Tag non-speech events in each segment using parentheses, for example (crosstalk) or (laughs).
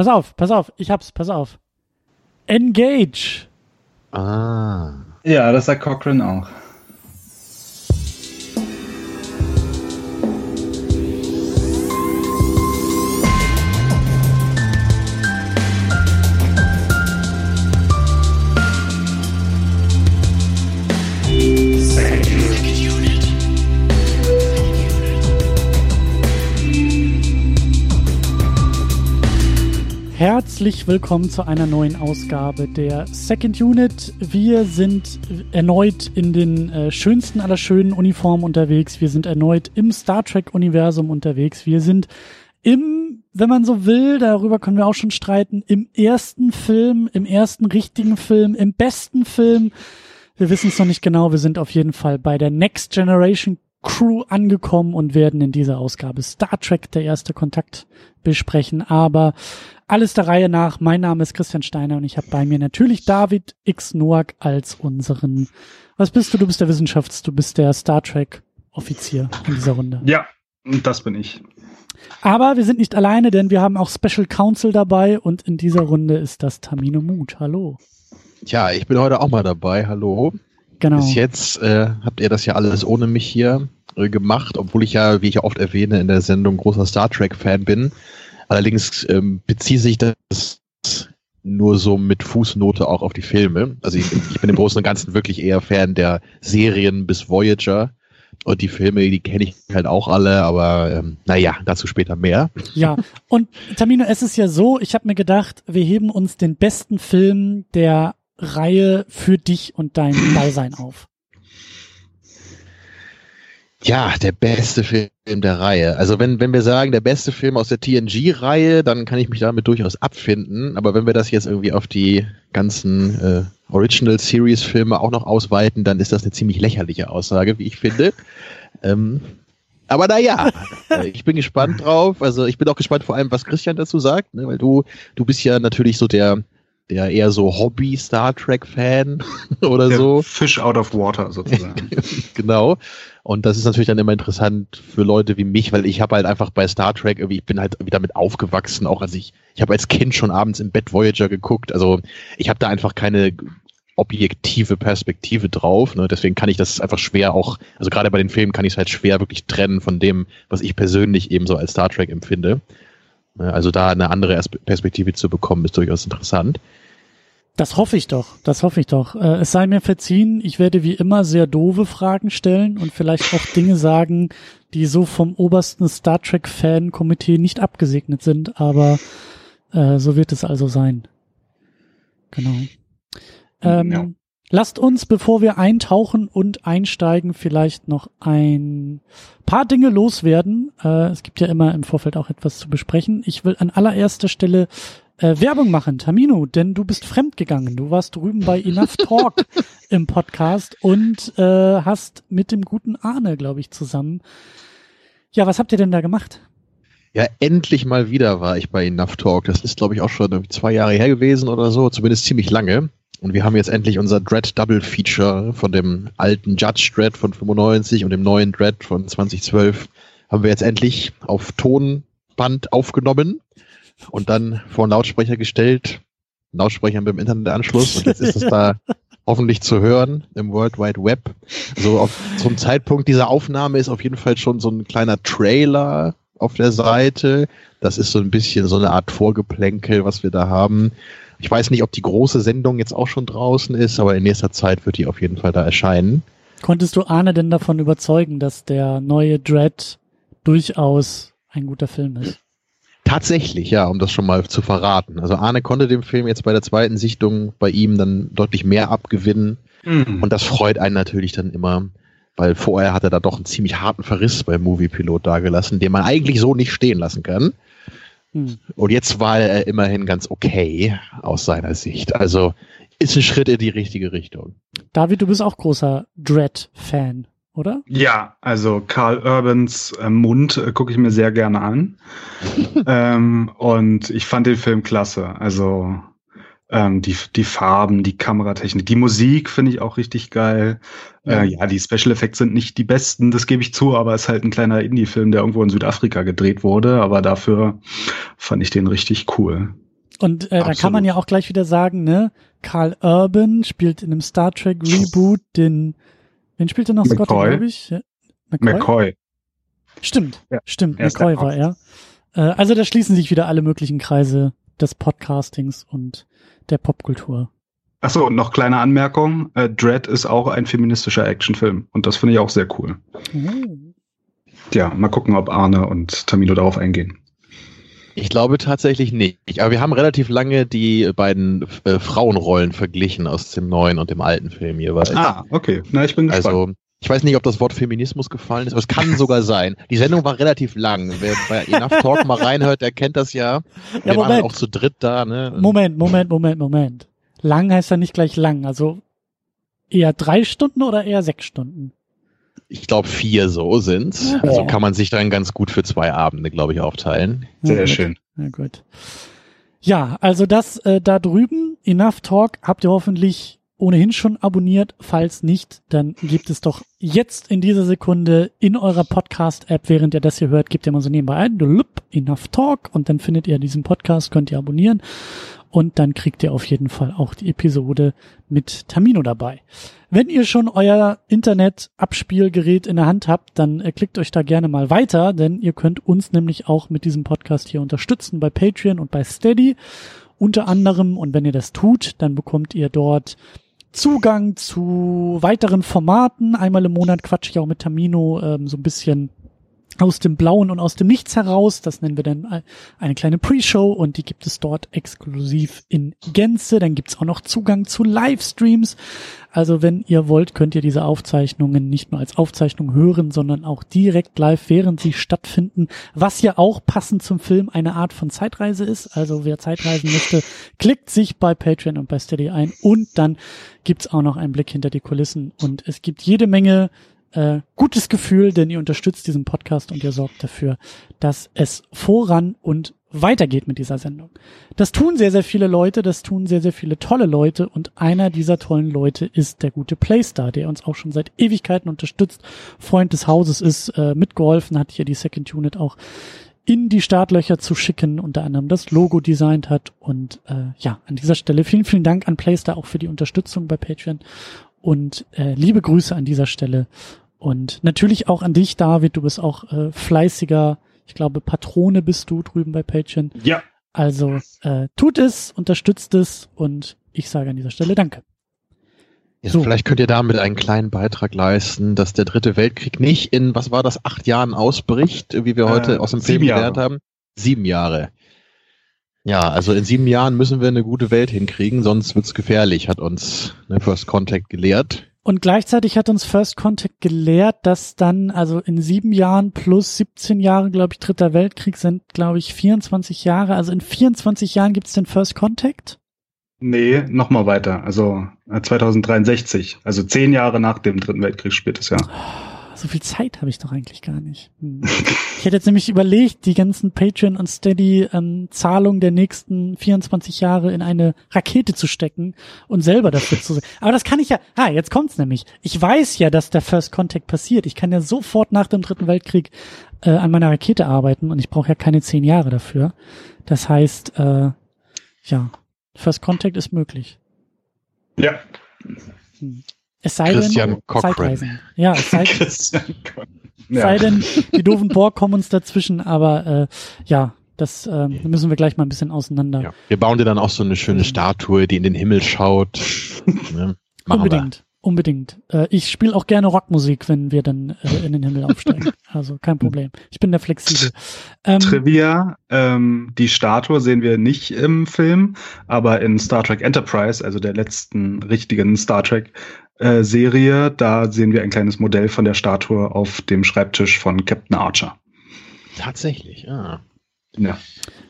Pass auf, pass auf, ich hab's, pass auf. Engage. Ah. Ja, das sagt Cochrane auch. Herzlich willkommen zu einer neuen Ausgabe der Second Unit. Wir sind erneut in den äh, schönsten aller schönen Uniformen unterwegs. Wir sind erneut im Star Trek-Universum unterwegs. Wir sind im, wenn man so will, darüber können wir auch schon streiten, im ersten Film, im ersten richtigen Film, im besten Film. Wir wissen es noch nicht genau. Wir sind auf jeden Fall bei der Next Generation Crew angekommen und werden in dieser Ausgabe Star Trek, der erste Kontakt, besprechen. Aber alles der Reihe nach. Mein Name ist Christian Steiner und ich habe bei mir natürlich David X. Noack als unseren. Was bist du? Du bist der Wissenschafts-, du bist der Star Trek Offizier in dieser Runde. Ja, das bin ich. Aber wir sind nicht alleine, denn wir haben auch Special Counsel dabei und in dieser Runde ist das Tamino Mut. Hallo. Tja, ich bin heute auch mal dabei. Hallo. Genau. Bis jetzt äh, habt ihr das ja alles ohne mich hier äh, gemacht, obwohl ich ja, wie ich ja oft erwähne, in der Sendung großer Star Trek-Fan bin. Allerdings ähm, bezieht sich das nur so mit Fußnote auch auf die Filme. Also ich, ich bin im Großen und Ganzen wirklich eher Fan der Serien bis Voyager. Und die Filme, die kenne ich halt auch alle, aber ähm, naja, dazu später mehr. Ja, und Tamino, es ist ja so, ich habe mir gedacht, wir heben uns den besten Film der Reihe für dich und dein (laughs) Beisein auf. Ja, der beste Film der Reihe. Also wenn, wenn wir sagen, der beste Film aus der TNG-Reihe, dann kann ich mich damit durchaus abfinden. Aber wenn wir das jetzt irgendwie auf die ganzen äh, Original Series-Filme auch noch ausweiten, dann ist das eine ziemlich lächerliche Aussage, wie ich finde. (laughs) Ähm, aber naja, äh, ich bin gespannt drauf. Also ich bin auch gespannt vor allem, was Christian dazu sagt, ne? weil du, du bist ja natürlich so der, der eher so Hobby-Star Trek-Fan (laughs) oder Der so. Fish out of water sozusagen. (laughs) genau. Und das ist natürlich dann immer interessant für Leute wie mich, weil ich habe halt einfach bei Star Trek irgendwie, ich bin halt wieder damit aufgewachsen, auch als ich, ich habe als Kind schon abends im Bett Voyager geguckt. Also ich habe da einfach keine objektive Perspektive drauf. Ne? Deswegen kann ich das einfach schwer auch, also gerade bei den Filmen kann ich es halt schwer wirklich trennen von dem, was ich persönlich eben so als Star Trek empfinde. Ne? Also da eine andere Perspektive zu bekommen, ist durchaus interessant. Das hoffe ich doch, das hoffe ich doch. Äh, es sei mir verziehen, ich werde wie immer sehr doofe Fragen stellen und vielleicht auch Dinge sagen, die so vom obersten Star Trek-Fan-Komitee nicht abgesegnet sind, aber äh, so wird es also sein. Genau. Ähm, Ja. Lasst uns, bevor wir eintauchen und einsteigen, vielleicht noch ein paar Dinge loswerden. Äh, es gibt ja immer im Vorfeld auch etwas zu besprechen. Ich will an allererster Stelle äh, Werbung machen, Tamino, denn du bist fremdgegangen. Du warst drüben bei Enough Talk (laughs) im Podcast und äh, hast mit dem guten Arne, glaube ich, zusammen. Ja, was habt ihr denn da gemacht? Ja, endlich mal wieder war ich bei Enough Talk. Das ist, glaube ich, auch schon zwei Jahre her gewesen oder so, zumindest ziemlich lange. Und wir haben jetzt endlich unser Dread Double Feature von dem alten Judge Dread von 95 und dem neuen Dread von 2012 haben wir jetzt endlich auf Tonband aufgenommen und dann vor einen Lautsprecher gestellt. Lautsprecher mit dem Internetanschluss und jetzt ist es da (laughs) hoffentlich zu hören im World Wide Web. Also auf, zum Zeitpunkt dieser Aufnahme ist auf jeden Fall schon so ein kleiner Trailer auf der Seite. Das ist so ein bisschen so eine Art Vorgeplänkel, was wir da haben. Ich weiß nicht, ob die große Sendung jetzt auch schon draußen ist, aber in nächster Zeit wird die auf jeden Fall da erscheinen. Konntest du Arne denn davon überzeugen, dass der neue Dread durchaus ein guter Film ist? Tatsächlich, ja, um das schon mal zu verraten. Also Arne konnte dem Film jetzt bei der zweiten Sichtung bei ihm dann deutlich mehr abgewinnen. Mhm. Und das freut einen natürlich dann immer, weil vorher hat er da doch einen ziemlich harten Verriss beim Moviepilot dagelassen, den man eigentlich so nicht stehen lassen kann. Hm. Und jetzt war er immerhin ganz okay aus seiner Sicht. Also ist ein Schritt in die richtige Richtung. David, du bist auch großer Dread-Fan, oder? Ja, also Karl Urbans äh, Mund äh, gucke ich mir sehr gerne an. (laughs) ähm, und ich fand den Film klasse. Also ähm, die, die Farben, die Kameratechnik, die Musik finde ich auch richtig geil. Ja. Äh, ja, die Special Effects sind nicht die besten, das gebe ich zu, aber es ist halt ein kleiner Indie-Film, der irgendwo in Südafrika gedreht wurde. Aber dafür fand ich den richtig cool. Und äh, da kann man ja auch gleich wieder sagen, ne, Carl Urban spielt in einem Star Trek Reboot (laughs) den, wen spielt er noch McCoy. Scotty, glaube ich? Ja. McCoy. McCoy. Stimmt, Ja, stimmt, er McCoy war er. Äh, also da schließen sich wieder alle möglichen Kreise des Podcastings und der Popkultur. Ach so, und noch kleine Anmerkung. Äh, Dread ist auch ein feministischer Actionfilm. Und das finde ich auch sehr cool. Oh. Ja, mal gucken, ob Arne und Tamino darauf eingehen. Ich glaube tatsächlich nicht. Aber wir haben relativ lange die beiden äh, Frauenrollen verglichen aus dem neuen und dem alten Film jeweils. Ah, okay. Na, ich bin gespannt. Also, ich weiß nicht, ob das Wort Feminismus gefallen ist, aber es kann (laughs) sogar sein. Die Sendung war relativ lang. Wer bei Enough Talk mal reinhört, der kennt das ja. Wir waren Moment. auch zu dritt da, ne? Moment, Moment, Moment, Moment. Lang heißt ja nicht gleich lang. Also eher drei Stunden oder eher sechs Stunden? Ich glaube, vier so sind's. Ja. Also kann man sich dann ganz gut für zwei Abende, glaube ich, aufteilen. sehr Ja, gut. schön. Na gut. Ja, also das äh, da drüben, Enough Talk, habt ihr hoffentlich ohnehin schon abonniert. Falls nicht, dann gebt es doch jetzt in dieser Sekunde in eurer Podcast-App, während ihr das hier hört, gebt ihr mal so nebenbei ein, Enough Talk und dann findet ihr diesen Podcast, könnt ihr abonnieren und dann kriegt ihr auf jeden Fall auch die Episode mit Tamino dabei. Wenn ihr schon euer Internet-Abspielgerät in der Hand habt, dann äh, klickt euch da gerne mal weiter, denn ihr könnt uns nämlich auch mit diesem Podcast hier unterstützen bei Patreon und bei Steady unter anderem. Und wenn ihr das tut, dann bekommt ihr dort Zugang zu weiteren Formaten. Einmal im Monat quatsche ich auch mit Tamino ähm, so ein bisschen aus dem Blauen und aus dem Nichts heraus. Das nennen wir dann äh, eine kleine Pre-Show und die gibt es dort exklusiv in Gänze. Dann gibt's auch noch Zugang zu Livestreams. Also wenn ihr wollt, könnt ihr diese Aufzeichnungen nicht nur als Aufzeichnung hören, sondern auch direkt live, während sie stattfinden. Was ja auch passend zum Film eine Art von Zeitreise ist. Also wer Zeitreisen möchte, klickt sich bei Patreon und bei Steady ein und dann gibt's auch noch einen Blick hinter die Kulissen und es gibt jede Menge äh, gutes Gefühl, denn ihr unterstützt diesen Podcast und ihr sorgt dafür, dass es voran und weitergeht mit dieser Sendung. Das tun sehr, sehr viele Leute, das tun sehr, sehr viele tolle Leute und einer dieser tollen Leute ist der gute Playstar, der uns auch schon seit Ewigkeiten unterstützt, Freund des Hauses ist, äh, mitgeholfen hat, hier die Second Unit auch in die Startlöcher zu schicken, unter anderem das Logo designt hat und äh, ja, an dieser Stelle vielen, vielen Dank an Playstar auch für die Unterstützung bei Patreon und äh, liebe Grüße an dieser Stelle. Und natürlich auch an dich, David. Du bist auch äh, fleißiger, ich glaube, Patrone bist du drüben bei Patreon. Ja, Also äh, tut es, unterstützt es und ich sage an dieser Stelle Danke. Ja, So. Vielleicht könnt ihr damit einen kleinen Beitrag leisten, dass der dritte Weltkrieg nicht in, was war das, acht Jahren ausbricht, wie wir heute Äh, aus dem Film Jahre. gelernt haben. Sieben Jahre. Ja, also in sieben Jahren müssen wir eine gute Welt hinkriegen, sonst wird's gefährlich, hat uns ne, First Contact gelehrt. Und gleichzeitig hat uns First Contact gelehrt, dass dann, also in sieben Jahren plus 17 Jahre, glaube ich, Dritter Weltkrieg sind, glaube ich, 24 Jahre. Also in 24 Jahren gibt's den First Contact. nee, noch mal weiter. Also äh, 2063, also zehn Jahre nach dem Dritten Weltkrieg spielt es ja. So viel Zeit habe ich doch eigentlich gar nicht. Hm. Ich hätte jetzt nämlich überlegt, die ganzen Patreon und Steady ähm, Zahlungen der nächsten 24 Jahre in eine Rakete zu stecken und selber dafür zu sein. Aber das kann ich ja. Ah, jetzt kommt's nämlich. Ich weiß ja, dass der First Contact passiert. Ich kann ja sofort nach dem Dritten Weltkrieg äh, an meiner Rakete arbeiten und ich brauche ja keine zehn Jahre dafür. Das heißt, äh, ja, First Contact ist möglich. Ja. Es (laughs) sei Christian denn. Ja, es sei, Christian Gott. sei denn, die doofen (laughs) Borg kommen uns dazwischen, aber äh, ja, das äh, müssen wir gleich mal ein bisschen auseinander. Ja. Wir bauen dir dann auch so eine schöne Statue, die in den Himmel schaut. (laughs) ne? Machen unbedingt, unbedingt. Äh, ich spiele auch gerne Rockmusik, wenn wir dann äh, in den Himmel aufsteigen. Also kein Problem. Ich bin da flexibel. Ähm, Trivia, ähm, die Statue sehen wir nicht im Film, aber in Star Trek Enterprise, also der letzten richtigen Star Trek äh, Serie, da sehen wir ein kleines Modell von der Statue auf dem Schreibtisch von Captain Archer. Tatsächlich, ja. Ja.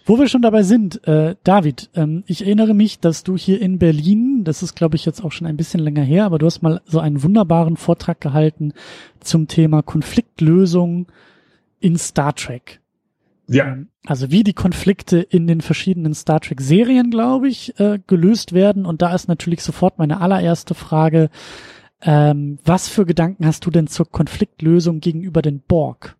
Wo wir schon dabei sind, äh, David, ähm, ich erinnere mich, dass du hier in Berlin, das ist glaube ich jetzt auch schon ein bisschen länger her, aber du hast mal so einen wunderbaren Vortrag gehalten zum Thema Konfliktlösung in Star Trek. Ja. Ähm, Also wie die Konflikte in den verschiedenen Star Trek Serien, glaube ich, äh, gelöst werden. Und da ist natürlich sofort meine allererste Frage, ähm, was für Gedanken hast du denn zur Konfliktlösung gegenüber den Borg?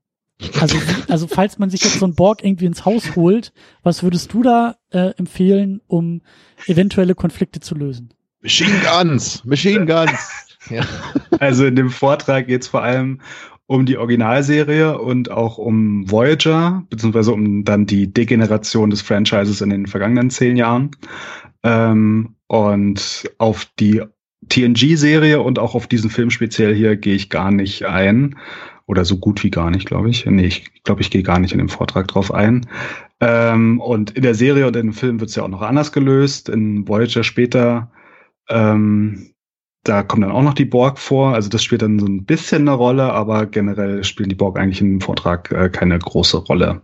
Also, also falls man sich jetzt so ein Borg irgendwie ins Haus holt, was würdest du da äh, empfehlen, um eventuelle Konflikte zu lösen? Machine Guns, Machine Guns. ja. (laughs) Also in dem Vortrag geht es vor allem um die Originalserie und auch um Voyager, beziehungsweise um dann die Degeneration des Franchises in den vergangenen zehn Jahren. Ähm, und auf die TNG-Serie und auch auf diesen Film speziell hier gehe ich gar nicht ein. Oder so gut wie gar nicht, glaube ich. Nee, ich glaube, ich gehe gar nicht in dem Vortrag drauf ein. Ähm, und in der Serie und in dem Film wird es ja auch noch anders gelöst. In Voyager später, ähm, da kommen dann auch noch die Borg vor. Also das spielt dann so ein bisschen eine Rolle, aber generell spielen die Borg eigentlich in dem Vortrag äh, keine große Rolle.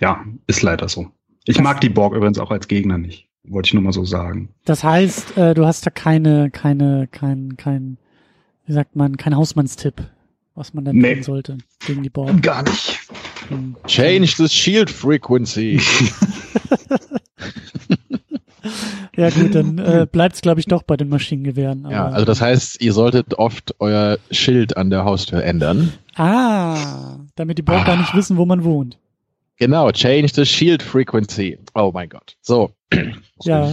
Ja, ist leider so. Ich mag die Borg übrigens auch als Gegner nicht. Wollte ich nur mal so sagen. Das heißt, äh, du hast da keine, keine, kein, kein, wie sagt man, kein Hausmannstipp was man dann nee. tun sollte gegen die Borg. Gar nicht. Hm. Change the shield frequency. (laughs) (laughs) (laughs) ja gut, dann äh, bleibt es glaube ich doch bei den Maschinengewehren. ja, also das heißt, ihr solltet oft euer Schild an der Haustür ändern. Ah, damit die Borg ah. gar nicht wissen, wo man wohnt. Genau, change the shield frequency. Oh mein Gott. So. (clears throat) ja.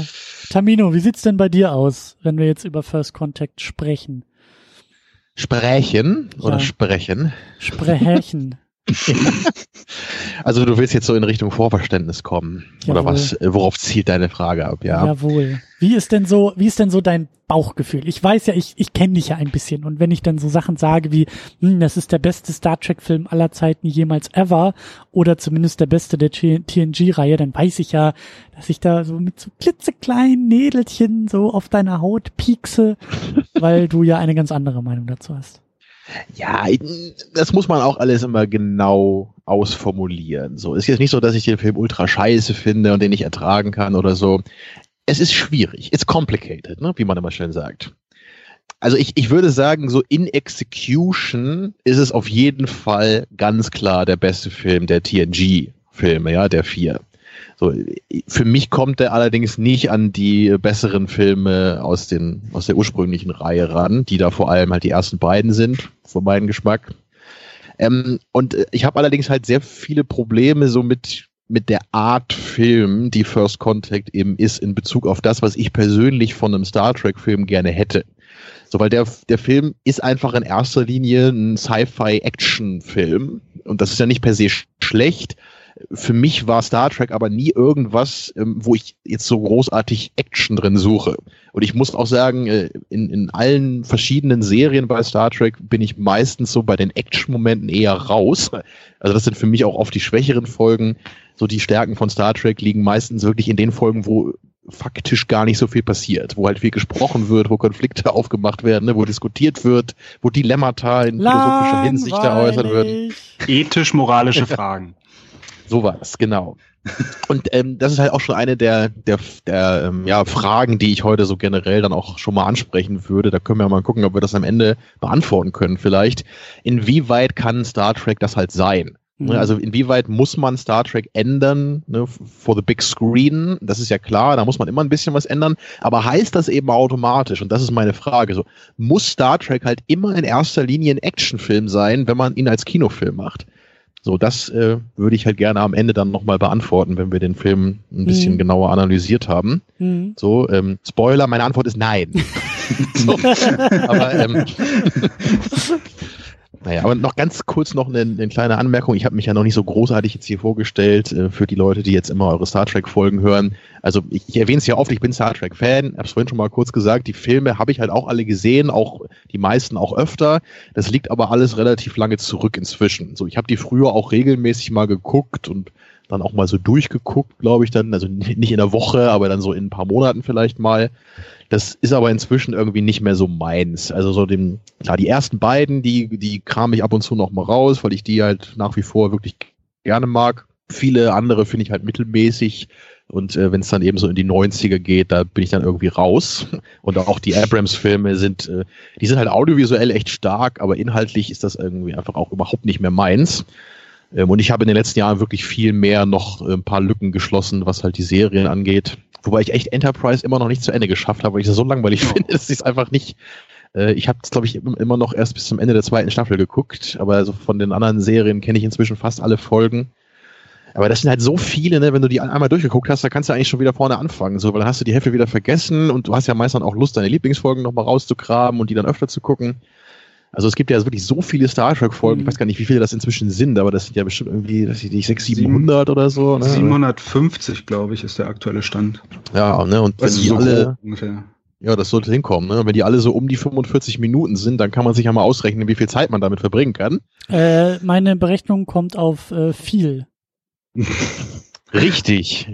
Tamino, wie sieht's denn bei dir aus, wenn wir jetzt über First Contact sprechen? Sprechen oder ja. sprechen? Sprechen. (laughs) (laughs) also du willst jetzt so in Richtung Vorverständnis kommen Jawohl. oder was? Worauf zielt deine Frage ab? Ja. Jawohl. Wie ist denn so? Wie ist denn so dein Bauchgefühl? Ich weiß ja, ich ich kenne dich ja ein bisschen und wenn ich dann so Sachen sage wie, hm, das ist der beste Star Trek Film aller Zeiten jemals ever oder zumindest der beste der TNG Reihe, dann weiß ich ja, dass ich da so mit so klitzekleinen Nädelchen so auf deiner Haut piekse, (laughs) weil du ja eine ganz andere Meinung dazu hast. Ja, das muss man auch alles immer genau ausformulieren. So ist jetzt nicht so, dass ich den Film ultra scheiße finde und den nicht ertragen kann oder so. Es ist schwierig. It's complicated, ne? wie man immer schön sagt. Also ich, ich würde sagen, so in Execution ist es auf jeden Fall ganz klar der beste Film der TNG-Filme, ja, der vier. So, für mich kommt er allerdings nicht an die besseren Filme aus, den, aus der ursprünglichen Reihe ran, die da vor allem halt die ersten beiden sind, für meinen Geschmack. Ähm, und äh, ich habe allerdings halt sehr viele Probleme so mit, mit der Art Film, die First Contact eben ist, in Bezug auf das, was ich persönlich von einem Star Trek-Film gerne hätte. So, weil der, der Film ist einfach in erster Linie ein Sci-Fi-Action-Film. Und das ist ja nicht per se schlecht, für mich war Star Trek aber nie irgendwas, ähm, wo ich jetzt so großartig Action drin suche. Und ich muss auch sagen, äh, in, in allen verschiedenen Serien bei Star Trek bin ich meistens so bei den Action-Momenten eher raus. Also das sind für mich auch oft die schwächeren Folgen. So die Stärken von Star Trek liegen meistens wirklich in den Folgen, wo faktisch gar nicht so viel passiert, wo halt viel gesprochen wird, wo Konflikte (laughs) aufgemacht werden, ne, wo diskutiert wird, wo Dilemmata in philosophischer Hinsicht erläutert werden. Ethisch-moralische Fragen. So war es, genau. Und ähm, das ist halt auch schon eine der, der, der ähm, ja, Fragen, die ich heute so generell dann auch schon mal ansprechen würde. Da können wir mal gucken, ob wir das am Ende beantworten können vielleicht. Inwieweit kann Star Trek das halt sein? Mhm. Also inwieweit muss man Star Trek ändern ne, for the big screen? Das ist ja klar, da muss man immer ein bisschen was ändern. Aber heißt das eben automatisch? Und das ist meine Frage. So muss Star Trek halt immer in erster Linie ein Actionfilm sein, wenn man ihn als Kinofilm macht? So, das äh, würde ich halt gerne am Ende dann nochmal beantworten, wenn wir den Film ein bisschen mhm. genauer analysiert haben. Mhm. So, ähm, Spoiler, meine Antwort ist nein. (laughs) so, (laughs) aber ähm, Naja, aber noch ganz kurz noch eine, eine kleine Anmerkung. Ich habe mich ja noch nicht so großartig jetzt hier vorgestellt äh, für die Leute, die jetzt immer eure Star Trek-Folgen hören. Also ich, ich erwähne es ja oft, ich bin Star Trek-Fan, habe es vorhin schon mal kurz gesagt, die Filme habe ich halt auch alle gesehen, auch die meisten auch öfter. Das liegt aber alles relativ lange zurück inzwischen. So, ich habe die früher auch regelmäßig mal geguckt und dann auch mal so durchgeguckt, glaube ich dann. Also nicht in der Woche, aber dann so in ein paar Monaten vielleicht mal. Das ist aber inzwischen irgendwie nicht mehr so meins. Also so den, klar, die ersten beiden, die, die kram ich ab und zu noch mal raus, weil ich die halt nach wie vor wirklich gerne mag. Viele andere finde ich halt mittelmäßig. Und äh, wenn es dann eben so in die 90er geht, da bin ich dann irgendwie raus. (laughs) Und auch die Abrams-Filme sind, äh, die sind halt audiovisuell echt stark, aber inhaltlich ist das irgendwie einfach auch überhaupt nicht mehr meins. Ähm, und ich habe in den letzten Jahren wirklich viel mehr noch äh, ein paar Lücken geschlossen, was halt die Serien angeht. Wobei ich echt Enterprise immer noch nicht zu Ende geschafft habe, weil ich das so langweilig (laughs) finde, dass ich es einfach nicht, Äh, ich habe es, glaube ich, immer noch erst bis zum Ende der zweiten Staffel geguckt, aber also von den anderen Serien kenne ich inzwischen fast alle Folgen. Aber das sind halt so viele, ne? wenn du die einmal durchgeguckt hast, da kannst du eigentlich schon wieder vorne anfangen, so, weil dann hast du die Hälfte wieder vergessen und du hast ja meist dann auch Lust, deine Lieblingsfolgen nochmal rauszugraben und die dann öfter zu gucken. Also es gibt ja wirklich so viele Star Trek-Folgen, mhm. ich weiß gar nicht, wie viele das inzwischen sind, aber das sind ja bestimmt irgendwie, das sind nicht 600, 700 oder so. Ne? 750, glaube ich, ist der aktuelle Stand. Ja, ne, und wenn die so alle, ungefähr. ja, das sollte hinkommen, ne? Wenn die alle so um die 45 Minuten sind, dann kann man sich ja mal ausrechnen, wie viel Zeit man damit verbringen kann. Äh, meine Berechnung kommt auf äh, viel. (laughs) Richtig.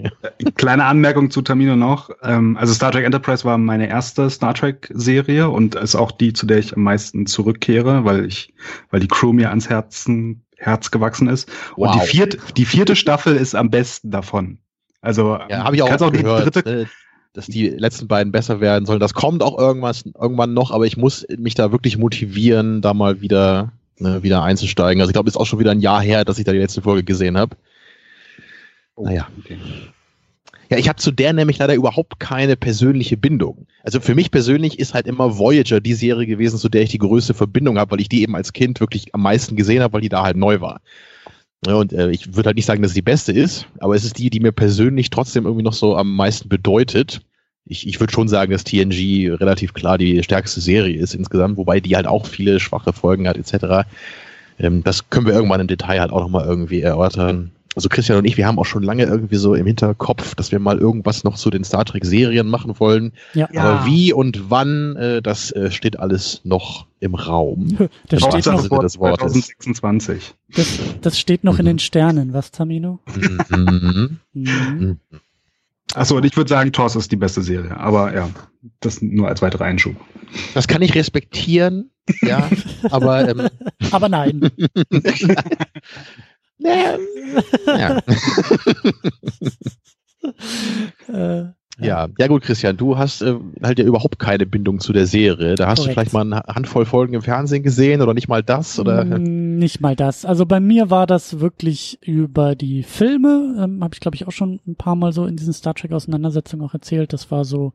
Kleine Anmerkung zu Tamino noch. Ähm, also Star Trek Enterprise war meine erste Star Trek Serie und ist auch die, zu der ich am meisten zurückkehre, weil ich, weil die Crew mir ans Herzen, Herz gewachsen ist. Wow. Und die vierte, die vierte Staffel ist am besten davon. Also, ja, habe ich auch, auch gehört, dritte, ne, dass die letzten beiden besser werden sollen. Das kommt auch irgendwas, irgendwann noch, aber ich muss mich da wirklich motivieren, da mal wieder, ne, wieder einzusteigen. Also ich glaube, es ist auch schon wieder ein Jahr her, dass ich da die letzte Folge gesehen habe. Oh, naja. Okay. Ja, ich habe zu der nämlich leider überhaupt keine persönliche Bindung. Also für mich persönlich ist halt immer Voyager die Serie gewesen, zu der ich die größte Verbindung habe, weil ich die eben als Kind wirklich am meisten gesehen habe, weil die da halt neu war. Ja, und äh, ich würde halt nicht sagen, dass es die beste ist, aber es ist die, die mir persönlich trotzdem irgendwie noch so am meisten bedeutet. Ich, ich würde schon sagen, dass TNG relativ klar die stärkste Serie ist insgesamt, wobei die halt auch viele schwache Folgen hat etc. Ähm, das können wir irgendwann im Detail halt auch nochmal irgendwie erörtern also Christian und ich, wir haben auch schon lange irgendwie so im Hinterkopf, dass wir mal irgendwas noch zu den Star Trek-Serien machen wollen. Ja. Aber wie und wann, äh, das äh, steht alles noch im Raum. (laughs) Das steht noch vor 2026. Das, das steht noch mhm. in den Sternen, was, Tamino? Mhm. mhm. Achso, und ich würde sagen, Tors ist die beste Serie. Aber ja, das nur als weiterer Einschub. Das kann ich respektieren, ja, (laughs) aber ähm, aber nein. (laughs) ja. äh, ja, ja gut, Christian, du hast äh, halt ja überhaupt keine Bindung zu der Serie. Da hast Korrekt. du vielleicht mal eine Handvoll Folgen im Fernsehen gesehen oder nicht mal das oder? Mm, nicht mal das. Also bei mir war das wirklich über die Filme. Ähm, Habe ich glaube ich auch schon ein paar Mal so in diesen Star Trek Auseinandersetzungen auch erzählt. Das war so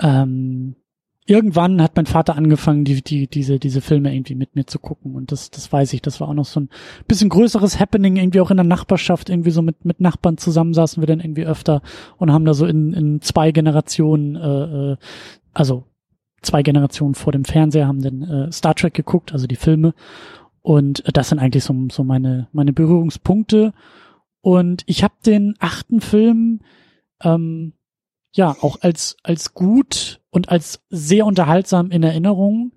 ähm, irgendwann hat mein Vater angefangen, die, die, diese, diese Filme irgendwie mit mir zu gucken. Und das, das weiß ich. Das war auch noch so ein bisschen größeres Happening, irgendwie auch in der Nachbarschaft, irgendwie so mit, mit Nachbarn zusammen saßen wir dann irgendwie öfter und haben da so in, in zwei Generationen, äh, äh, also zwei Generationen vor dem Fernseher haben dann äh, Star Trek geguckt, also die Filme. Und das sind eigentlich so, so meine, meine Berührungspunkte. Und ich habe den achten Film ähm, ja auch als als gut und als sehr unterhaltsam in Erinnerung.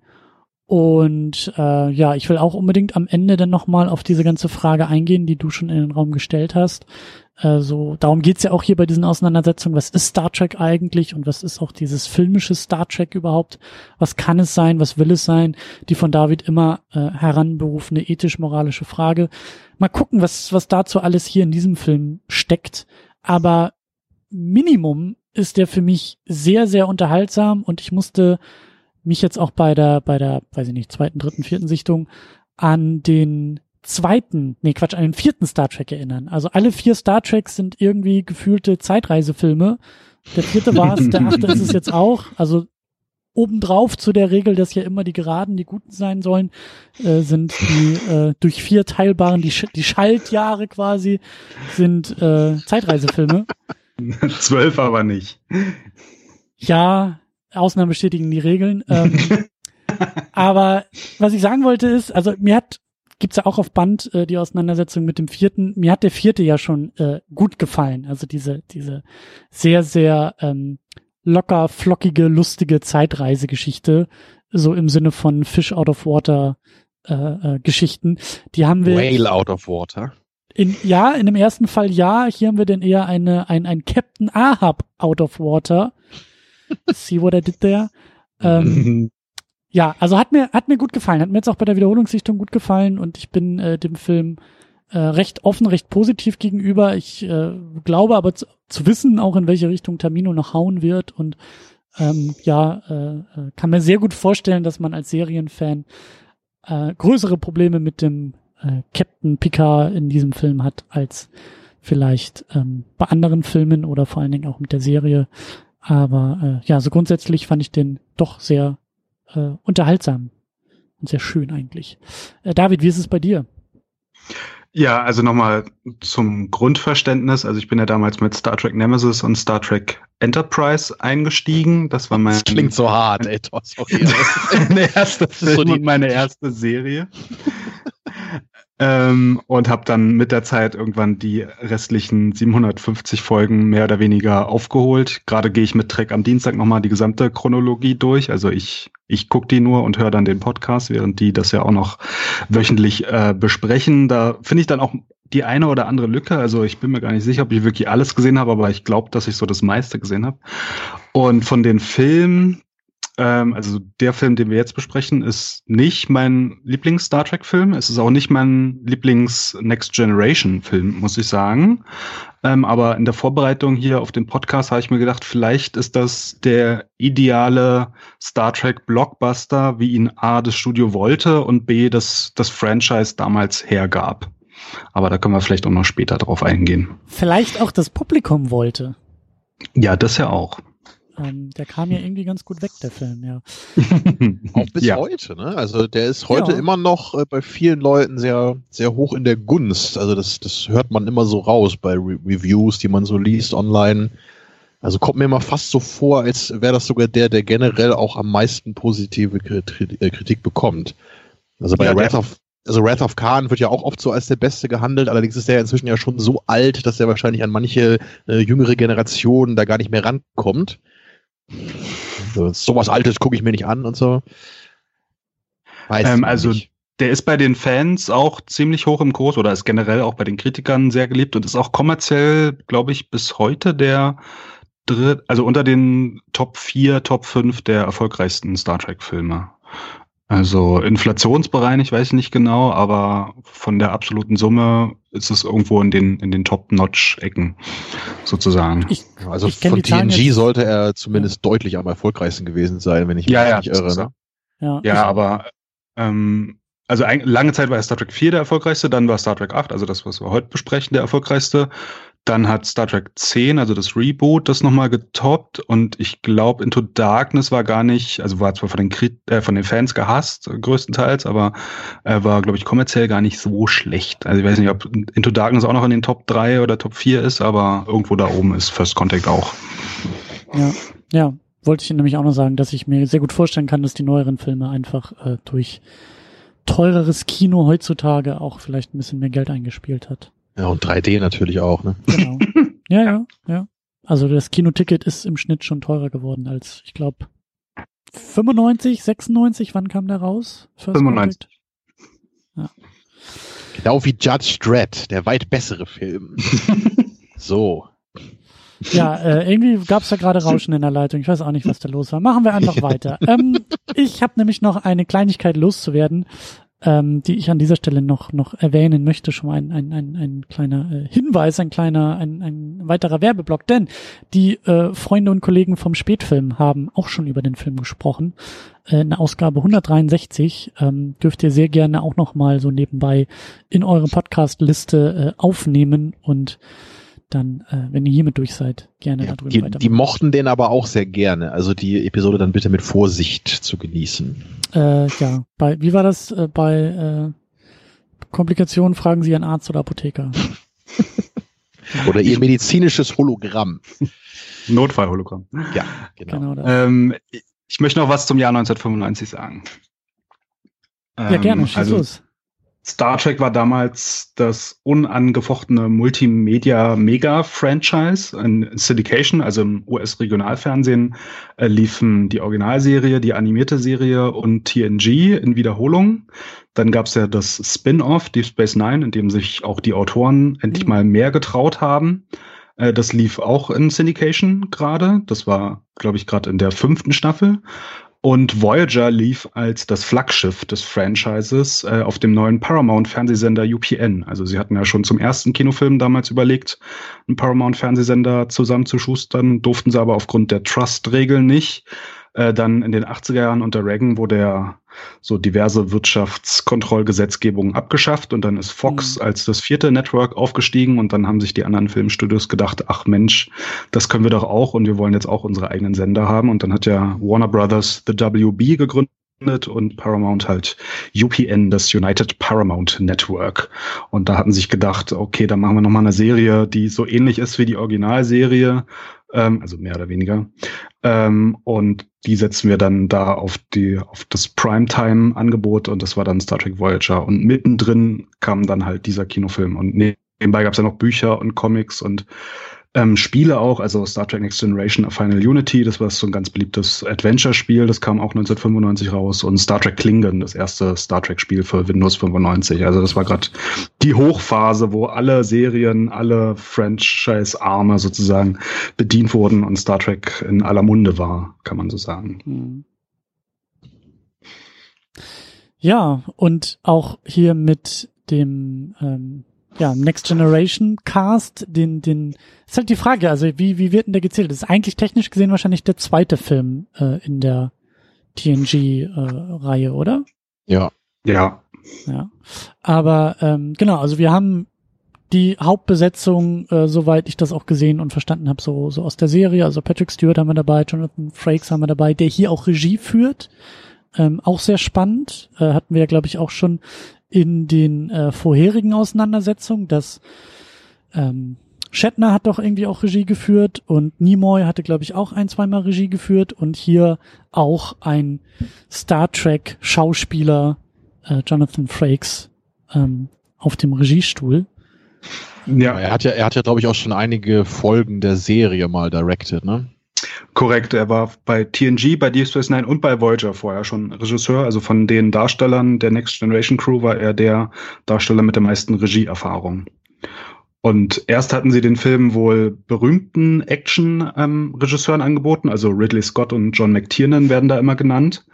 Und äh, ja, ich will auch unbedingt am Ende dann nochmal auf diese ganze Frage eingehen, die du schon in den Raum gestellt hast. Äh, so, darum geht's ja auch hier bei diesen Auseinandersetzungen. Was ist Star Trek eigentlich und was ist auch dieses filmische Star Trek überhaupt? Was kann es sein? Was will es sein? Die von David immer äh, heranberufene ethisch-moralische Frage. Mal gucken, was, was dazu alles hier in diesem Film steckt. Aber Minimum ist der für mich sehr, sehr unterhaltsam und ich musste mich jetzt auch bei der, bei der, weiß ich nicht, zweiten, dritten, vierten Sichtung an den zweiten, nee, Quatsch, an den vierten Star Trek erinnern. Also alle vier Star Treks sind irgendwie gefühlte Zeitreisefilme. Der vierte war es, der achte ist es jetzt auch. Also obendrauf zu der Regel, dass ja immer die Geraden die Guten sein sollen, äh, sind die äh, durch vier teilbaren, die, Sch die Schaltjahre quasi, sind äh, Zeitreisefilme. (laughs) Zwölf aber nicht. Ja, Ausnahmen bestätigen die Regeln. Ähm, (laughs) aber was ich sagen wollte ist, also mir hat gibt's ja auch auf Band äh, die Auseinandersetzung mit dem vierten. Mir hat der vierte ja schon äh, gut gefallen. Also diese diese sehr sehr ähm, locker flockige lustige Zeitreisegeschichte so im Sinne von Fish out of Water äh, äh, Geschichten. Die haben wir. Whale out of Water. In, ja, in dem ersten Fall ja. Hier haben wir denn eher eine, ein, ein Captain Ahab out of water. (laughs) See what I did there? Ähm, (laughs) ja, also hat mir, hat mir gut gefallen. Hat mir jetzt auch bei der Wiederholungssichtung gut gefallen und ich bin äh, dem Film äh, recht offen, recht positiv gegenüber. Ich äh, glaube aber zu, zu wissen, auch in welche Richtung Tamino noch hauen wird und ähm, ja, äh, äh kann mir sehr gut vorstellen, dass man als Serienfan äh, größere Probleme mit dem äh, Captain Picard in diesem Film hat, als vielleicht ähm, bei anderen Filmen oder vor allen Dingen auch mit der Serie. Aber äh, ja, so grundsätzlich fand ich den doch sehr äh, unterhaltsam und sehr schön eigentlich. Äh, David, wie ist es bei dir? Ja, also nochmal zum Grundverständnis. Also ich bin ja damals mit Star Trek Nemesis und Star Trek Enterprise eingestiegen. Das war mein. Das klingt so hart, ey, (laughs) sorry. meine erste Film so und meine erste Serie. Ähm, und habe dann mit der Zeit irgendwann die restlichen 750 Folgen mehr oder weniger aufgeholt. Gerade gehe ich mit Trek am Dienstag nochmal die gesamte Chronologie durch. Also ich, ich gucke die nur und höre dann den Podcast, während die das ja auch noch wöchentlich äh, besprechen. Da finde ich dann auch die eine oder andere Lücke. Also ich bin mir gar nicht sicher, ob ich wirklich alles gesehen habe, aber ich glaube, dass ich so das meiste gesehen habe. Und von den Filmen, ähm, also der Film, den wir jetzt besprechen, ist nicht mein Lieblings-Star Trek-Film. Es ist auch nicht mein Lieblings-Next Generation-Film, muss ich sagen. Ähm, aber in der Vorbereitung hier auf den Podcast habe ich mir gedacht, vielleicht ist das der ideale Star Trek Blockbuster, wie ihn A das Studio wollte und B das, das Franchise damals hergab. Aber da können wir vielleicht auch noch später drauf eingehen. Vielleicht auch das Publikum wollte. Ja, das ja auch. Ähm, der kam ja irgendwie ganz gut weg, der Film, ja. (laughs) Auch bis ja. heute, ne? Also der ist heute ja. immer noch äh, bei vielen Leuten sehr, sehr hoch in der Gunst. Also das, das hört man immer so raus bei Re Reviews, die man so liest online. Also kommt mir immer fast so vor, als wäre das sogar der, der generell auch am meisten positive äh, Kritik bekommt. Also bei ja, Wrath of also Wrath of Khan wird ja auch oft so als der Beste gehandelt, allerdings ist der inzwischen ja schon so alt, dass er wahrscheinlich an manche äh, jüngere Generationen da gar nicht mehr rankommt. So, sowas Altes gucke ich mir nicht an und so. Ähm, also nicht. der ist bei den Fans auch ziemlich hoch im Kurs oder ist generell auch bei den Kritikern sehr geliebt und ist auch kommerziell, glaube ich, bis heute der dritt, also unter den Top 4, Top 5 der erfolgreichsten Star Trek-Filme. Also inflationsbereinigt weiß ich nicht genau, aber von der absoluten Summe ist es irgendwo in den, in den Top-Notch-Ecken sozusagen. Ich, also ich von TNG sollte er zumindest ja. deutlich am erfolgreichsten gewesen sein, wenn ich mich ja, ja, nicht irre. Ne? Ja, ja aber ähm, also ein, lange Zeit war Star Trek 4 der erfolgreichste, dann war Star Trek 8, also das, was wir heute besprechen, der erfolgreichste. Dann hat Star Trek 10, also das Reboot, das nochmal getoppt und ich glaube, Into Darkness war gar nicht, also war zwar von den, Krit äh, von den Fans gehasst, größtenteils, aber äh, war, glaube ich, kommerziell gar nicht so schlecht. Also ich weiß nicht, ob Into Darkness auch noch in den Top 3 oder Top 4 ist, aber irgendwo da oben ist First Contact auch. Ja, ja, wollte ich nämlich auch noch sagen, dass ich mir sehr gut vorstellen kann, dass die neueren Filme einfach äh, durch teureres Kino heutzutage auch vielleicht ein bisschen mehr Geld eingespielt hat. Ja, und 3D natürlich auch, ne? Genau. (laughs) Ja, ja, ja. Also das Kinoticket ist im Schnitt schon teurer geworden als, ich glaube, 95, 96, wann kam der raus? First 95. Ja. Genau wie Judge Dredd, der weit bessere Film. (laughs) so. Ja, äh, irgendwie gab es da gerade Rauschen in der Leitung. Ich weiß auch nicht, was da los war. Machen wir einfach weiter. (laughs) ähm, ich habe nämlich noch eine Kleinigkeit loszuwerden ähm, die ich an dieser Stelle noch, noch erwähnen möchte, schon mal ein, ein, ein, ein kleiner äh, Hinweis, ein kleiner, ein, ein weiterer Werbeblock, denn die äh, Freunde und Kollegen vom Spätfilm haben auch schon über den Film gesprochen. Äh, in Ausgabe 163 ähm, dürft ihr sehr gerne auch noch mal so nebenbei in eure Podcast-Liste äh, aufnehmen und dann, äh, wenn ihr hiermit durch seid, gerne ja, darüber die. Die mochten den aber auch sehr gerne. Also die Episode dann bitte mit Vorsicht zu genießen. Äh, ja, bei, wie war das äh, bei äh, Komplikationen? Fragen Sie einen Arzt oder Apotheker. (laughs) oder Ihr medizinisches Hologramm. (laughs) Notfallhologramm. Ja, genau. genau ähm, ich möchte noch was zum Jahr 1995 sagen. ja, gerne, ähm, schieß also, los. Star Trek war damals das unangefochtene Multimedia-Mega-Franchise in Syndication, also im US-Regionalfernsehen äh, liefen die Originalserie, die animierte Serie und TNG in Wiederholung. Dann gab es ja das Spin-off Deep Space Nine, in dem sich auch die Autoren endlich mhm. mal mehr getraut haben. Äh, das lief auch in Syndication gerade. Das war, glaube ich, gerade in der fünften Staffel. Und Voyager lief als das Flaggschiff des Franchises äh, auf dem neuen Paramount-Fernsehsender UPN. Also sie hatten ja schon zum ersten Kinofilm damals überlegt, einen Paramount-Fernsehsender zusammenzuschustern, durften sie aber aufgrund der Trust-Regeln nicht. Äh, dann in den 80er Jahren unter Reagan wurde ja so diverse Wirtschaftskontrollgesetzgebungen abgeschafft und dann ist Fox mhm. als das vierte Network aufgestiegen und dann haben sich die anderen Filmstudios gedacht, ach Mensch, das können wir doch auch und wir wollen jetzt auch unsere eigenen Sender haben und dann hat ja Warner Brothers The WB gegründet und Paramount halt UPN, das United Paramount Network. Und da hatten sich gedacht, okay, dann machen wir nochmal eine Serie, die so ähnlich ist wie die Originalserie, ähm, also mehr oder weniger. Ähm, und die setzen wir dann da auf die, auf das Primetime-Angebot und das war dann Star Trek Voyager. Und mittendrin kam dann halt dieser Kinofilm. Und nebenbei gab es ja noch Bücher und Comics und ähm, Spiele auch, also Star Trek Next Generation Final Unity, das war so ein ganz beliebtes Adventure-Spiel, das kam auch 1995 raus und Star Trek Klingon, das erste Star Trek-Spiel für Windows 95. Also das war gerade die Hochphase, wo alle Serien, alle Franchise-Arme sozusagen bedient wurden und Star Trek in aller Munde war, kann man so sagen. Ja, und auch hier mit dem ähm, ja, Next Generation Cast, den, den, ist halt die Frage, also wie, wie wird denn der gezählt? Das ist eigentlich technisch gesehen wahrscheinlich der zweite Film äh, in der TNG-Reihe, äh, oder? Ja. Ja. Ja. Aber ähm, genau, also wir haben die Hauptbesetzung, äh, soweit ich das auch gesehen und verstanden habe, so, so aus der Serie. Also Patrick Stewart haben wir dabei, Jonathan Frakes haben wir dabei, der hier auch Regie führt. Ähm, auch sehr spannend. Äh, hatten wir ja, glaube ich, auch schon in den äh, vorherigen Auseinandersetzungen, dass ähm, Shatner hat doch irgendwie auch Regie geführt und Nimoy hatte, glaube ich, auch ein, zweimal Regie geführt und hier auch ein Star Trek Schauspieler, äh, Jonathan Frakes, ähm, auf dem Regiestuhl. Ja, er hat ja, er hat ja, glaube ich, auch schon einige Folgen der Serie mal directed, ne? Korrekt, er war bei TNG, bei Deep Space Nine und bei Voyager vorher schon Regisseur. Also von den Darstellern der Next Generation Crew war er der Darsteller mit der meisten Regieerfahrung. Und erst hatten sie den Film wohl berühmten Action-Regisseuren ähm, angeboten, also Ridley Scott und John McTiernan werden da immer genannt.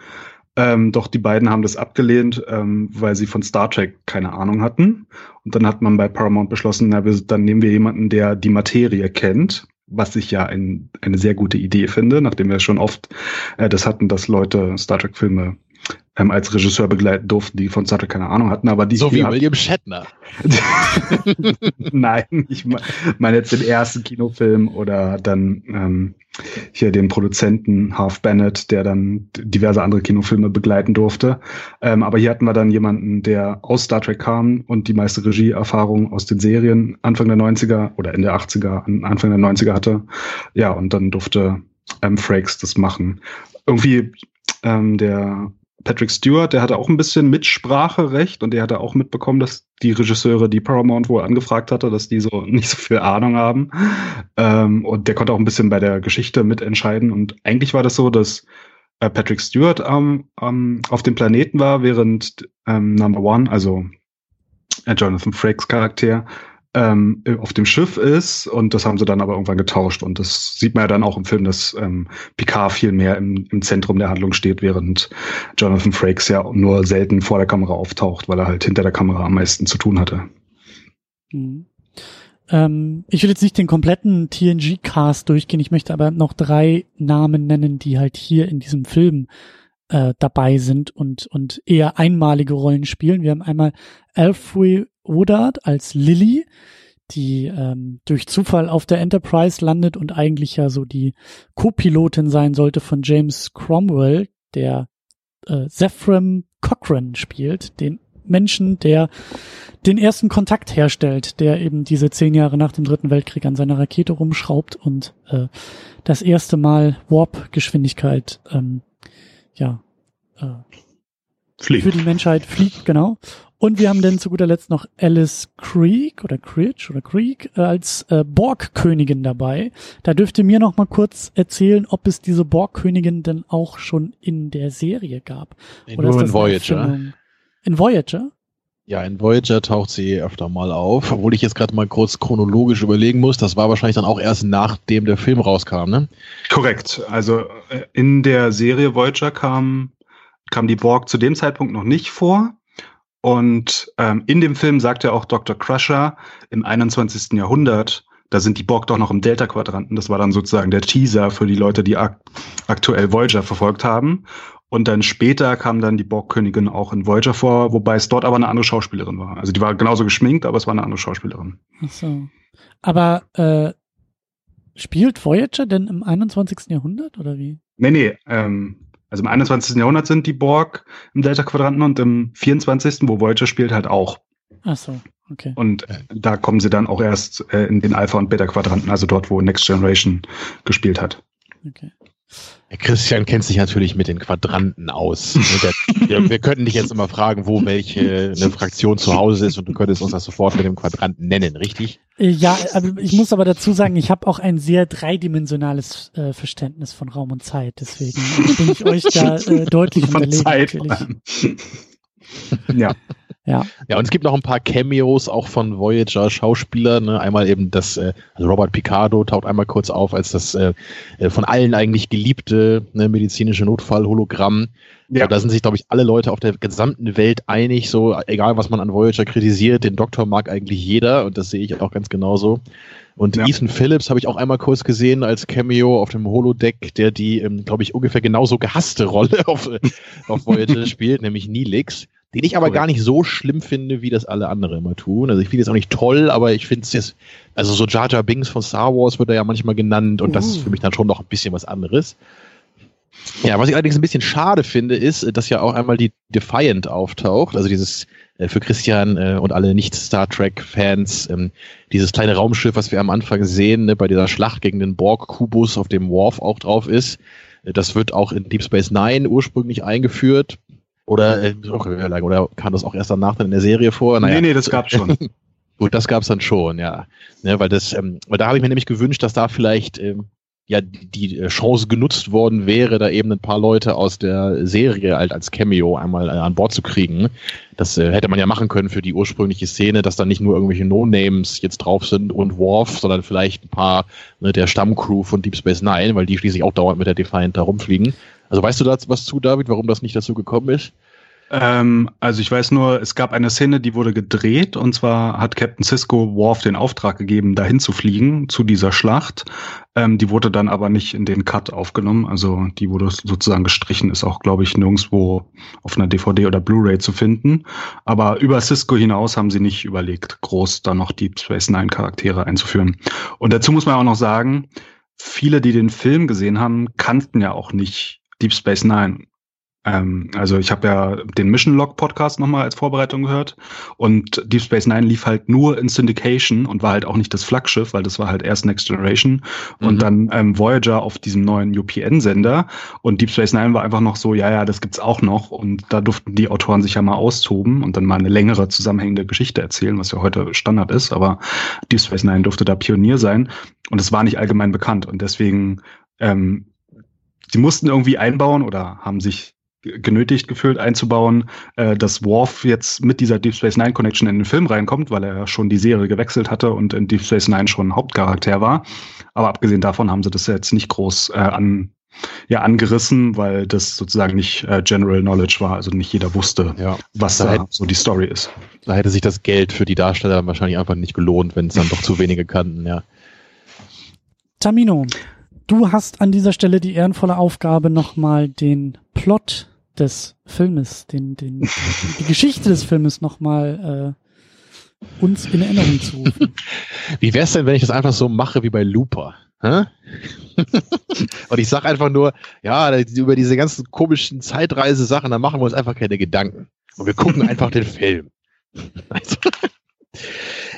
Ähm, doch die beiden haben das abgelehnt, ähm, weil sie von Star Trek keine Ahnung hatten. Und dann hat man bei Paramount beschlossen, na, wir, dann nehmen wir jemanden, der die Materie kennt was ich ja ein, eine sehr gute Idee finde, nachdem wir schon oft äh, das hatten, dass Leute Star Trek-Filme ähm, als Regisseur begleiten durften, die von Star Trek keine Ahnung hatten, aber die so wie William Shatner. (laughs) Nein, ich meine jetzt den ersten Kinofilm oder dann ähm, hier den Produzenten Half Bennett, der dann diverse andere Kinofilme begleiten durfte. Ähm, aber hier hatten wir dann jemanden, der aus Star Trek kam und die meiste Regieerfahrung aus den Serien Anfang der 90er oder Ende 80er, Anfang der 90er hatte. Ja, und dann durfte ähm, Frakes das machen. Irgendwie ähm, der Patrick Stewart, der hatte auch ein bisschen Mitspracherecht und der hatte auch mitbekommen, dass die Regisseure, die Paramount wohl angefragt hatte, dass die so (laughs) nicht so viel Ahnung haben. Ähm, und der konnte auch ein bisschen bei der Geschichte mitentscheiden. Und eigentlich war das so, dass äh, Patrick Stewart ähm, ähm, auf dem Planeten war, während ähm, Number One, also äh, Jonathan Frakes Charakter, ähm, auf dem Schiff ist und das haben sie dann aber irgendwann getauscht und das sieht man ja dann auch im Film, dass ähm, Picard viel mehr im, im Zentrum der Handlung steht, während Jonathan Frakes ja nur selten vor der Kamera auftaucht, weil er halt hinter der Kamera am meisten zu tun hatte. Mhm. Ähm, ich will jetzt nicht den kompletten TNG-Cast durchgehen, ich möchte aber noch drei Namen nennen, die halt hier in diesem Film äh, dabei sind und, und eher einmalige Rollen spielen. Wir haben einmal Alfred Woodard als Lily, die ähm, durch Zufall auf der Enterprise landet und eigentlich ja so die Co-Pilotin sein sollte von James Cromwell, der äh, Zephram Cochrane spielt, den Menschen, der den ersten Kontakt herstellt, der eben diese zehn Jahre nach dem Dritten Weltkrieg an seiner Rakete rumschraubt und äh, das erste Mal Warp-Geschwindigkeit ähm, ja äh, fliegt. für die Menschheit fliegt, genau. Und wir haben dann zu guter Letzt noch Alice Creek oder Creech oder Creek äh, als äh, Borg-Königin dabei. Da dürft ihr mir noch mal kurz erzählen, ob es diese Borg-Königin denn auch schon in der Serie gab. In oder nur in Voyager. In Voyager? Ja, in Voyager taucht sie öfter mal auf, obwohl ich jetzt gerade mal kurz chronologisch überlegen muss. Das war wahrscheinlich dann auch erst nachdem der Film rauskam, ne? Korrekt. Also äh, in der Serie Voyager kam, kam die Borg zu dem Zeitpunkt noch nicht vor. Und ähm, in dem Film sagt ja auch Dr. Crusher, im 21. Jahrhundert, da sind die Borg doch noch im Delta-Quadranten. Das war dann sozusagen der Teaser für die Leute, die ak aktuell Voyager verfolgt haben. Und dann später kam dann die Borg-Königin auch in Voyager vor, wobei es dort aber eine andere Schauspielerin war. Also die war genauso geschminkt, aber es war eine andere Schauspielerin. Ach so. Aber äh, spielt Voyager denn im 21. Jahrhundert oder wie? Nee, nee. Ähm, Also im 21. Jahrhundert sind die Borg im Delta-Quadranten und im 24., wo Voyager spielt, halt auch. Ach so, okay. Und da kommen sie dann auch erst äh, in den Alpha- und Beta-Quadranten, also dort, wo Next Generation gespielt hat. Okay. Christian kennt sich natürlich mit den Quadranten aus. wir, wir könnten dich jetzt immer fragen, wo welche eine Fraktion zu Hause ist und du könntest uns das sofort mit dem Quadranten nennen, richtig? Äh, ja, aber ich muss aber dazu sagen, ich habe auch ein sehr dreidimensionales äh, Verständnis von Raum und Zeit. Deswegen bin ich euch da (laughs) äh, deutlich von unterlegen. Zeit. Natürlich. ja. Ja. Ja, und es gibt noch ein paar Cameos auch von Voyager Schauspielern. Ne? Einmal eben das, äh, also Robert Picardo taucht einmal kurz auf als das äh, äh von allen eigentlich geliebte ne, medizinische Notfall-Hologramm. Ja. Da sind sich, glaube ich, alle Leute auf der gesamten Welt einig, so egal was man an Voyager kritisiert, den Doktor mag eigentlich jeder und das sehe ich auch ganz genauso. Und ja. Ethan Phillips habe ich auch einmal kurz gesehen als Cameo auf dem Holodeck, der die, ähm, glaube ich, ungefähr genauso gehasste Rolle (laughs) auf, auf Voyager (laughs) spielt, nämlich Neelix den ich aber cool. gar nicht so schlimm finde, wie das alle anderen immer tun. Also ich finde es auch nicht toll, aber ich finde es jetzt, also so Jar Jar Binks von Star Wars wird er ja manchmal genannt und uh. das ist für mich dann schon noch ein bisschen was anderes. Ja, was ich allerdings ein bisschen schade finde, ist, dass ja auch einmal die Defiant auftaucht, also dieses äh, für Christian äh, und alle Nicht-Star Trek-Fans, ähm, dieses kleine Raumschiff, was wir am Anfang sehen, ne, bei dieser Schlacht gegen den Borg-Kubus, auf dem Worf auch drauf ist. Äh, das wird auch in Deep Space Nine ursprünglich eingeführt. Oder, äh, oder kam das auch erst danach dann in der Serie vor? Naja. Nee, nee, das gab's schon. (laughs) Gut, das gab's dann schon, ja. Ne, weil das, ähm, weil da habe ich mir nämlich gewünscht, dass da vielleicht ähm, ja die, die Chance genutzt worden wäre, da eben ein paar Leute aus der Serie halt als Cameo einmal äh, an Bord zu kriegen. Das äh, hätte man ja machen können für die ursprüngliche Szene, dass da nicht nur irgendwelche No-Names jetzt drauf sind und Worf, sondern vielleicht ein paar ne, der Stammcrew von Deep Space Nine, weil die schließlich auch dauernd mit der Defiant da rumfliegen. Also weißt du da was zu, David, warum das nicht dazu gekommen ist? Ähm, also ich weiß nur, es gab eine Szene, die wurde gedreht und zwar hat Captain Cisco Worf den Auftrag gegeben, dahin zu fliegen zu dieser Schlacht. Ähm, die wurde dann aber nicht in den Cut aufgenommen, also die wurde sozusagen gestrichen, ist auch, glaube ich, nirgendwo auf einer DVD oder Blu-ray zu finden. Aber über Cisco hinaus haben sie nicht überlegt, groß da noch die Space Nine Charaktere einzuführen. Und dazu muss man auch noch sagen, viele, die den Film gesehen haben, kannten ja auch nicht Deep Space Nine. Ähm, also ich habe ja den Mission Log Podcast nochmal als Vorbereitung gehört und Deep Space Nine lief halt nur in Syndication und war halt auch nicht das Flaggschiff, weil das war halt erst Next Generation mhm. und dann ähm, Voyager auf diesem neuen UPN-Sender und Deep Space Nine war einfach noch so, ja, ja, das gibt's auch noch und da durften die Autoren sich ja mal austoben und dann mal eine längere zusammenhängende Geschichte erzählen, was ja heute Standard ist, aber Deep Space Nine durfte da Pionier sein und es war nicht allgemein bekannt und deswegen ähm, sie mussten irgendwie einbauen oder haben sich genötigt gefühlt einzubauen, äh, dass Worf jetzt mit dieser Deep Space Nine Connection in den Film reinkommt, weil er schon die Serie gewechselt hatte und in Deep Space Nine schon Hauptcharakter war. Aber abgesehen davon haben sie das jetzt nicht groß äh, an ja angerissen, weil das sozusagen nicht äh, General Knowledge war, also nicht jeder wusste, ja. was da, da hätte, so die Story ist. Da hätte sich das Geld für die Darsteller wahrscheinlich einfach nicht gelohnt, wenn es dann doch zu wenige kannten, ja. Tamino, du hast an dieser Stelle die ehrenvolle Aufgabe, nochmal den Plot des Filmes, den, den, die Geschichte des Filmes nochmal äh, uns in Erinnerung zu rufen. (laughs) Wie wär's denn, wenn ich das einfach so mache wie bei Looper? Hä? (laughs) und ich sag einfach nur, ja, über diese ganzen komischen Zeitreise-Sachen, da machen wir uns einfach keine Gedanken. Und wir gucken einfach den Film. (laughs)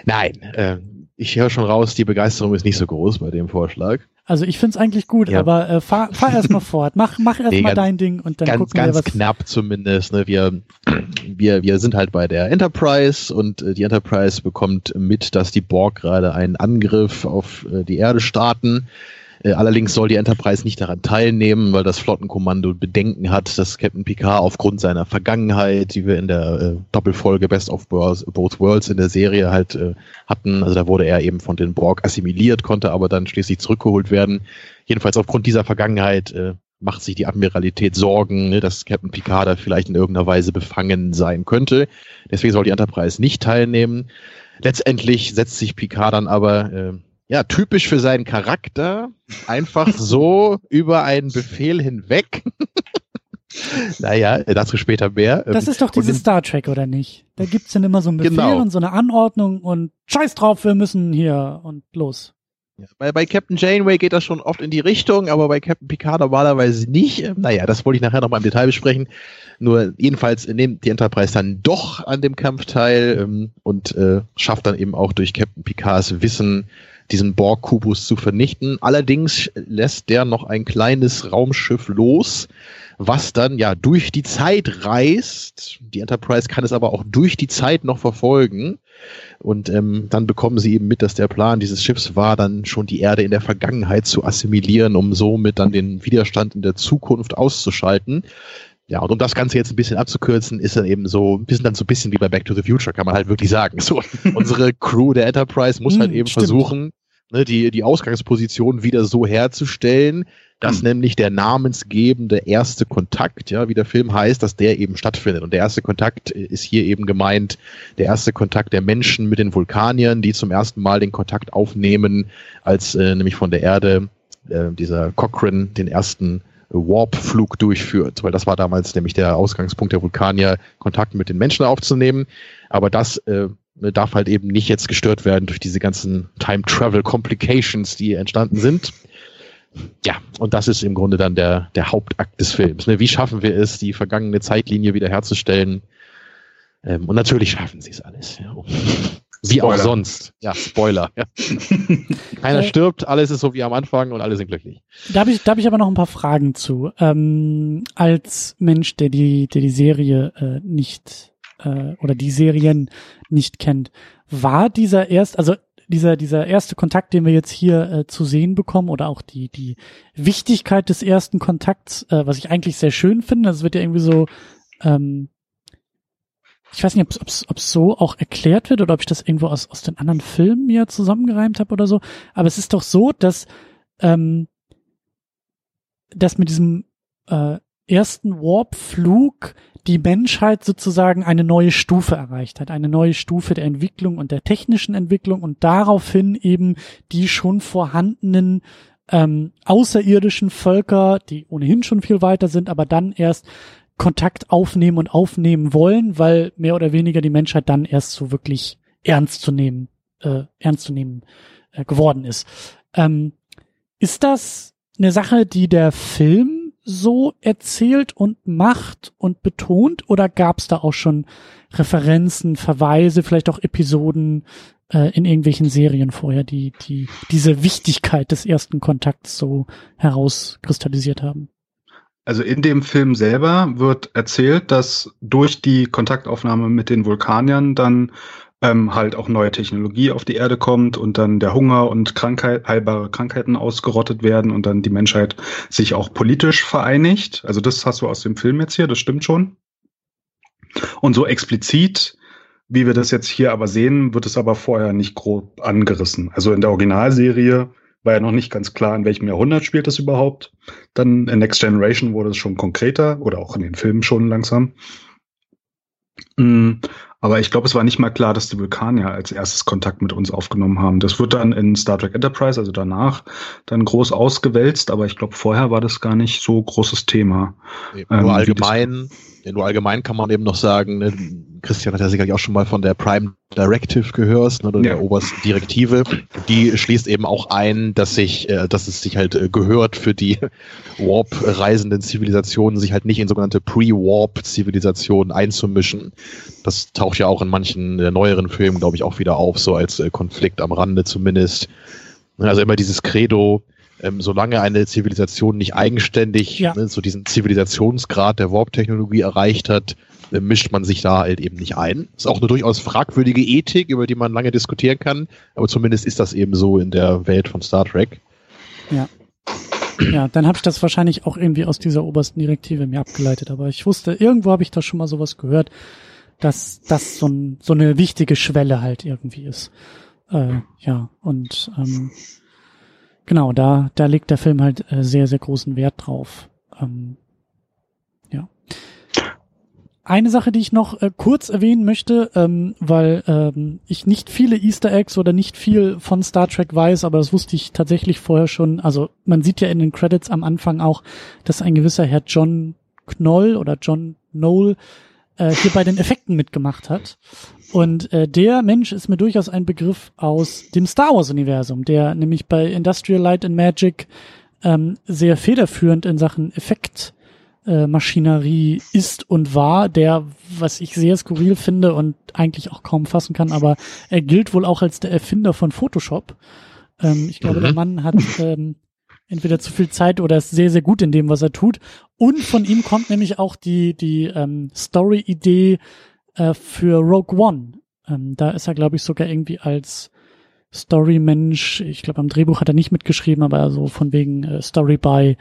Nein, äh, ich höre schon raus, die Begeisterung ist nicht so groß bei dem Vorschlag. Also ich find's eigentlich gut, ja. aber äh, fahr, fahr erst mal (laughs) fort. Mach, mach erst nee, mal dein Ding und dann ganz, gucken ganz wir, was knapp zumindest. Ne? Wir, (clears throat) wir, wir sind halt bei der Enterprise und äh, die Enterprise bekommt mit, dass die Borg gerade einen Angriff auf äh, die Erde starten. Äh, allerdings soll die Enterprise nicht daran teilnehmen, weil das Flottenkommando Bedenken hat, dass Captain Picard aufgrund seiner Vergangenheit, die wir in der äh, Doppelfolge Best of Both Worlds in der Serie halt äh, hatten, also da wurde er eben von den Borg assimiliert, konnte aber dann schließlich zurückgeholt werden. Jedenfalls aufgrund dieser Vergangenheit macht sich die Admiralität Sorgen, ne, dass Captain Picard da vielleicht in irgendeiner Weise befangen sein könnte. Deswegen soll die Enterprise nicht teilnehmen. Letztendlich setzt sich Picard dann aber äh, ja, typisch für seinen Charakter, einfach (laughs) so über einen Befehl hinweg. (laughs) naja, dazu später mehr. Das ist doch dieses Star Trek, oder nicht? Da gibt's dann immer so einen Befehl genau. und so eine Anordnung und scheiß drauf, wir müssen hier und los. Ja, bei, bei Captain Janeway geht das schon oft in die Richtung, aber bei Captain Picard normalerweise nicht. Ähm, naja, das wollte ich nachher noch mal im Detail besprechen. Nur jedenfalls nimmt die Enterprise dann doch an dem Kampf teil ähm, und äh, schafft dann eben auch durch Captain Picards Wissen diesen Borg-Kubus zu vernichten. Allerdings lässt der noch ein kleines Raumschiff los, was dann ja durch die Zeit reist. Die Enterprise kann es aber auch durch die Zeit noch verfolgen. Und ähm, dann bekommen sie eben mit, dass der Plan dieses Schiffs war, dann schon die Erde in der Vergangenheit zu assimilieren, um somit dann den Widerstand in der Zukunft auszuschalten. Ja, und um das Ganze jetzt ein bisschen abzukürzen, ist dann eben so, ein bisschen dann so ein bisschen wie bei Back to the Future, kann man halt wirklich sagen. So, (laughs) unsere Crew der Enterprise muss halt hm, eben stimmt. versuchen, ne, die, die Ausgangsposition wieder so herzustellen, dass hm. nämlich der namensgebende erste Kontakt, ja, wie der Film heißt, dass der eben stattfindet. Und der erste Kontakt ist hier eben gemeint, der erste Kontakt der Menschen mit den Vulkaniern, die zum ersten Mal den Kontakt aufnehmen, als äh, nämlich von der Erde äh, dieser Cochrane den ersten Warp-Flug durchführt, weil das war damals nämlich der Ausgangspunkt der Vulkanier, Kontakt mit den Menschen aufzunehmen. Aber das äh, darf halt eben nicht jetzt gestört werden durch diese ganzen Time-Travel-Complications, die entstanden sind. Ja, und das ist im Grunde dann der, der Hauptakt des Films. Ne? Wie schaffen wir es, die vergangene Zeitlinie wiederherzustellen? Ähm, und natürlich schaffen sie es alles. Ja. Wie Spoiler. auch sonst. Ja, Spoiler. Ja. (laughs) Keiner äh, stirbt, alles ist so wie am Anfang und alle sind glücklich. Da habe ich, da hab ich aber noch ein paar Fragen zu. Ähm, als Mensch, der die, der die Serie äh, nicht äh, oder die Serien nicht kennt, war dieser erst, also dieser, dieser erste Kontakt, den wir jetzt hier äh, zu sehen bekommen, oder auch die, die Wichtigkeit des ersten Kontakts, äh, was ich eigentlich sehr schön finde, das wird ja irgendwie so, ähm, ich weiß nicht, ob es so auch erklärt wird oder ob ich das irgendwo aus, aus den anderen Filmen mir zusammengereimt habe oder so, aber es ist doch so, dass, ähm, dass mit diesem äh, ersten Warp-Flug die Menschheit sozusagen eine neue Stufe erreicht hat, eine neue Stufe der Entwicklung und der technischen Entwicklung und daraufhin eben die schon vorhandenen ähm, außerirdischen Völker, die ohnehin schon viel weiter sind, aber dann erst Kontakt aufnehmen und aufnehmen wollen, weil mehr oder weniger die Menschheit dann erst so wirklich ernst zu nehmen, äh, ernst zu nehmen äh, geworden ist. Ähm, ist das eine Sache, die der Film so erzählt und macht und betont oder gab es da auch schon Referenzen, Verweise, vielleicht auch Episoden äh, in irgendwelchen Serien vorher, die, die diese Wichtigkeit des ersten Kontakts so herauskristallisiert haben? Also in dem Film selber wird erzählt, dass durch die Kontaktaufnahme mit den Vulkaniern dann ähm, halt auch neue Technologie auf die Erde kommt und dann der Hunger und Krankheit, heilbare Krankheiten ausgerottet werden und dann die Menschheit sich auch politisch vereinigt. Also das hast du aus dem Film jetzt hier, das stimmt schon. Und so explizit, wie wir das jetzt hier aber sehen, wird es aber vorher nicht grob angerissen. Also in der Originalserie war ja noch nicht ganz klar, in welchem Jahrhundert spielt das überhaupt. Dann in Next Generation wurde es schon konkreter oder auch in den Filmen schon langsam. Aber ich glaube, es war nicht mal klar, dass die Vulkanier als erstes Kontakt mit uns aufgenommen haben. Das wird dann in Star Trek Enterprise, also danach, dann groß ausgewälzt, aber ich glaube, vorher war das gar nicht so großes Thema. Nee, nur ähm, allgemein ja, nur allgemein kann man eben noch sagen, ne, Christian hat ja sicherlich auch schon mal von der Prime Directive gehört, ne, oder ja. der obersten Direktive. Die schließt eben auch ein, dass sich, äh, dass es sich halt äh, gehört für die (laughs) Warp-reisenden Zivilisationen, sich halt nicht in sogenannte Pre-Warp-Zivilisationen einzumischen. Das taucht ja auch in manchen äh, neueren Filmen, glaube ich, auch wieder auf, so als äh, Konflikt am Rande zumindest. Also immer dieses Credo, ähm, solange eine Zivilisation nicht eigenständig ja. ne, so diesen Zivilisationsgrad der Warp-Technologie erreicht hat, äh, mischt man sich da halt eben nicht ein. Ist auch eine durchaus fragwürdige Ethik, über die man lange diskutieren kann, aber zumindest ist das eben so in der Welt von Star Trek. Ja. Ja, dann habe ich das wahrscheinlich auch irgendwie aus dieser obersten Direktive mir abgeleitet, aber ich wusste, irgendwo habe ich da schon mal sowas gehört, dass das so, ein, so eine wichtige Schwelle halt irgendwie ist. Äh, ja, und ähm, Genau, da, da legt der Film halt äh, sehr, sehr großen Wert drauf. Ähm, ja. Eine Sache, die ich noch äh, kurz erwähnen möchte, ähm, weil ähm, ich nicht viele Easter Eggs oder nicht viel von Star Trek weiß, aber das wusste ich tatsächlich vorher schon. Also man sieht ja in den Credits am Anfang auch, dass ein gewisser Herr John Knoll oder John Knoll äh, hier bei den Effekten mitgemacht hat. Und äh, der Mensch ist mir durchaus ein Begriff aus dem Star Wars-Universum, der nämlich bei Industrial Light and Magic ähm, sehr federführend in Sachen Effekt äh, Maschinerie ist und war, der, was ich sehr skurril finde und eigentlich auch kaum fassen kann, aber er gilt wohl auch als der Erfinder von Photoshop. Ähm, ich glaube, mhm. der Mann hat ähm, entweder zu viel Zeit oder ist sehr, sehr gut in dem, was er tut. Und von ihm kommt nämlich auch die, die ähm, Story-Idee äh, für Rogue One. Ähm, da ist er, glaube ich, sogar irgendwie als Story-Mensch, ich glaube, am Drehbuch hat er nicht mitgeschrieben, aber so von wegen äh, Story by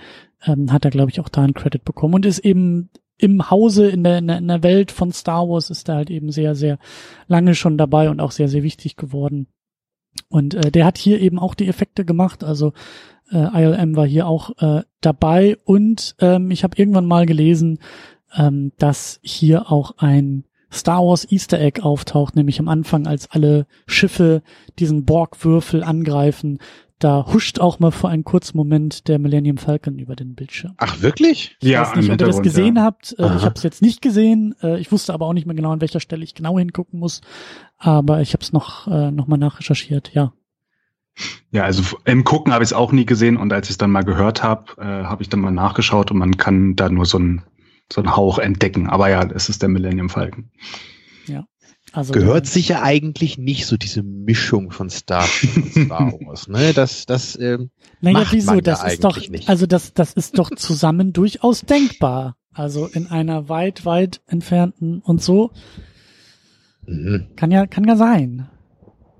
ähm, hat er, glaube ich, auch da einen Credit bekommen und ist eben im Hause, in der, in der, in der Welt von Star Wars ist er halt eben sehr, sehr lange schon dabei und auch sehr, sehr wichtig geworden. Und äh, der hat hier eben auch die Effekte gemacht, also äh, ILM war hier auch äh, dabei und ähm, ich habe irgendwann mal gelesen, ähm, dass hier auch ein Star Wars Easter Egg auftaucht, nämlich am Anfang, als alle Schiffe diesen Borg-Würfel angreifen. Da huscht auch mal für einen kurzen Moment der Millennium Falcon über den Bildschirm. Ach, wirklich? Ich ja, weiß nicht, ob ihr das gesehen ja. habt. Äh, ich habe es jetzt nicht gesehen. Äh, ich wusste aber auch nicht mehr genau, an welcher Stelle ich genau hingucken muss. Aber ich habe es noch, äh, noch mal nachrecherchiert, ja. Ja, also im Gucken habe ich es auch nie gesehen und als ich es dann mal gehört habe, äh, habe ich dann mal nachgeschaut und man kann da nur so ein so einen Hauch entdecken. Aber ja, es ist der Millennium Falcon. Ja. Also Gehört sicher eigentlich nicht so diese Mischung von Star, und Star (laughs) Wars, ne? Das, das, ähm, naja, wieso? Das ist doch, nicht. also das, das ist doch zusammen (laughs) durchaus denkbar. Also in einer weit, weit entfernten und so. Mhm. Kann ja, kann ja sein.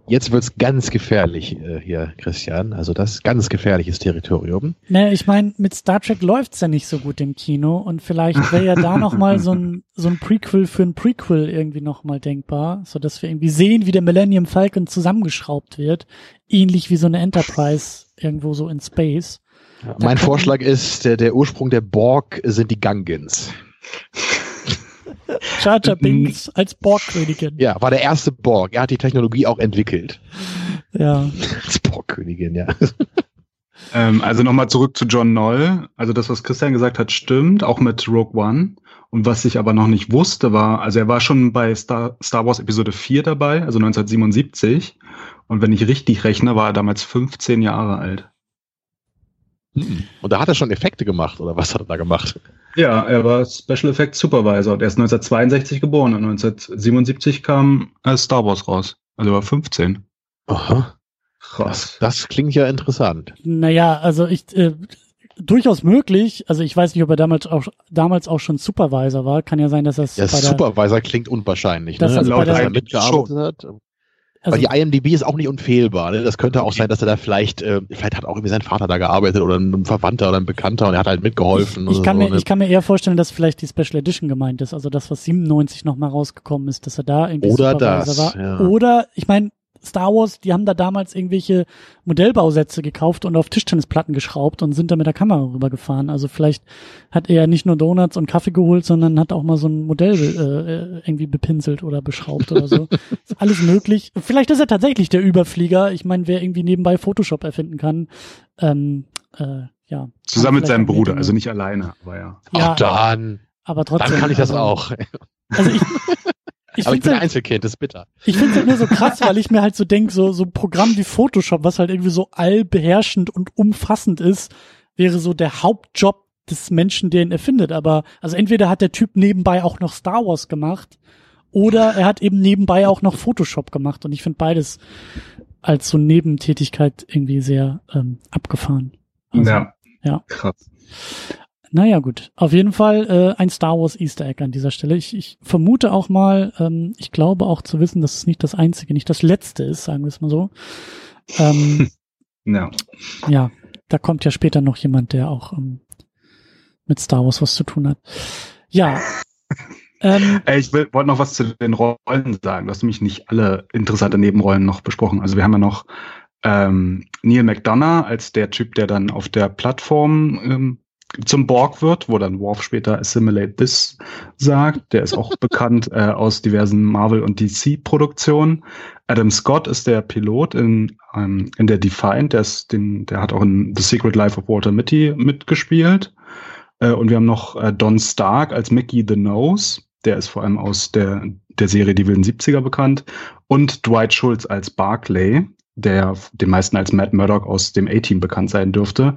Jetzt wird's ganz gefährlich äh, hier, Christian. Also das ist ganz gefährliches Territorium. Naja, ich meine, mit Star Trek läuft's ja nicht so gut im Kino und vielleicht wäre ja da nochmal so ein, so ein Prequel für ein Prequel irgendwie nochmal denkbar, so dass wir irgendwie sehen, wie der Millennium Falcon zusammengeschraubt wird. Ähnlich wie so eine Enterprise irgendwo so in Space. Ja, mein Vorschlag ist, der, der Ursprung der Borg sind die Gungans. Jar Jar Binks als Borg-Königin. Ja, war der erste Borg. Er hat die Technologie auch entwickelt. Ja. (laughs) Als Borg-Königin, ja. Ähm, also nochmal zurück zu John Noll. Also das, was Christian gesagt hat, stimmt, auch mit Rogue One. Und was ich aber noch nicht wusste, war, also er war schon bei Star, Star Wars Episode 4 dabei, also 1977. Und wenn ich richtig rechne, war er damals 15 Jahre alt. Hm. Und da hat er schon Effekte gemacht, oder was hat er da gemacht? Ja, er war Special Effects Supervisor und er ist 1962 geboren und 1977 kam äh, Star Wars raus. Also er war 15. Aha. Krass. Das, das klingt ja interessant. Naja, also ich, äh, durchaus möglich. Also ich weiß nicht, ob er damals auch damals auch schon Supervisor war. Kann ja sein, dass das. Ja, Supervisor klingt unwahrscheinlich, ne? Dass also, dass er mitgearbeitet hat. Also, Weil die IMDb ist auch nicht unfehlbar. Ne? Das könnte auch sein, dass er da vielleicht, äh, vielleicht hat auch irgendwie sein Vater da gearbeitet oder ein Verwandter oder ein Bekannter und er hat halt mitgeholfen. Ich, ich kann, so, mir, ne? ich kann mir eher vorstellen, dass vielleicht die Special Edition gemeint ist. Also das, was 97 nochmal rausgekommen ist, dass er da irgendwie oder das, war. Ja. Oder, ich meine, Star Wars, die haben da damals irgendwelche Modellbausätze gekauft und auf Tischtennisplatten geschraubt und sind da mit der Kamera rübergefahren. Also vielleicht hat er nicht nur Donuts und Kaffee geholt, sondern hat auch mal so ein Modell äh, irgendwie bepinselt oder beschraubt oder so. (laughs) ist alles möglich. Vielleicht ist er tatsächlich der Überflieger. Ich meine, wer irgendwie nebenbei Photoshop erfinden kann, ähm, äh, ja. Zusammen mit seinem Bruder, also nicht alleine, aber ja. ja Ach, dann. Aber trotzdem. Dann kann ich das also, auch. Also ich, (laughs) ich aber ich bin halt, Einzelkind, das ist bitter. Ich finde es halt nur so krass, weil ich mir halt so denke, so, so ein Programm wie Photoshop, was halt irgendwie so allbeherrschend und umfassend ist, wäre so der Hauptjob des Menschen, der ihn erfindet. Aber, also entweder hat der Typ nebenbei auch noch Star Wars gemacht, oder er hat eben nebenbei auch noch Photoshop gemacht. Und ich finde beides als so Nebentätigkeit irgendwie sehr ähm, abgefahren. Also, ja. Ja. Krass. Naja, gut. Auf jeden Fall äh, ein Star Wars Easter Egg an dieser Stelle. Ich, ich vermute auch mal, ähm, ich glaube auch zu wissen, dass es nicht das einzige, nicht das letzte ist, sagen wir es mal so. Ähm, (laughs) no. Ja, da kommt ja später noch jemand, der auch ähm, mit Star Wars was zu tun hat. Ja. (laughs) Ähm, ich wollte noch was zu den Rollen sagen. Du hast nämlich nicht alle interessante Nebenrollen noch besprochen. Also wir haben ja noch ähm, Neil McDonough als der Typ, der dann auf der Plattform ähm, zum Borg wird, wo dann Worf später Assimilate This sagt. Der ist auch (laughs) bekannt äh, aus diversen Marvel- und DC-Produktionen. Adam Scott ist der Pilot in, ähm, in der Defiant. Der, ist den, der hat auch in The Secret Life of Walter Mitty mitgespielt. Äh, und wir haben noch äh, Don Stark als Mickey the Nose. Der ist vor allem aus der, der Serie Die wilden 70er bekannt. Und Dwight Schultz als Barclay, der den meisten als Matt Murdock aus dem A-Team bekannt sein dürfte,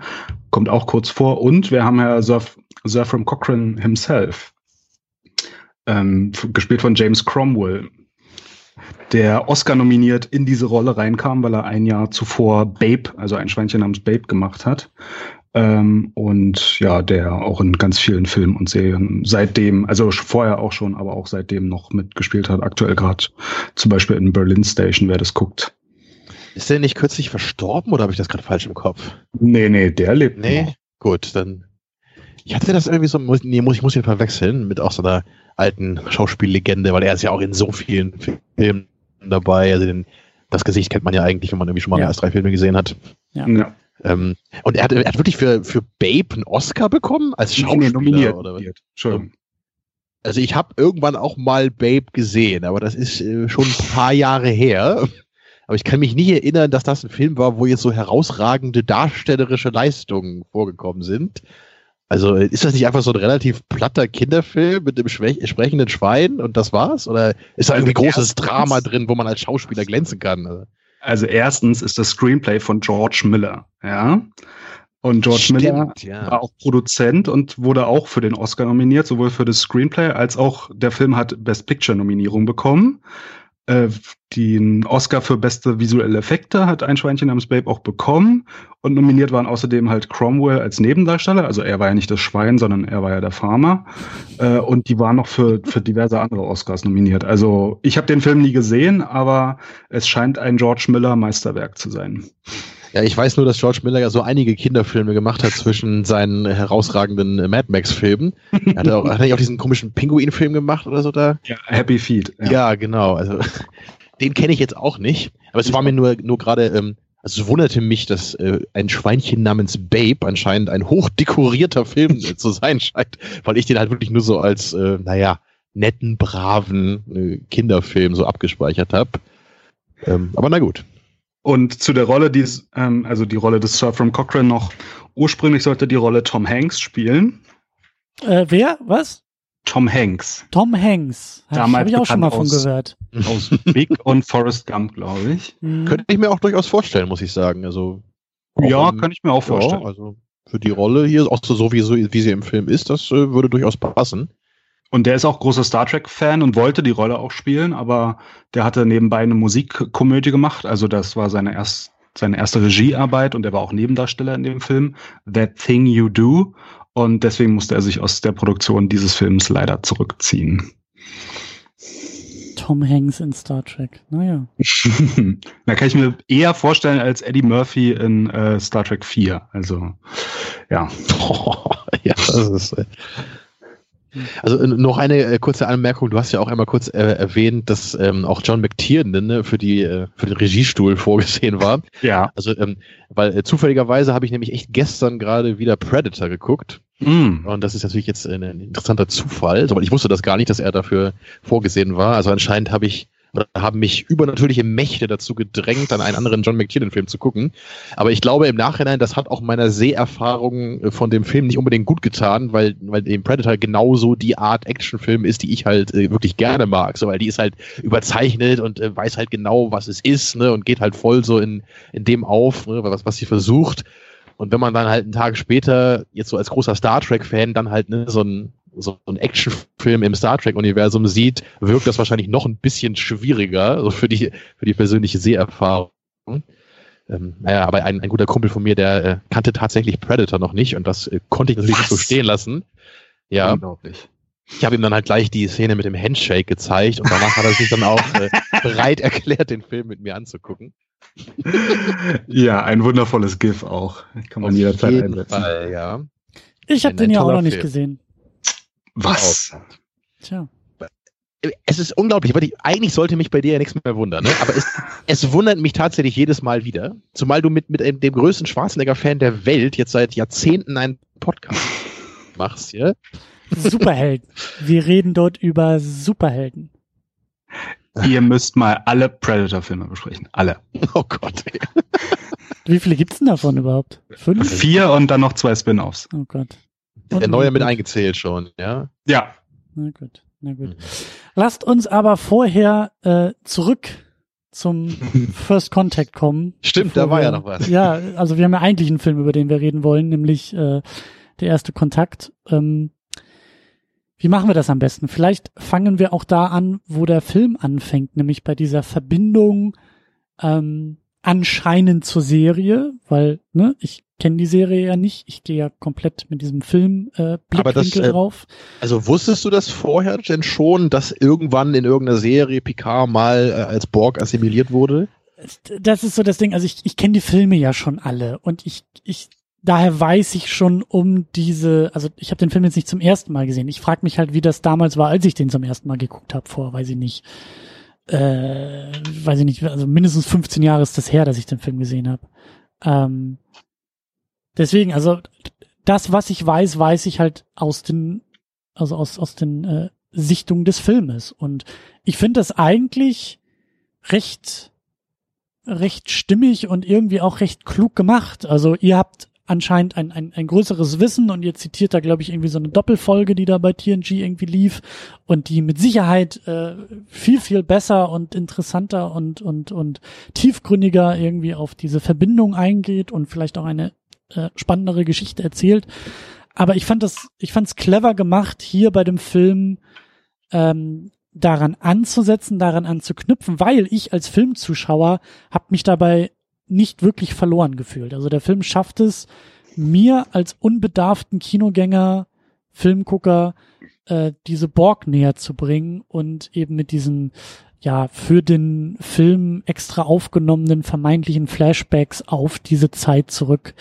kommt auch kurz vor. Und wir haben ja Surf, Zerfram Cochran himself, ähm, gespielt von James Cromwell, der Oscar nominiert in diese Rolle reinkam, weil er ein Jahr zuvor Babe, also ein Schweinchen namens Babe gemacht hat. Ähm, und ja, der auch in ganz vielen Filmen und Serien seitdem, also vorher auch schon, aber auch seitdem noch mitgespielt hat. Aktuell gerade zum Beispiel in Berlin Station, wer das guckt. Ist der nicht kürzlich verstorben oder habe ich das gerade falsch im Kopf? Nee, nee, der lebt. Nee, noch. gut, dann. Ich hatte das irgendwie so, nee, muss, ich muss ihn verwechseln mit auch so einer alten Schauspiellegende, weil er ist ja auch in so vielen Filmen dabei. Also den, das Gesicht kennt man ja eigentlich, wenn man irgendwie schon mal ja. erst drei Filme gesehen hat. Ja. ja. Ähm, und er hat, er hat wirklich für, für Babe einen Oscar bekommen als Schauspieler? Nee, nominiert. Oder? Entschuldigung. Also ich habe irgendwann auch mal Babe gesehen, aber das ist äh, schon ein paar Jahre her. Aber ich kann mich nicht erinnern, dass das ein Film war, wo jetzt so herausragende darstellerische Leistungen vorgekommen sind. Also ist das nicht einfach so ein relativ platter Kinderfilm mit dem sprechenden Schwein und das war's? Oder ist da irgendwie großes Drama drin, wo man als Schauspieler glänzen kann? Also, also erstens ist das Screenplay von George Miller, ja. Und George Stimmt, Miller ja. war auch Produzent und wurde auch für den Oscar nominiert, sowohl für das Screenplay als auch der Film hat Best Picture Nominierung bekommen. Äh, den Oscar für beste visuelle Effekte hat ein Schweinchen namens Babe auch bekommen. Und nominiert waren außerdem halt Cromwell als Nebendarsteller. Also er war ja nicht das Schwein, sondern er war ja der Farmer. Äh, und die waren noch für, für diverse andere Oscars nominiert. Also ich habe den Film nie gesehen, aber es scheint ein George Miller Meisterwerk zu sein. Ja, ich weiß nur, dass George Miller ja so einige Kinderfilme gemacht hat zwischen seinen herausragenden Mad Max-Filmen. Er hat auch, hat er auch diesen komischen Pinguin-Film gemacht oder so da? Ja, Happy Feet. Ja, ja genau. Also den kenne ich jetzt auch nicht. Aber es war mir nur, nur gerade, ähm, also es wunderte mich, dass äh, ein Schweinchen namens Babe anscheinend ein hochdekorierter Film (laughs) zu sein scheint, weil ich den halt wirklich nur so als, äh, naja, netten, braven äh, Kinderfilm so abgespeichert habe. Ähm, aber na gut. Und zu der Rolle, die, ähm, also die Rolle des Sir from Cochrane noch, ursprünglich sollte die Rolle Tom Hanks spielen. Äh, wer? Was? Tom Hanks. Tom Hanks. Damals habe ich auch schon mal von gehört. Aus Big und Forrest Gump, glaube ich. (laughs) Mhm. Könnte ich mir auch durchaus vorstellen, muss ich sagen. Also ja, im, kann ich mir auch vorstellen. Ja, also für die Rolle hier, auch so wie, so wie sie im Film ist, das äh, würde durchaus passen. Und der ist auch großer Star Trek-Fan und wollte die Rolle auch spielen, aber der hatte nebenbei eine Musikkomödie gemacht. Also das war seine, erst, seine erste Regiearbeit und er war auch Nebendarsteller in dem Film, That Thing You Do. Und deswegen musste er sich aus der Produktion dieses Films leider zurückziehen. Tom Hanks in Star Trek, naja. (laughs) da kann ich mir eher vorstellen als Eddie Murphy in äh, Star Trek 4. Also, ja. (laughs) ja, das ist. Äh also äh, noch eine äh, kurze Anmerkung. Du hast ja auch einmal kurz äh, erwähnt, dass ähm, auch John McTiernan ne, für die äh, für den Regiestuhl (laughs) vorgesehen war. Ja. Also ähm, weil äh, zufälligerweise habe ich nämlich echt gestern gerade wieder Predator geguckt. Mm. Und das ist natürlich jetzt ein, interessanter Zufall, weil ich wusste das gar nicht, dass er dafür vorgesehen war. Also anscheinend habe ich haben mich übernatürliche Mächte dazu gedrängt, dann einen anderen John McTiernan-Film zu gucken. Aber ich glaube im Nachhinein, das hat auch meiner Seherfahrung äh, von dem Film nicht unbedingt gut getan, weil, weil dem Predator genauso die Art Actionfilm ist, die ich halt äh, wirklich gerne mag. So, weil die ist halt überzeichnet und äh, weiß halt genau, was es ist, ne, und geht halt voll so in, in dem auf, ne, was, was sie versucht. Und wenn man dann halt einen Tag später, jetzt so als großer Star Trek-Fan, dann halt ne, so ein so ein Actionfilm im Star Trek-Universum sieht, wirkt das wahrscheinlich noch ein bisschen schwieriger also für, die, für die persönliche Seherfahrung. Ähm, naja, aber ein, ein guter Kumpel von mir, der äh, kannte tatsächlich Predator noch nicht und das äh, konnte ich natürlich Was? nicht so stehen lassen. Ja. Unglaublich. Ich habe ihm dann halt gleich die Szene mit dem Handshake gezeigt und danach hat er sich dann auch äh, (laughs) bereit erklärt, den Film mit mir anzugucken. (laughs) Ja, ein wundervolles GIF auch. Kann man Auf jederzeit einsetzen. Fall, ja. Ich habe den ja auch noch nicht Film. gesehen. Was? Tja. Es ist unglaublich, weil ich, eigentlich sollte mich bei dir ja nichts mehr wundern, ne? aber es, (laughs) es wundert mich tatsächlich jedes Mal wieder, zumal du mit, mit dem, dem größten Schwarzenegger-Fan der Welt jetzt seit Jahrzehnten einen Podcast (laughs) machst hier. Superhelden. Wir reden dort über Superhelden. Ihr müsst mal alle Predator-Filme besprechen. Alle. (laughs) Oh Gott. Ey. Wie viele gibt's denn davon überhaupt? Fünf? Vier und dann noch zwei Spin-offs. Oh Gott. Der neue mit eingezählt schon, ja? Ja. Na gut. Na gut. Lasst uns aber vorher äh, zurück zum (laughs) First Contact kommen. Stimmt, da war wir, ja noch was. Ja, also wir haben ja eigentlich einen Film, über den wir reden wollen, nämlich äh, der erste Kontakt. Ähm, wie machen wir das am besten? Vielleicht fangen wir auch da an, wo der Film anfängt, nämlich bei dieser Verbindung ähm, anscheinend zur Serie, weil ne, ich kenne die Serie ja nicht. Ich gehe ja komplett mit diesem Film äh, Blickwinkel das, äh, drauf. Also wusstest du das vorher denn schon, dass irgendwann in irgendeiner Serie Picard mal äh, als Borg assimiliert wurde? Das ist so das Ding. Also ich, ich kenne die Filme ja schon alle und ich ich daher weiß ich schon um diese, also ich habe den Film jetzt nicht zum ersten Mal gesehen. Ich frage mich halt, wie das damals war, als ich den zum ersten Mal geguckt habe, vor, weiß ich nicht, äh, weiß ich nicht, also mindestens 15 Jahre ist das her, dass ich den Film gesehen habe. Ähm, deswegen, also das, was ich weiß, weiß ich halt aus den, also aus, aus den äh, Sichtungen des Filmes. Und ich finde das eigentlich recht, recht stimmig und irgendwie auch recht klug gemacht. Also ihr habt anscheinend ein, ein, ein größeres Wissen und ihr zitiert da, glaube ich, irgendwie so eine Doppelfolge, die da bei TNG irgendwie lief und die mit Sicherheit äh, viel, viel besser und interessanter und, und, und tiefgründiger irgendwie auf diese Verbindung eingeht und vielleicht auch eine äh, spannendere Geschichte erzählt. Aber ich fand das, ich fand es clever gemacht, hier bei dem Film ähm, daran anzusetzen, daran anzuknüpfen, weil ich als Filmzuschauer habe mich dabei nicht wirklich verloren gefühlt. Also der Film schafft es, mir als unbedarften Kinogänger, Filmgucker, äh, diese Borg näher zu bringen und eben mit diesen ja für den Film extra aufgenommenen vermeintlichen Flashbacks auf diese Zeit zurück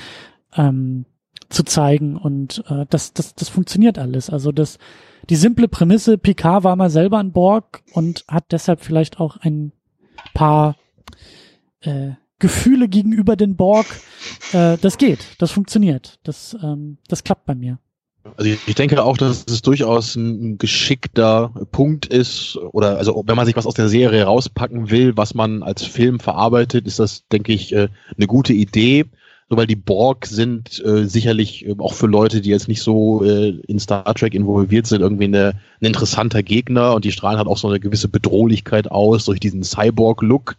ähm, zu zeigen und äh, das das das funktioniert alles. Also das die simple Prämisse Picard war mal selber ein Borg und hat deshalb vielleicht auch ein paar äh, Gefühle gegenüber den Borg, äh, das geht, das funktioniert, das, ähm, das klappt bei mir. Also ich denke auch, dass es durchaus ein geschickter Punkt ist, oder also wenn man sich was aus der Serie rauspacken will, was man als Film verarbeitet, ist das, denke ich, äh, eine gute Idee. So, weil die Borg sind äh, sicherlich äh, auch für Leute, die jetzt nicht so äh, in Star Trek involviert sind, irgendwie eine, ein interessanter Gegner und die strahlen halt auch so eine gewisse Bedrohlichkeit aus durch diesen Cyborg-Look.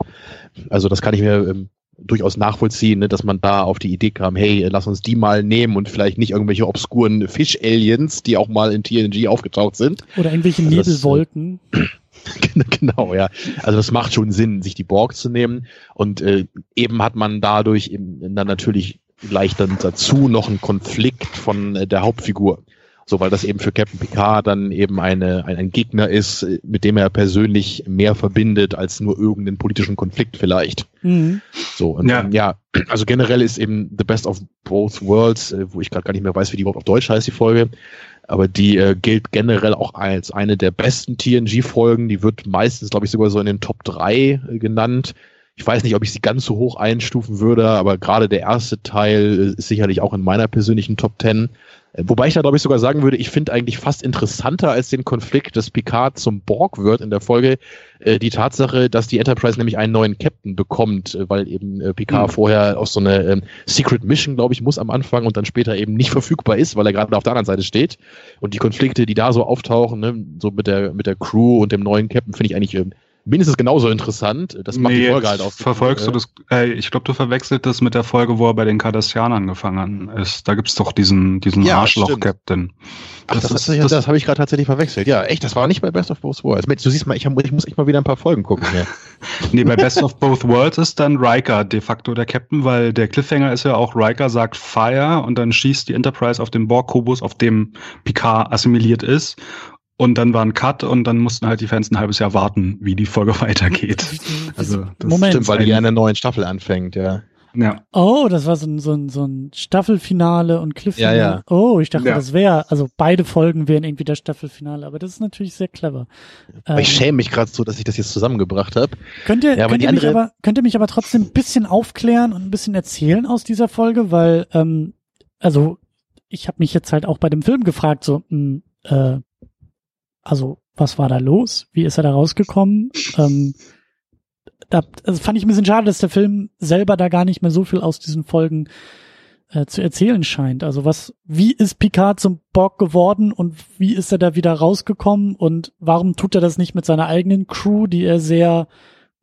Also das kann ich mir ähm, durchaus nachvollziehen, ne, dass man da auf die Idee kam, hey, lass uns die mal nehmen und vielleicht nicht irgendwelche obskuren Fisch-Aliens, die auch mal in TNG aufgetaucht sind. Oder irgendwelche also Nebelwolken. (laughs) Genau, ja. Also das macht schon Sinn, sich die Borg zu nehmen. Und äh, eben hat man dadurch eben dann natürlich gleich dann dazu noch einen Konflikt von äh, der Hauptfigur. So, weil das eben für Captain Picard dann eben eine, ein, ein Gegner ist, mit dem er persönlich mehr verbindet als nur irgendeinen politischen Konflikt vielleicht. Mhm. So, und ja. ja, also generell ist eben The Best of Both Worlds, äh, wo ich gerade gar nicht mehr weiß, wie die überhaupt auf Deutsch heißt, die Folge, aber die äh, gilt generell auch als eine der besten TNG-Folgen. Die wird meistens, glaube ich, sogar so in den Top 3 äh, genannt. Ich weiß nicht, ob ich sie ganz so hoch einstufen würde, aber gerade der erste Teil äh, ist sicherlich auch in meiner persönlichen Top 10. Wobei ich da, glaube ich, sogar sagen würde, ich finde eigentlich fast interessanter als den Konflikt, dass Picard zum Borg wird in der Folge, äh, die Tatsache, dass die Enterprise nämlich einen neuen Captain bekommt, äh, weil eben äh, Picard mhm. vorher aus so einer ähm, Secret Mission, glaube ich, muss am Anfang und dann später eben nicht verfügbar ist, weil er gerade auf der anderen Seite steht. Und die Konflikte, die da so auftauchen, ne, so mit der, mit der Crew und dem neuen Captain, finde ich eigentlich ähm, mindestens genauso interessant. Das macht nee, die Folge halt auch. Verfolgst du das? Äh, ich glaube, du verwechselt das mit der Folge, wo er bei den Cardassianern gefangen ist. Da gibt's doch diesen, diesen ja, Arschloch-Captain. Ach, das, das, das, das, das habe ich gerade tatsächlich verwechselt. Ja, echt, das war nicht bei Best of Both Worlds. Du siehst mal, ich, hab, ich muss echt mal wieder ein paar Folgen gucken. Ja. (laughs) nee, bei Best of Both Worlds ist dann Riker de facto der Captain, weil der Cliffhanger ist ja auch, Riker sagt Fire und dann schießt die Enterprise auf den Borg-Kubus, auf dem Picard assimiliert ist. Und dann war ein Cut und dann mussten halt die Fans ein halbes Jahr warten, wie die Folge (laughs) weitergeht. (laughs) Also das Moment, stimmt, weil die ja in der neuen Staffel anfängt, ja. Ja. Oh, das war so ein, so ein, so ein Staffelfinale und Cliffhanger. Ja, ja. Oh, ich dachte, ja. das wäre, also beide Folgen wären irgendwie das Staffelfinale, aber das ist natürlich sehr clever. Aber ähm, ich schäme mich gerade so, dass ich das jetzt zusammengebracht habe. Könnt ihr, ja, könnt, ihr mich aber, könnt ihr mich aber trotzdem ein bisschen aufklären und ein bisschen erzählen aus dieser Folge, weil, ähm, also ich habe mich jetzt halt auch bei dem Film gefragt, so, mh, hm, äh, also was war da los? Wie ist er da rausgekommen? Ähm, da also fand ich ein bisschen schade, dass der Film selber da gar nicht mehr so viel aus diesen Folgen äh, zu erzählen scheint. Also was, wie ist Picard zum Borg geworden und wie ist er da wieder rausgekommen und warum tut er das nicht mit seiner eigenen Crew, die er sehr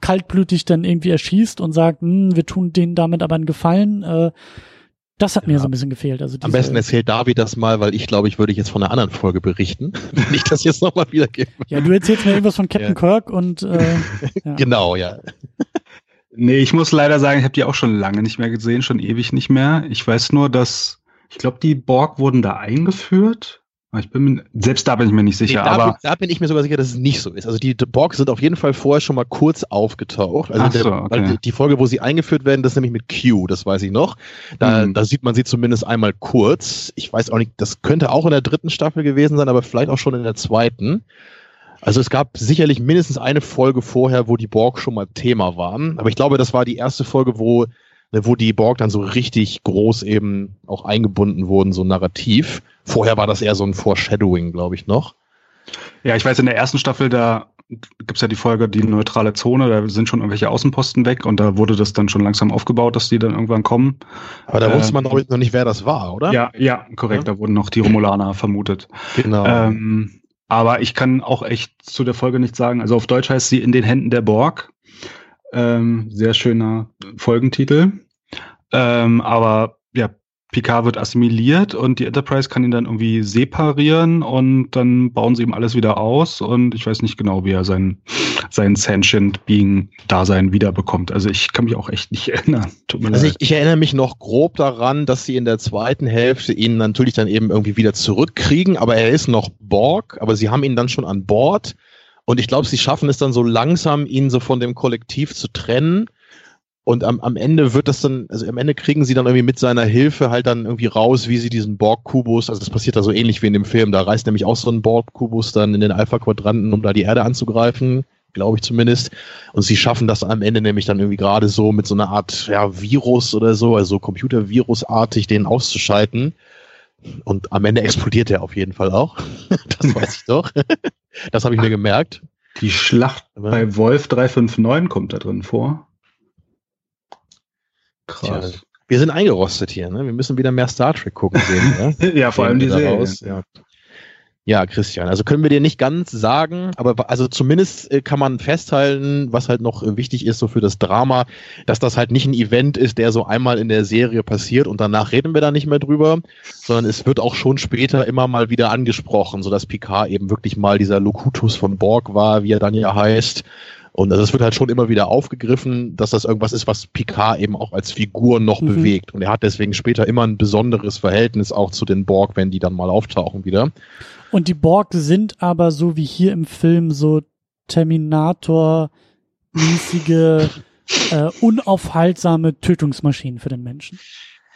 kaltblütig dann irgendwie erschießt und sagt, hm, wir tun denen damit aber einen Gefallen. Äh, das hat ja. mir so ein bisschen gefehlt. Also Am besten erzählt David das mal, weil ich glaube, ich würde jetzt von einer anderen Folge berichten, (laughs) wenn ich das jetzt nochmal wiedergebe. Ja, du erzählst mir irgendwas von Captain ja. Kirk und äh, (laughs) ja. genau, ja. (laughs) Nee, ich muss leider sagen, ich habe die auch schon lange nicht mehr gesehen, schon ewig nicht mehr. Ich weiß nur, dass ich glaube, die Borg wurden da eingeführt ich bin selbst da bin ich mir nicht sicher. Nee, da, aber da bin ich mir sogar sicher, dass es nicht so ist. Also die Borg sind auf jeden Fall vorher schon mal kurz aufgetaucht. Also so, der, okay. die Folge, wo sie eingeführt werden, das ist nämlich mit Q, das weiß ich noch. Da, mhm. da sieht man sie zumindest einmal kurz. Ich weiß auch nicht, das könnte auch in der dritten Staffel gewesen sein, aber vielleicht auch schon in der zweiten. Also es gab sicherlich mindestens eine Folge vorher, wo die Borg schon mal Thema waren. Aber ich glaube, das war die erste Folge, wo Ne, wo die Borg dann so richtig groß eben auch eingebunden wurden, so narrativ. Vorher war das eher so ein Foreshadowing, glaube ich, noch. Ja, ich weiß, in der ersten Staffel, da gibt's ja die Folge Die neutrale Zone, da sind schon irgendwelche Außenposten weg und da wurde das dann schon langsam aufgebaut, dass die dann irgendwann kommen. Aber da äh, wusste man noch nicht, wer das war, oder? Ja, ja, korrekt, ja? da wurden noch die Romulaner vermutet. Genau. Ähm, aber ich kann auch echt zu der Folge nichts sagen. Also auf Deutsch heißt sie In den Händen der Borg. Ähm, sehr schöner Folgentitel. Ähm, aber ja, Picard wird assimiliert und die Enterprise kann ihn dann irgendwie separieren und dann bauen sie ihm alles wieder aus und ich weiß nicht genau, wie er sein, sein Sentient Being Dasein wiederbekommt. Also ich kann mich auch echt nicht (laughs) erinnern. Tut mir also leid. Ich, ich erinnere mich noch grob daran, dass sie in der zweiten Hälfte ihn natürlich dann eben irgendwie wieder zurückkriegen, aber er ist noch Borg, aber sie haben ihn dann schon an Bord und ich glaube, sie schaffen es dann so langsam, ihn so von dem Kollektiv zu trennen. Und am, am Ende wird das dann, also am Ende kriegen sie dann irgendwie mit seiner Hilfe halt dann irgendwie raus, wie sie diesen Borg-Kubus, also das passiert da so ähnlich wie in dem Film, da reist nämlich auch so ein Borg-Kubus dann in den Alpha-Quadranten, um da die Erde anzugreifen, glaube ich zumindest. Und sie schaffen das am Ende nämlich dann irgendwie gerade so mit so einer Art ja, Virus oder so, also Computervirusartig, den auszuschalten. Und am Ende explodiert er auf jeden Fall auch. (laughs) das weiß ich doch. das habe ich mir gemerkt. Die Schlacht bei Wolf 359 kommt da drin vor. Krass. Tja, wir sind eingerostet hier, ne? Wir müssen wieder mehr Star Trek gucken sehen. Ne? (laughs) ja, vor allem die Serie. Ja. Ja, Christian, also können wir dir nicht ganz sagen, aber also zumindest äh, kann man festhalten, was halt noch äh, wichtig ist so für das Drama, dass das halt nicht ein Event ist, der so einmal in der Serie passiert und danach reden wir da nicht mehr drüber, sondern es wird auch schon später immer mal wieder angesprochen, so dass Picard eben wirklich mal dieser Locutus von Borg war, wie er dann ja heißt. Und also es wird halt schon immer wieder aufgegriffen, dass das irgendwas ist, was Picard eben auch als Figur noch mhm. bewegt. Und er hat deswegen später immer ein besonderes Verhältnis auch zu den Borg, wenn die dann mal auftauchen wieder. Und die Borg sind aber so wie hier im Film so Terminator-mäßige, (laughs) äh, unaufhaltsame Tötungsmaschinen für den Menschen.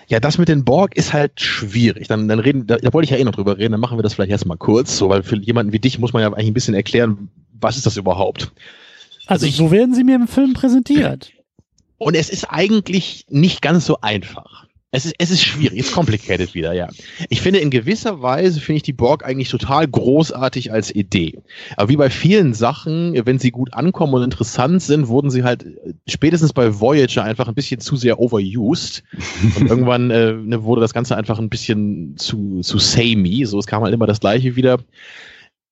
Ja, das mit den Borg ist halt schwierig. Dann, dann reden, da, da wollte ich ja eh noch drüber reden, dann machen wir das vielleicht erstmal kurz, so, weil für jemanden wie dich muss man ja eigentlich ein bisschen erklären, was ist das überhaupt? Also, also ich, so werden sie mir im Film präsentiert. Und es ist eigentlich nicht ganz so einfach. Es ist, es ist schwierig, es ist complicated wieder, ja. Ich finde, in gewisser Weise finde ich die Borg eigentlich total großartig als Idee. Aber wie bei vielen Sachen, wenn sie gut ankommen und interessant sind, wurden sie halt spätestens bei Voyager einfach ein bisschen zu sehr overused. Und (laughs) irgendwann äh, ne, wurde das Ganze einfach ein bisschen zu, zu samey. So, es kam halt immer das Gleiche wieder.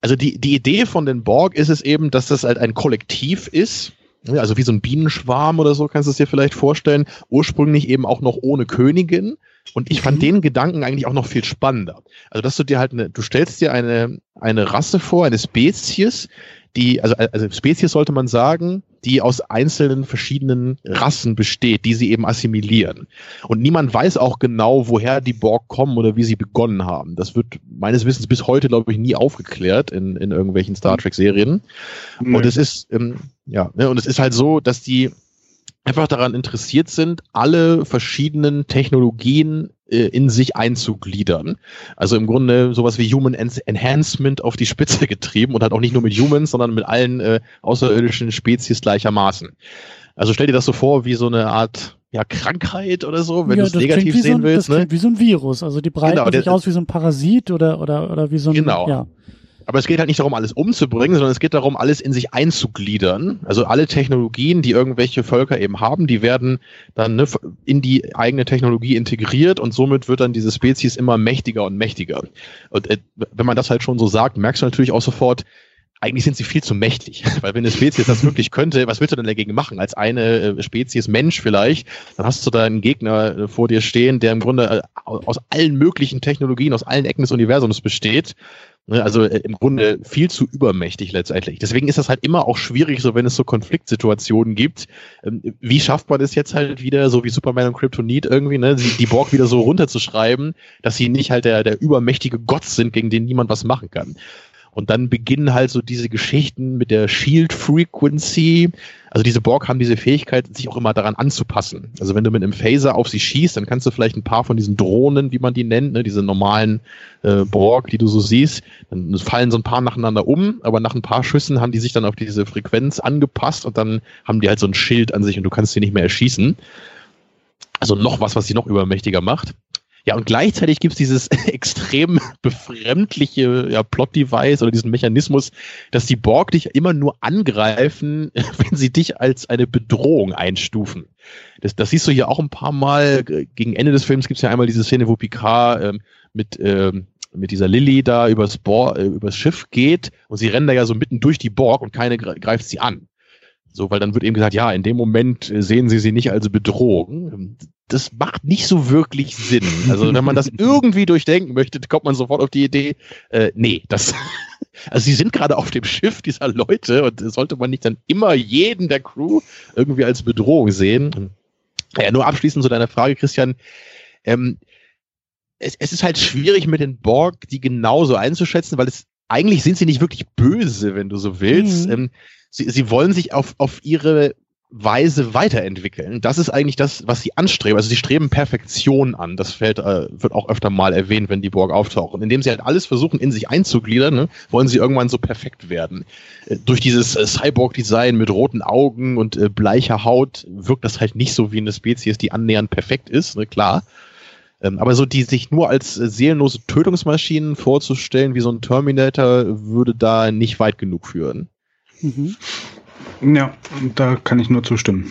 Also die, die Idee von den Borg ist es eben, dass das halt ein Kollektiv ist, also wie so ein Bienenschwarm oder so, kannst du es dir vielleicht vorstellen. Ursprünglich eben auch noch ohne Königin. Und ich fand mhm. den Gedanken eigentlich auch noch viel spannender. Also, dass du dir halt eine, du stellst dir eine, eine Rasse vor, eine Spezies, die, also, also Spezies sollte man sagen, die aus einzelnen verschiedenen Rassen besteht, die sie eben assimilieren. Und niemand weiß auch genau, woher die Borg kommen oder wie sie begonnen haben. Das wird meines Wissens bis heute, glaube ich, nie aufgeklärt in, in irgendwelchen Star Trek-Serien. Nee. Und es ist, ähm, ja, ne, und es ist halt so, dass die einfach daran interessiert sind, alle verschiedenen Technologien in sich einzugliedern. Also im Grunde sowas wie Human Enhancement auf die Spitze getrieben und halt auch nicht nur mit Humans, sondern mit allen äh, außerirdischen Spezies gleichermaßen. Also stell dir das so vor wie so eine Art ja, Krankheit oder so, wenn ja, du es negativ sehen so ein, willst. Das ne? wie so ein Virus. Also die breiten genau, sich aus wie so ein Parasit oder, oder, oder wie so ein, genau. ja. Aber es geht halt nicht darum, alles umzubringen, sondern es geht darum, alles in sich einzugliedern. Also alle Technologien, die irgendwelche Völker eben haben, die werden dann ne, in die eigene Technologie integriert und somit wird dann diese Spezies immer mächtiger und mächtiger. Und äh, wenn man das halt schon so sagt, merkst du natürlich auch sofort, eigentlich sind sie viel zu mächtig. (laughs) Weil wenn eine Spezies das wirklich könnte, was willst du denn dagegen machen? Als eine äh, Spezies Mensch vielleicht, dann hast du da einen Gegner äh, vor dir stehen, der im Grunde äh, aus allen möglichen Technologien, aus allen Ecken des Universums besteht. Ne, also im Grunde viel zu übermächtig letztendlich. Deswegen ist das halt immer auch schwierig, so wenn es so Konfliktsituationen gibt. Ähm, wie schafft man es jetzt halt wieder, so wie Superman und Kryptonit irgendwie, ne, die Borg wieder so runterzuschreiben, dass sie nicht halt der, der übermächtige Gott sind, gegen den niemand was machen kann. Und dann beginnen halt so diese Geschichten mit der Shield Frequency. Also diese Borg haben diese Fähigkeit, sich auch immer daran anzupassen. Also wenn du mit einem Phaser auf sie schießt, dann kannst du vielleicht ein paar von diesen Drohnen, wie man die nennt, ne, diese normalen äh, Borg, die du so siehst, dann fallen so ein paar nacheinander um, aber nach ein paar Schüssen haben die sich dann auf diese Frequenz angepasst und dann haben die halt so ein Schild an sich und du kannst sie nicht mehr erschießen. Also noch was, was sie noch übermächtiger macht. Ja, und gleichzeitig gibt es dieses (laughs) extrem befremdliche ja, Plot-Device oder diesen Mechanismus, dass die Borg dich immer nur angreifen, (laughs) wenn sie dich als eine Bedrohung einstufen. Das, das siehst du hier auch ein paar Mal. Gegen Ende des Films gibt es ja einmal diese Szene, wo Picard ähm, mit, ähm, mit dieser Lilly da übers, Bo äh, übers Schiff geht und sie rennen da ja so mitten durch die Borg und keine greift sie an. So, weil dann wird eben gesagt, ja, in dem Moment äh, sehen sie sie nicht als Bedrohung das macht nicht so wirklich Sinn. Also wenn man das (laughs) irgendwie durchdenken möchte, kommt man sofort auf die Idee, äh, nee, das, (laughs) also sie sind gerade auf dem Schiff dieser Leute und sollte man nicht dann immer jeden der Crew irgendwie als Bedrohung sehen. Ja, nur abschließend zu deiner Frage, Christian. Ähm, es, es ist halt schwierig mit den Borg, die genauso einzuschätzen, weil es eigentlich sind sie nicht wirklich böse, wenn du so willst. Mhm. Ähm, sie, sie wollen sich auf, auf ihre Weise weiterentwickeln. Das ist eigentlich das, was sie anstreben. Also sie streben Perfektion an. Das fällt, äh, wird auch öfter mal erwähnt, wenn die Borg auftauchen. Indem sie halt alles versuchen, in sich einzugliedern, ne, wollen sie irgendwann so perfekt werden. Äh, durch dieses äh, Cyborg-Design mit roten Augen und äh, bleicher Haut wirkt das halt nicht so wie eine Spezies, die annähernd perfekt ist, ne, klar. Ähm, aber so die sich nur als äh, seelenlose Tötungsmaschinen vorzustellen, wie so ein Terminator, würde da nicht weit genug führen. Mhm. Ja, da kann ich nur zustimmen.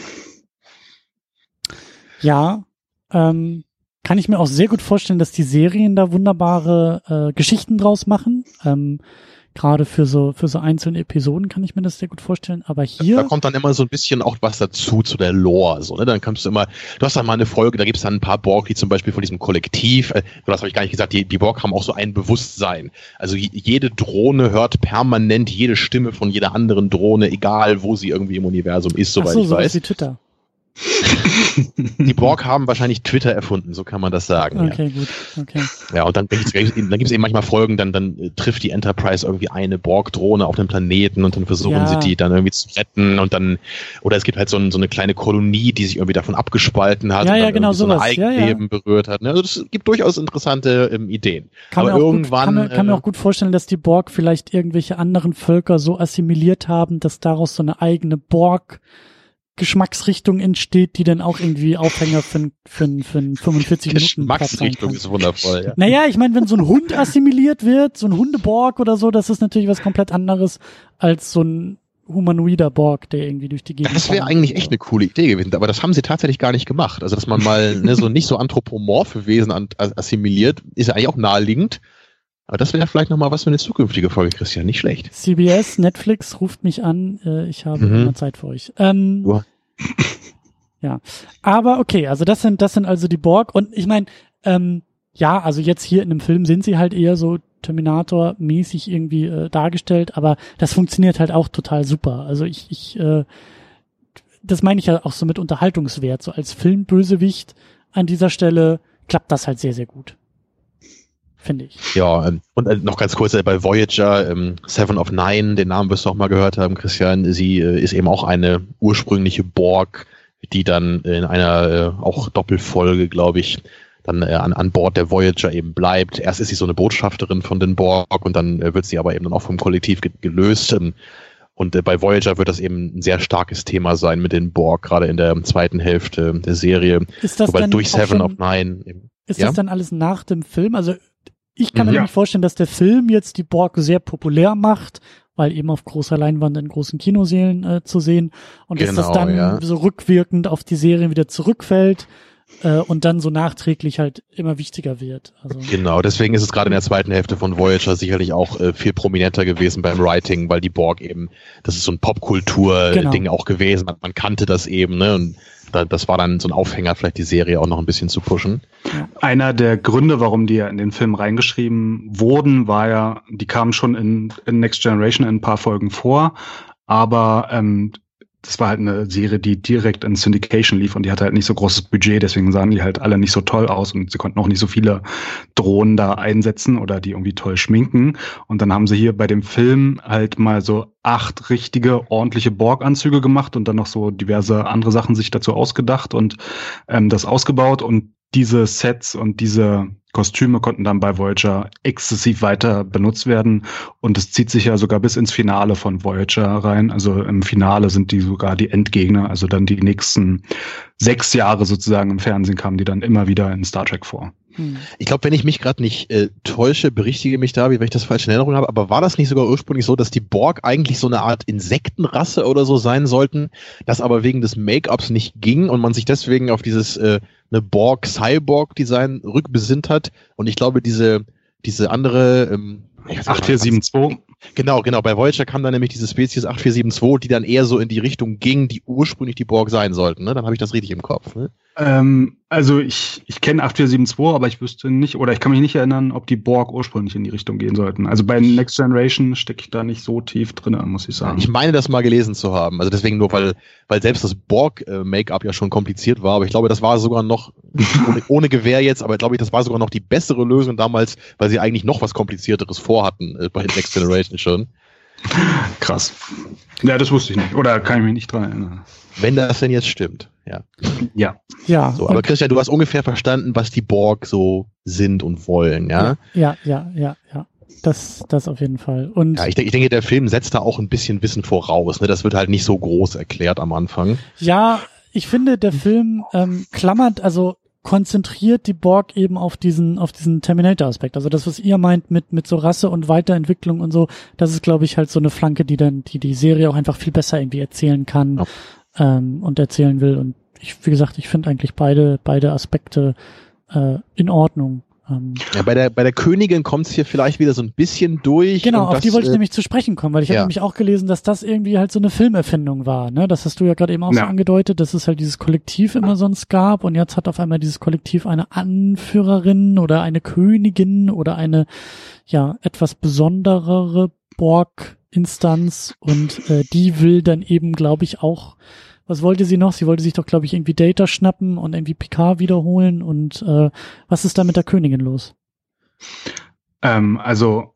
Ja, ähm, kann ich mir auch sehr gut vorstellen, dass die Serien da wunderbare äh, Geschichten draus machen. Ähm, Gerade für so, für so einzelne Episoden kann ich mir das sehr gut vorstellen. Aber hier. Da kommt dann immer so ein bisschen auch was dazu, zu der Lore. So, ne? Dann kannst du immer, du hast dann mal eine Folge, da gibt es dann ein paar Borg, die zum Beispiel von diesem Kollektiv, äh, das habe ich gar nicht gesagt, die, die Borg haben auch so ein Bewusstsein. Also jede Drohne hört permanent jede Stimme von jeder anderen Drohne, egal wo sie irgendwie im Universum ist, soweit so, ich so weiß. Wie Twitter. (laughs) die Borg haben wahrscheinlich Twitter erfunden, so kann man das sagen. Okay, ja. gut. Okay. Ja, und dann, dann gibt es eben manchmal Folgen, dann, dann äh, trifft die Enterprise irgendwie eine Borg-Drohne auf dem Planeten und dann versuchen ja. sie die dann irgendwie zu retten und dann, oder es gibt halt so, ein, so eine kleine Kolonie, die sich irgendwie davon abgespalten hat ja, und ja, genau so ein Eigenleben berührt hat. Ne? Also es gibt durchaus interessante ähm, Ideen. Kann Aber irgendwann. Gut, kann, mir, kann äh, mir auch gut vorstellen, dass die Borg vielleicht irgendwelche anderen Völker so assimiliert haben, dass daraus so eine eigene Borg Geschmacksrichtung entsteht, die dann auch irgendwie Aufhänger für, für, für 45 Minuten Geschmacksrichtung ist wundervoll, ja. Naja, ich meine, wenn so ein Hund assimiliert wird, so ein Hundeborg oder so, das ist natürlich was komplett anderes als so ein humanoider Borg, der irgendwie durch die Gegend Das wäre eigentlich echt eine coole Idee gewesen, aber das haben sie tatsächlich gar nicht gemacht. Also, dass man mal ne, so nicht so anthropomorphe Wesen assimiliert, ist ja eigentlich auch naheliegend. Aber das wäre vielleicht nochmal was für eine zukünftige Folge, Christian. Nicht schlecht. CBS, Netflix ruft mich an. Äh, ich habe mhm. immer Zeit für euch. Ähm, (laughs) ja. Aber okay, also das sind, das sind also die Borg. Und ich meine, ähm, ja, also jetzt hier in dem Film sind sie halt eher so Terminator-mäßig irgendwie äh, dargestellt, aber das funktioniert halt auch total super. Also ich, ich, äh, das meine ich ja auch so mit Unterhaltungswert. So als Filmbösewicht an dieser Stelle klappt das halt sehr, sehr gut finde ich. Ja, ähm, und äh, noch ganz kurz äh, bei Voyager, ähm, Seven of Nine, den Namen wirst du auch mal gehört haben, Christian, sie äh, ist eben auch eine ursprüngliche Borg, die dann in einer auch Doppelfolge, glaube ich, dann an, an Bord der Voyager eben bleibt. Erst ist sie so eine Botschafterin von den Borg und dann wird sie aber eben dann auch vom Kollektiv gelöst. Ähm, und bei Voyager wird das eben ein sehr starkes Thema sein mit den Borg, gerade in der zweiten Hälfte der Serie. Ist das Wobei durch Seven of Nine. Eben, ist ja? das dann alles nach dem Film? Also ich kann mir Ja. nämlich vorstellen, dass der Film jetzt die Borg sehr populär macht, weil eben auf großer Leinwand in großen Kinosälen äh, zu sehen und dass das Genau, dann ja. so rückwirkend auf die Serien wieder zurückfällt äh, und dann so nachträglich halt immer wichtiger wird. Also Genau, deswegen ist es gerade in der zweiten Hälfte von Voyager sicherlich auch äh, viel prominenter gewesen beim Writing, weil die Borg eben, das ist so ein Popkultur-Ding Genau. auch gewesen. Man, man kannte das eben, ne? Und da, das war dann so ein Aufhänger, vielleicht die Serie auch noch ein bisschen zu pushen. Einer der Gründe, warum die ja in den Film reingeschrieben wurden, war ja, die kamen schon in, in Next Generation in ein paar Folgen vor, aber ähm, das war halt eine Serie, die direkt in Syndication lief und die hatte halt nicht so großes Budget, deswegen sahen die halt alle nicht so toll aus und sie konnten auch nicht so viele Drohnen da einsetzen oder die irgendwie toll schminken. Und dann haben sie hier bei dem Film halt mal so acht richtige, ordentliche Borg-Anzüge gemacht und dann noch so diverse andere Sachen sich dazu ausgedacht und ähm, das ausgebaut und diese Sets und diese Kostüme konnten dann bei Voyager exzessiv weiter benutzt werden und es zieht sich ja sogar bis ins Finale von Voyager rein. Also im Finale sind die sogar die Endgegner, also dann die nächsten sechs Jahre sozusagen im Fernsehen kamen die dann immer wieder in Star Trek vor. hm. Ich glaube, wenn ich mich gerade nicht äh, täusche, berichtige mich da, wenn ich das falsch in Erinnerung habe, aber war das nicht sogar ursprünglich so, dass die Borg eigentlich so eine Art Insektenrasse oder so sein sollten, das aber wegen des Make-ups nicht ging und man sich deswegen auf dieses äh, eine Borg-Cyborg-Design rückbesinnt hat und ich glaube, diese, diese andere ähm, ich weiß nicht, 8472. Genau, genau. Bei Voyager kam dann nämlich diese Spezies 8472, die dann eher so in die Richtung ging, die ursprünglich die Borg sein sollten. Ne? Dann habe ich das richtig im Kopf. Ne? Ähm, also ich, ich kenne 8472, aber ich wüsste nicht, oder ich kann mich nicht erinnern, ob die Borg ursprünglich in die Richtung gehen sollten. Also bei Next Generation stecke ich da nicht so tief drin, muss ich sagen. Ich meine, das mal gelesen zu haben. Also deswegen nur, weil, weil selbst das Borg-Make-up ja schon kompliziert war. Aber ich glaube, das war sogar noch, ohne, (laughs) ohne Gewehr jetzt, aber glaube ich, das war sogar noch die bessere Lösung damals, weil sie eigentlich noch was Komplizierteres vorhatten äh, bei Next Generation schon. Krass. Ja, das wusste ich nicht. Oder kann ich mich nicht dran erinnern. Wenn das denn jetzt stimmt. Ja. Ja. Ja, So, aber Christian, du hast ungefähr verstanden, was die Borg so sind und wollen, ja? ja, ja, ja, ja. Das, das auf jeden Fall. Und Ja, ich, denke, ich denke, der Film setzt da auch ein bisschen Wissen voraus. Ne? Das wird halt nicht so groß erklärt am Anfang. Ja, ich finde, der Film ähm, klammert, also konzentriert die Borg eben auf diesen, auf diesen Terminator-Aspekt. Also das, was ihr meint mit, mit so Rasse und Weiterentwicklung und so, das ist, glaube ich, halt so eine Flanke, die dann, die die Serie auch einfach viel besser irgendwie erzählen kann ähm, und erzählen will. Und ich, wie gesagt, ich finde eigentlich beide, beide Aspekte äh, in Ordnung. Ähm, Ja, bei der, bei der Königin kommt es hier vielleicht wieder so ein bisschen durch. Genau, und auf das, die wollte ich äh, nämlich zu sprechen kommen, weil ich habe ja. nämlich auch gelesen, dass das irgendwie halt so eine Filmerfindung war. Ne? Das hast du ja gerade eben auch so Ja. angedeutet, dass es halt dieses Kollektiv immer sonst gab und jetzt hat auf einmal dieses Kollektiv eine Anführerin oder eine Königin oder eine ja etwas besonderere Borg-Instanz und äh, die will dann eben, glaube ich, auch was wollte sie noch? Sie wollte sich doch, glaube ich, irgendwie Data schnappen und irgendwie Picard wiederholen. Und äh, was ist da mit der Königin los? Ähm, also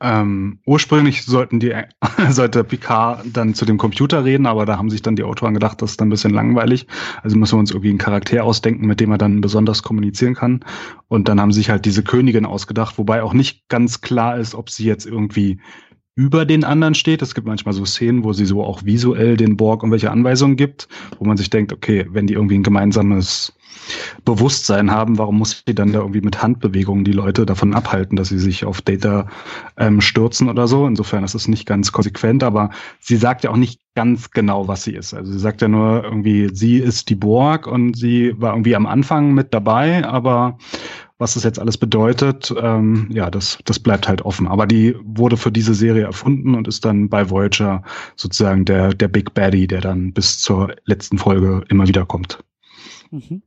ähm, ursprünglich sollten die (laughs) sollte Picard dann zu dem Computer reden, aber da haben sich dann die Autoren gedacht, das ist dann ein bisschen langweilig. Also müssen wir uns irgendwie einen Charakter ausdenken, mit dem er dann besonders kommunizieren kann. Und dann haben sich halt diese Königin ausgedacht, wobei auch nicht ganz klar ist, ob sie jetzt irgendwie über den anderen steht. Es gibt manchmal so Szenen, wo sie so auch visuell den Borg irgendwelche Anweisungen gibt, wo man sich denkt, okay, wenn die irgendwie ein gemeinsames Bewusstsein haben, warum muss sie dann da irgendwie mit Handbewegungen die Leute davon abhalten, dass sie sich auf Data ähm, stürzen oder so. Insofern ist es nicht ganz konsequent, aber sie sagt ja auch nicht ganz genau, was sie ist. Also sie sagt ja nur irgendwie, sie ist die Borg und sie war irgendwie am Anfang mit dabei, aber was das jetzt alles bedeutet, ähm, ja, das, das bleibt halt offen. Aber die wurde für diese Serie erfunden und ist dann bei Voyager sozusagen der, der Big Baddie, der dann bis zur letzten Folge immer wieder kommt. Mhm.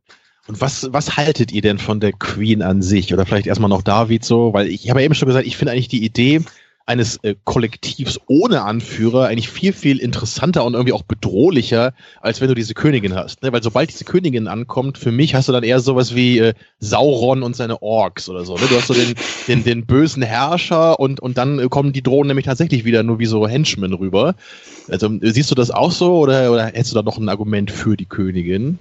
Und was, was haltet ihr denn von der Queen an sich? Oder vielleicht erstmal noch David so, weil ich, ich habe ja eben schon gesagt, ich finde eigentlich die Idee eines äh, Kollektivs ohne Anführer eigentlich viel, viel interessanter und irgendwie auch bedrohlicher, als wenn du diese Königin hast. Ne? Weil sobald diese Königin ankommt, für mich hast du dann eher sowas wie äh, Sauron und seine Orks oder so. Ne? Du hast so den, den, den bösen Herrscher und, und dann äh, kommen die Drohnen nämlich tatsächlich wieder nur wie so Henchmen rüber. Also siehst du das auch so oder, oder hättest du da noch ein Argument für die Königin?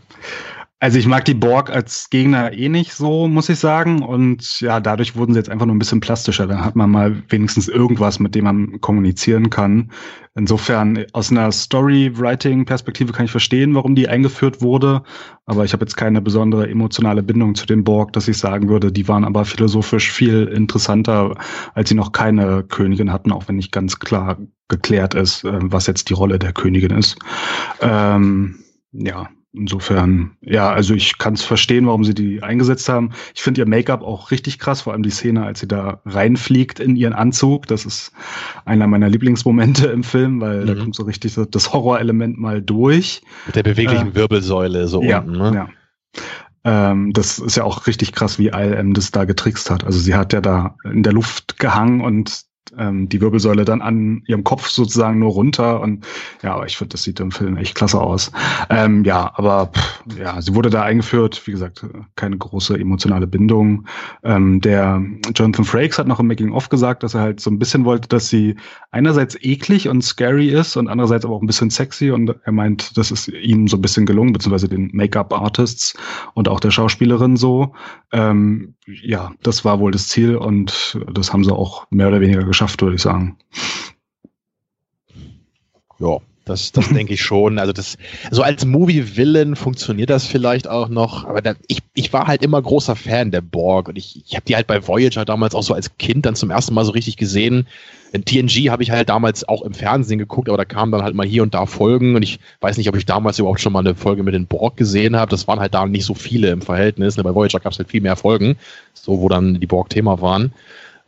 Also ich mag die Borg als Gegner eh nicht so, muss ich sagen. Und ja, dadurch wurden sie jetzt einfach nur ein bisschen plastischer. Dann hat man mal wenigstens irgendwas, mit dem man kommunizieren kann. Insofern aus einer Story-Writing-Perspektive kann ich verstehen, warum die eingeführt wurde. Aber ich habe jetzt keine besondere emotionale Bindung zu den Borg, dass ich sagen würde, die waren aber philosophisch viel interessanter, als sie noch keine Königin hatten, auch wenn nicht ganz klar geklärt ist, äh, was jetzt die Rolle der Königin ist. Ähm, ja, Insofern, ja, also ich kann es verstehen, warum sie die eingesetzt haben. Ich finde ihr Make-up auch richtig krass, vor allem die Szene, als sie da reinfliegt in ihren Anzug. Das ist einer meiner Lieblingsmomente im Film, weil mhm. da kommt so richtig das Horrorelement mal durch. Mit der beweglichen äh, Wirbelsäule so ja, unten, ne? Ja. Ähm, das ist ja auch richtig krass, wie ILM das da getrickst hat. Also sie hat ja da in der Luft gehangen und ähm, die Wirbelsäule dann an ihrem Kopf sozusagen nur runter. Und ja, aber ich finde, das sieht im Film echt klasse aus. Ähm, ja, aber pff, ja, sie wurde da eingeführt, wie gesagt, keine große emotionale Bindung. Ähm, der Jonathan Frakes hat noch im Making-of gesagt, dass er halt so ein bisschen wollte, dass sie einerseits eklig und scary ist und andererseits aber auch ein bisschen sexy. Und er meint, das ist ihm so ein bisschen gelungen, beziehungsweise den Make-up-Artists und auch der Schauspielerin so. Ähm, ja, das war wohl das Ziel und das haben sie auch mehr oder weniger geschafft, würde ich sagen. Ja, das, das (laughs) denke ich schon. Also das, so als Movie-Villain funktioniert das vielleicht auch noch. Aber da, ich, ich war halt immer großer Fan der Borg und ich, ich habe die halt bei Voyager damals auch so als Kind dann zum ersten Mal so richtig gesehen. In TNG habe ich halt damals auch im Fernsehen geguckt, aber da kamen dann halt mal hier und da Folgen und ich weiß nicht, ob ich damals überhaupt schon mal eine Folge mit den Borg gesehen habe. Das waren halt da nicht so viele im Verhältnis. Bei Voyager gab es halt viel mehr Folgen, so wo dann die Borg Thema waren.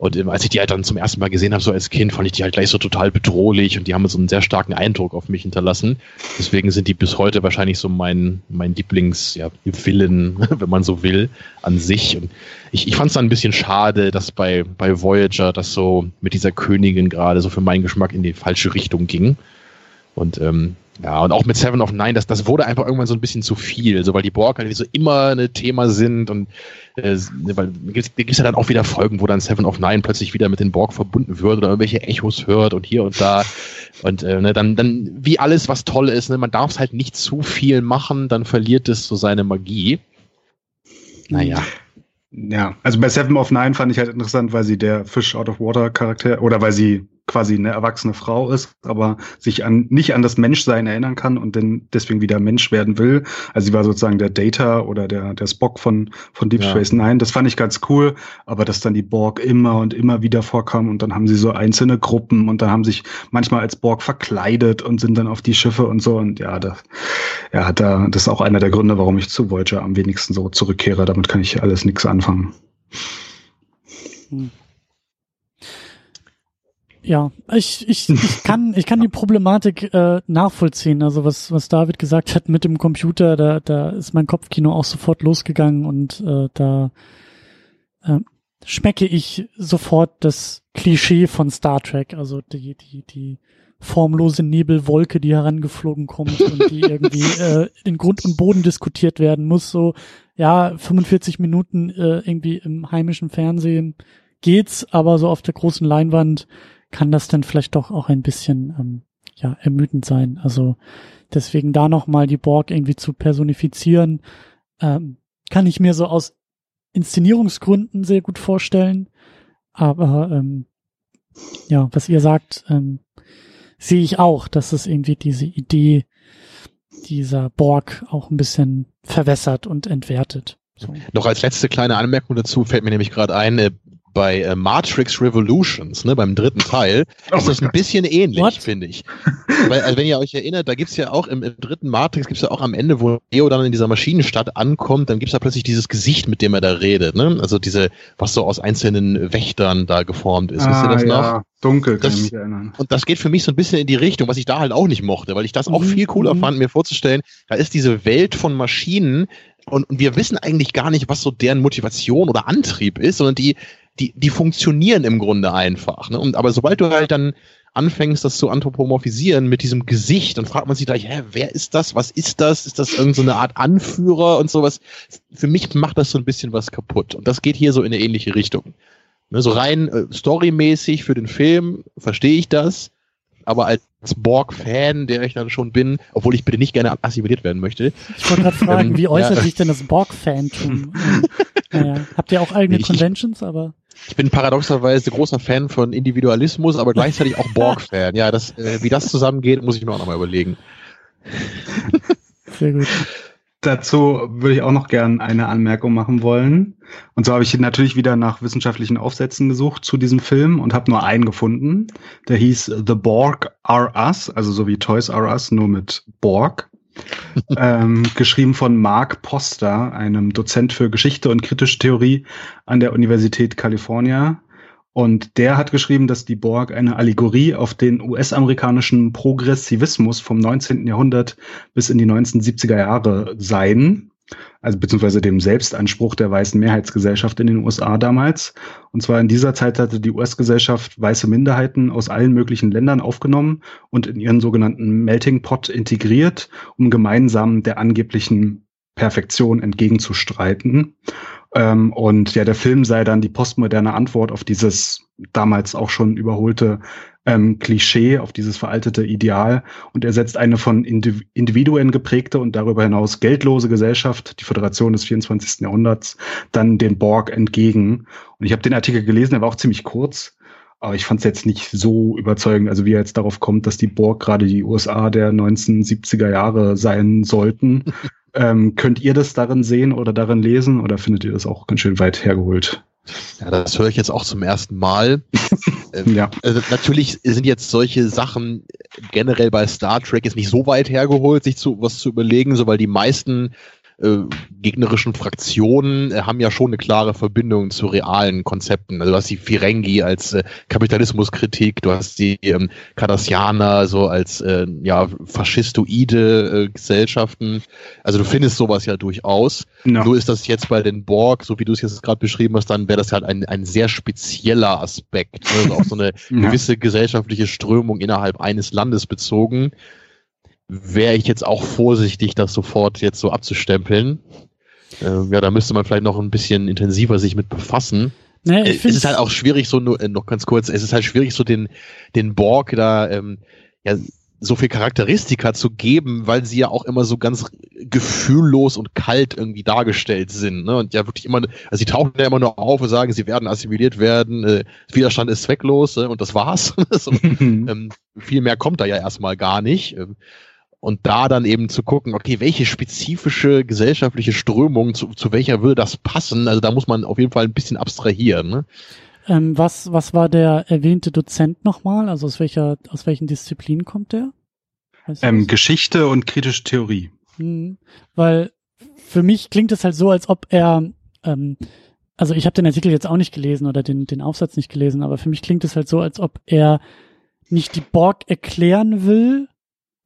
Und ähm, als ich die halt dann zum ersten Mal gesehen habe, so als Kind, fand ich die halt gleich so total bedrohlich und die haben so einen sehr starken Eindruck auf mich hinterlassen. Deswegen sind die bis heute wahrscheinlich so mein, mein Lieblings, ja, Villain, (laughs) wenn man so will, an sich. Und ich, ich fand es dann ein bisschen schade, dass bei, bei Voyager das so mit dieser Königin gerade so für meinen Geschmack in die falsche Richtung ging. Und ähm, ja, und auch mit Seven of Nine, das, das wurde einfach irgendwann so ein bisschen zu viel, so weil die Borg halt so immer ein Thema sind und äh, weil da gibt es ja dann auch wieder Folgen, wo dann Seven of Nine plötzlich wieder mit den Borg verbunden wird oder irgendwelche Echos hört und hier und da. Und äh, ne, dann, dann, wie alles, was toll ist, ne, man darf es halt nicht zu viel machen, dann verliert es so seine Magie. Naja. Ja, also bei Seven of Nine fand ich halt interessant, weil sie der Fish out of Water Charakter oder weil sie quasi eine erwachsene Frau ist, aber sich an nicht an das Menschsein erinnern kann und dann deswegen wieder Mensch werden will. Also sie war sozusagen der Data oder der der Spock von von Deep ja. Space Nine. Das fand ich ganz cool, aber dass dann die Borg immer und immer wieder vorkam und dann haben sie so einzelne Gruppen und dann haben sich manchmal als Borg verkleidet und sind dann auf die Schiffe und so und ja, das ja, da das ist auch einer der Gründe, warum ich zu Voyager am wenigsten so zurückkehre. Damit kann ich alles nichts anfangen. Hm. Ja, ich, ich, ich (laughs) kann, ich kann die Problematik äh, nachvollziehen. Also was, was David gesagt hat mit dem Computer, da, da ist mein Kopfkino auch sofort losgegangen und äh, da äh, schmecke ich sofort das Klischee von Star Trek, also die, die, die formlose Nebelwolke, die herangeflogen kommt und die (laughs) irgendwie äh, in Grund und Boden diskutiert werden muss. So, ja, 45 Minuten äh, irgendwie im heimischen Fernsehen geht's, aber so auf der großen Leinwand kann das dann vielleicht doch auch ein bisschen ähm, ja ermüdend sein. Also deswegen da noch mal die Borg irgendwie zu personifizieren, ähm, kann ich mir so aus Inszenierungsgründen sehr gut vorstellen. Aber ähm, ja, was ihr sagt, ähm, sehe ich auch, dass es irgendwie diese Idee dieser Borg auch ein bisschen verwässert und entwertet. So. Noch als letzte kleine Anmerkung dazu fällt mir nämlich gerade ein, äh, bei äh, Matrix Revolutions, ne, beim dritten Teil, oh ist das ein bisschen ähnlich, finde ich. Weil, also wenn ihr euch erinnert, da gibt's ja auch im, im dritten Matrix, gibt's ja auch am Ende, wo Neo dann in dieser Maschinenstadt ankommt, dann gibt's da plötzlich dieses Gesicht, mit dem er da redet. Ne? Also diese, was so aus einzelnen Wächtern da geformt ist. Ah, Wisst ihr das ja. noch? Dunkel, kann das, ich mich erinnern. Und das geht für mich so ein bisschen in die Richtung, was ich da halt auch nicht mochte, weil ich das auch mhm. viel cooler mhm. fand, mir vorzustellen, da ist diese Welt von Maschinen, und, und wir wissen eigentlich gar nicht, was so deren Motivation oder Antrieb ist, sondern die, die, die funktionieren im Grunde einfach. Ne? Und, aber sobald du halt dann anfängst, das zu anthropomorphisieren mit diesem Gesicht, dann fragt man sich gleich, hä, wer ist das? Was ist das? Ist das irgendeine so Art Anführer und sowas? Für mich macht das so ein bisschen was kaputt. Und das geht hier so in eine ähnliche Richtung. Ne, so rein äh, storymäßig für den Film verstehe ich das. aber als Borg-Fan, der ich dann schon bin, obwohl ich bitte nicht gerne assimiliert werden möchte. Ich wollte gerade fragen, ähm, wie äußert ja. sich denn das Borg-Fantum? (laughs) naja, habt ihr auch eigene nee, Conventions, aber. Ich bin paradoxerweise großer Fan von Individualismus, aber gleichzeitig auch Borg-Fan. Ja, das, äh, wie das zusammengeht, muss ich mir auch nochmal überlegen. Sehr gut. Dazu würde ich auch noch gern eine Anmerkung machen wollen. Und so habe ich natürlich wieder nach wissenschaftlichen Aufsätzen gesucht zu diesem Film und habe nur einen gefunden. Der hieß The Borg Are Us, also so wie Toys R Us, nur mit Borg. Ähm, geschrieben von Mark Poster, einem Dozent für Geschichte und kritische Theorie an der Universität California. Und der hat geschrieben, dass die Borg eine Allegorie auf den US-amerikanischen Progressivismus vom 19. Jahrhundert bis in die 1970er Jahre seien. Also beziehungsweise dem Selbstanspruch der weißen Mehrheitsgesellschaft in den USA damals. Und zwar in dieser Zeit hatte die US-Gesellschaft weiße Minderheiten aus allen möglichen Ländern aufgenommen und in ihren sogenannten Melting Pot integriert, um gemeinsam der angeblichen Perfektion entgegenzustreiten. Ähm, und ja, der Film sei dann die postmoderne Antwort auf dieses damals auch schon überholte ähm, Klischee, auf dieses veraltete Ideal. Und er setzt eine von Individuen geprägte und darüber hinaus geldlose Gesellschaft, die Föderation des 24. Jahrhunderts, dann den Borg entgegen. Und ich habe den Artikel gelesen, er war auch ziemlich kurz. Aber ich fand es jetzt nicht so überzeugend, also wie er jetzt darauf kommt, dass die Borg gerade die USA der 1970er Jahre sein sollten. (laughs) Ähm, könnt ihr das darin sehen oder darin lesen oder findet ihr das auch ganz schön weit hergeholt? Ja, das höre ich jetzt auch zum ersten Mal. (laughs) ähm, ja. Also natürlich sind jetzt solche Sachen generell bei Star Trek jetzt nicht so weit hergeholt, sich zu was zu überlegen, so weil die meisten äh, gegnerischen Fraktionen äh, haben ja schon eine klare Verbindung zu realen Konzepten. Also du hast die Firengi als äh, Kapitalismuskritik, du hast die ähm, Cardassianer so als äh, ja faschistoide äh, Gesellschaften. Also du findest sowas ja durchaus. No. Nur ist das jetzt bei den Borg, so wie du es jetzt gerade beschrieben hast, dann wäre das halt ein, ein sehr spezieller Aspekt. Also auf so eine (laughs) gewisse gesellschaftliche Strömung innerhalb eines Landes bezogen wäre ich jetzt auch vorsichtig, das sofort jetzt so abzustempeln. Äh, ja, da müsste man vielleicht noch ein bisschen intensiver sich mit befassen. Naja, ich äh, es ist halt auch schwierig, so nur, äh, noch ganz kurz, es ist halt schwierig, so den, den Borg da ähm, ja, so viel Charakteristika zu geben, weil sie ja auch immer so ganz gefühllos und kalt irgendwie dargestellt sind. Ne? Und ja wirklich immer, also sie tauchen ja immer nur auf und sagen, sie werden assimiliert werden, äh, Widerstand ist zwecklos äh, und das war's. (laughs) so, (laughs) ähm, viel mehr kommt da ja erstmal gar nicht. Ähm, und da dann eben zu gucken, okay, welche spezifische gesellschaftliche Strömung, zu, zu welcher würde das passen? Also da muss man auf jeden Fall ein bisschen abstrahieren. Ne? Ähm, was, was war der erwähnte Dozent nochmal? Also aus welcher, aus welchen Disziplinen kommt der? Ähm, Geschichte und kritische Theorie. Hm, weil für mich klingt es halt so, als ob er, ähm, also ich habe den Artikel jetzt auch nicht gelesen oder den, den Aufsatz nicht gelesen, aber für mich klingt es halt so, als ob er nicht die Borg erklären will,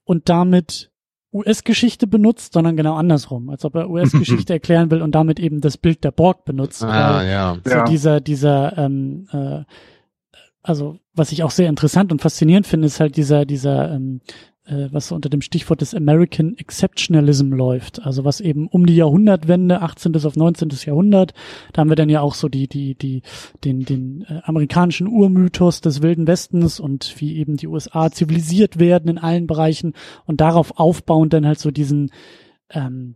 und damit US-Geschichte benutzt, sondern genau andersrum, als ob er US-Geschichte (laughs) erklären will und damit eben das Bild der Borg benutzt. Ah, ja. So ja. dieser, dieser, ähm, äh, also was ich auch sehr interessant und faszinierend finde, ist halt dieser, dieser ähm, äh, was unter dem Stichwort des American Exceptionalism läuft. Also was eben um die Jahrhundertwende, 18. auf 19. Jahrhundert, da haben wir dann ja auch so die, die, die, den, den äh, amerikanischen Urmythos des Wilden Westens und wie eben die USA zivilisiert werden in allen Bereichen und darauf aufbauend dann halt so diesen ähm,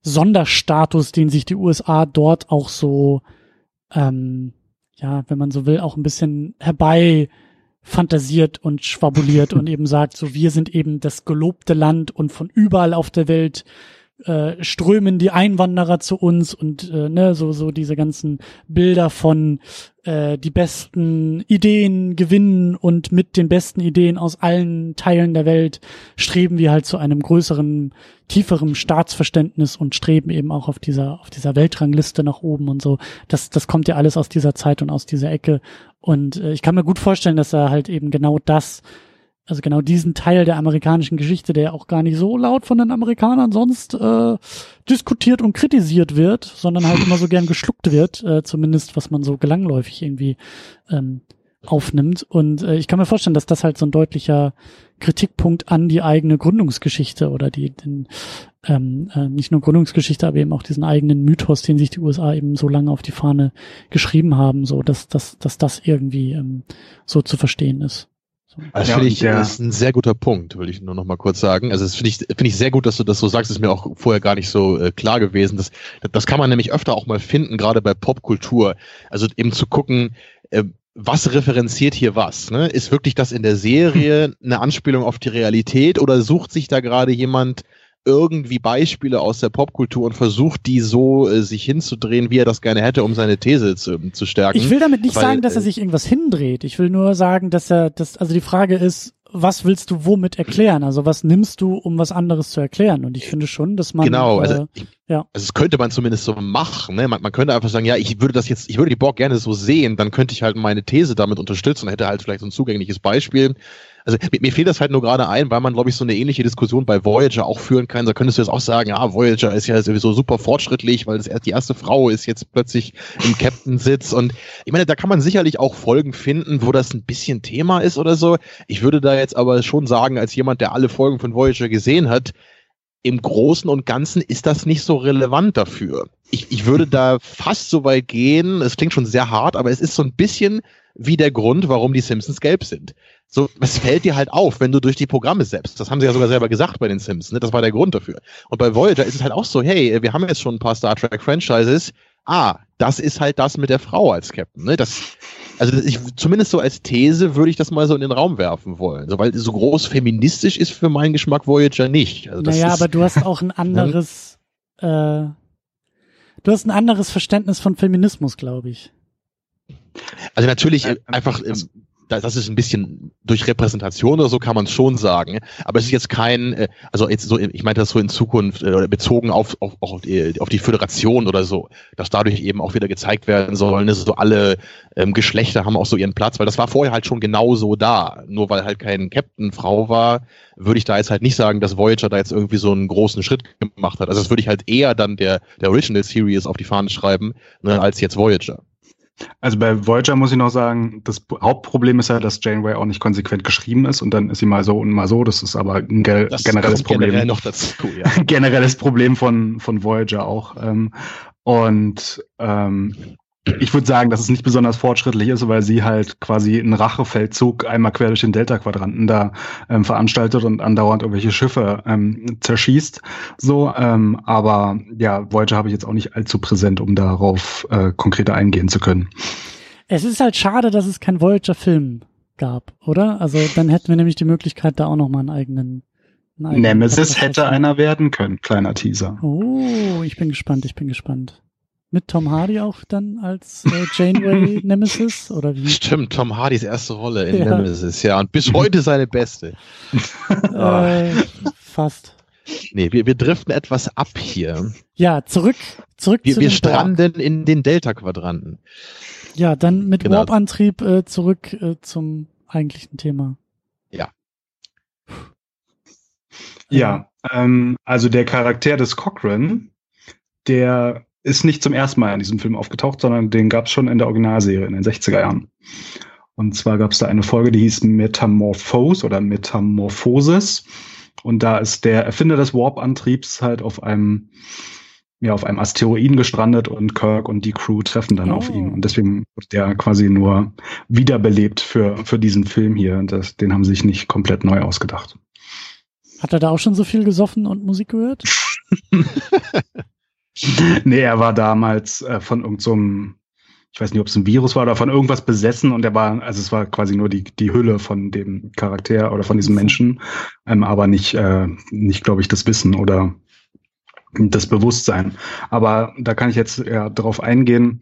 Sonderstatus, den sich die USA dort auch so, ähm, ja, wenn man so will, auch ein bisschen herbei fantasiert und schwabuliert und eben sagt, so wir sind eben das gelobte Land und von überall auf der Welt äh, strömen die Einwanderer zu uns und äh, ne, so so diese ganzen Bilder von äh, die besten Ideen gewinnen und mit den besten Ideen aus allen Teilen der Welt streben wir halt zu einem größeren, tieferen Staatsverständnis und streben eben auch auf dieser auf dieser Weltrangliste nach oben und so. Das das kommt ja alles aus dieser Zeit und aus dieser Ecke und äh, ich kann mir gut vorstellen, dass er halt eben genau das also genau diesen Teil der amerikanischen Geschichte, der auch gar nicht so laut von den Amerikanern sonst äh, diskutiert und kritisiert wird, sondern halt immer so gern geschluckt wird, äh, zumindest was man so gelangläufig irgendwie ähm, aufnimmt. Und äh, ich kann mir vorstellen, dass das halt so ein deutlicher Kritikpunkt an die eigene Gründungsgeschichte oder die den, ähm, äh, nicht nur Gründungsgeschichte, aber eben auch diesen eigenen Mythos, den sich die USA eben so lange auf die Fahne geschrieben haben, so dass dass dass das irgendwie ähm, so zu verstehen ist. Also ja, finde ich, ja. ist ein sehr guter Punkt, will ich nur noch mal kurz sagen. Also das finde ich, finde ich sehr gut, dass du das so sagst. Das ist mir auch vorher gar nicht so äh, klar gewesen. Das, das kann man nämlich öfter auch mal finden, gerade bei Popkultur. Also eben zu gucken, äh, was referenziert hier was? Ne? Ist wirklich das in der Serie (laughs) eine Anspielung auf die Realität oder sucht sich da gerade jemand irgendwie Beispiele aus der Popkultur und versucht, die so äh, sich hinzudrehen, wie er das gerne hätte, um seine These zu, zu stärken. Ich will damit nicht Weil, sagen, dass er äh, sich irgendwas hindreht. Ich will nur sagen, dass er, das, also die Frage ist, was willst du womit erklären? Also was nimmst du, um was anderes zu erklären? Und ich finde schon, dass man genau, also, äh, ich, ja. also das könnte man zumindest so machen. Ne? Man, man, könnte einfach sagen, ja, ich würde das jetzt, ich würde die Borg gerne so sehen, dann könnte ich halt meine These damit unterstützen, hätte halt vielleicht so ein zugängliches Beispiel also mir, mir fehlt das halt nur gerade ein, weil man, glaube ich, so eine ähnliche Diskussion bei Voyager auch führen kann. Da könntest du jetzt auch sagen, ja, Voyager ist ja sowieso super fortschrittlich, weil das erst die erste Frau ist jetzt plötzlich im Captain-Sitz. Und ich meine, da kann man sicherlich auch Folgen finden, wo das ein bisschen Thema ist oder so. Ich würde da jetzt aber schon sagen, als jemand, der alle Folgen von Voyager gesehen hat, im Großen und Ganzen ist das nicht so relevant dafür. Ich, ich würde da fast so weit gehen, es klingt schon sehr hart, aber es ist so ein bisschen wie der Grund, warum die Simpsons gelb sind. So, es fällt dir halt auf, wenn du durch die Programme selbst. Das haben sie ja sogar selber gesagt bei den Simpsons. Ne? Das war der Grund dafür. Und bei Voyager ist es halt auch so, hey, wir haben jetzt schon ein paar Star Trek Franchises. Ah, das ist halt das mit der Frau als Captain. Ne? Das, also ich, zumindest so als These würde ich das mal so in den Raum werfen wollen. So, weil so groß feministisch ist für meinen Geschmack Voyager nicht. Also naja, ist, aber du hast auch ein (laughs) (laughs) anderes, äh, du hast ein anderes Verständnis von Feminismus, glaube ich. Also natürlich äh, einfach, also, das ist ein bisschen durch Repräsentation oder so kann man es schon sagen. Aber es ist jetzt kein, äh, also jetzt so, ich meinte das so in Zukunft äh, bezogen auf, auf, auf, die, auf die Föderation oder so, dass dadurch eben auch wieder gezeigt werden sollen, dass so alle ähm, Geschlechter haben auch so ihren Platz, weil das war vorher halt schon genauso da. Nur weil halt kein Captain Frau war, würde ich da jetzt halt nicht sagen, dass Voyager da jetzt irgendwie so einen großen Schritt gemacht hat. Also das würde ich halt eher dann der, der Original Series auf die Fahne schreiben, ne, als jetzt Voyager. Also bei Voyager muss ich noch sagen, das Hauptproblem ist ja, dass Janeway auch nicht konsequent geschrieben ist und dann ist sie mal so und mal so. Das ist aber ein ge das generelles Problem. Generell noch dazu, ja. (laughs) generelles Problem von, von Voyager auch. Ähm, und ähm, ich würde sagen, dass es nicht besonders fortschrittlich ist, weil sie halt quasi einen Rachefeldzug einmal quer durch den Delta-Quadranten da ähm, veranstaltet und andauernd irgendwelche Schiffe ähm, zerschießt. So, ähm, aber ja, Voyager habe ich jetzt auch nicht allzu präsent, um darauf äh, konkreter eingehen zu können. Es ist halt schade, dass es kein Voyager-Film gab, oder? Also dann hätten wir nämlich die Möglichkeit, da auch noch mal einen eigenen Nemesis hätte einer werden können, kleiner Teaser. Oh, ich bin gespannt, ich bin gespannt mit Tom Hardy auch dann als äh, Janeway (laughs) Nemesis oder wie? Stimmt, Tom Hardys erste Rolle in ja. Nemesis, ja, und bis heute seine beste. (laughs) äh, fast. Nee, wir, wir driften etwas ab hier. Ja, zurück, zurück wir, zu Wir stranden Borg. in den Delta-Quadranten. Ja, dann mit genau. Warp-Antrieb äh, zurück äh, zum eigentlichen Thema. Ja. Ja, ähm, also der Charakter des Cochrane, der ist nicht zum ersten Mal in diesem Film aufgetaucht, sondern den gab es schon in der Originalserie in den 60er Jahren. Und zwar gab es da eine Folge, die hieß Metamorphose oder Metamorphosis. Und da ist der Erfinder des Warp-Antriebs halt auf einem, ja, auf einem Asteroiden gestrandet und Kirk und die Crew treffen dann oh. auf ihn. Und deswegen wird der quasi nur wiederbelebt für, für diesen Film hier. Und das, den haben sie sich nicht komplett neu ausgedacht. Hat er da auch schon so viel gesoffen und Musik gehört? (laughs) nee, er war damals äh, von irgendeinem, so ich weiß nicht, ob es ein Virus war oder von irgendwas besessen und er war, also es war quasi nur die, die Hülle von dem Charakter oder von diesem Menschen, ähm, aber nicht, äh, nicht, glaube ich, das Wissen oder das Bewusstsein. Aber da kann ich jetzt ja drauf eingehen.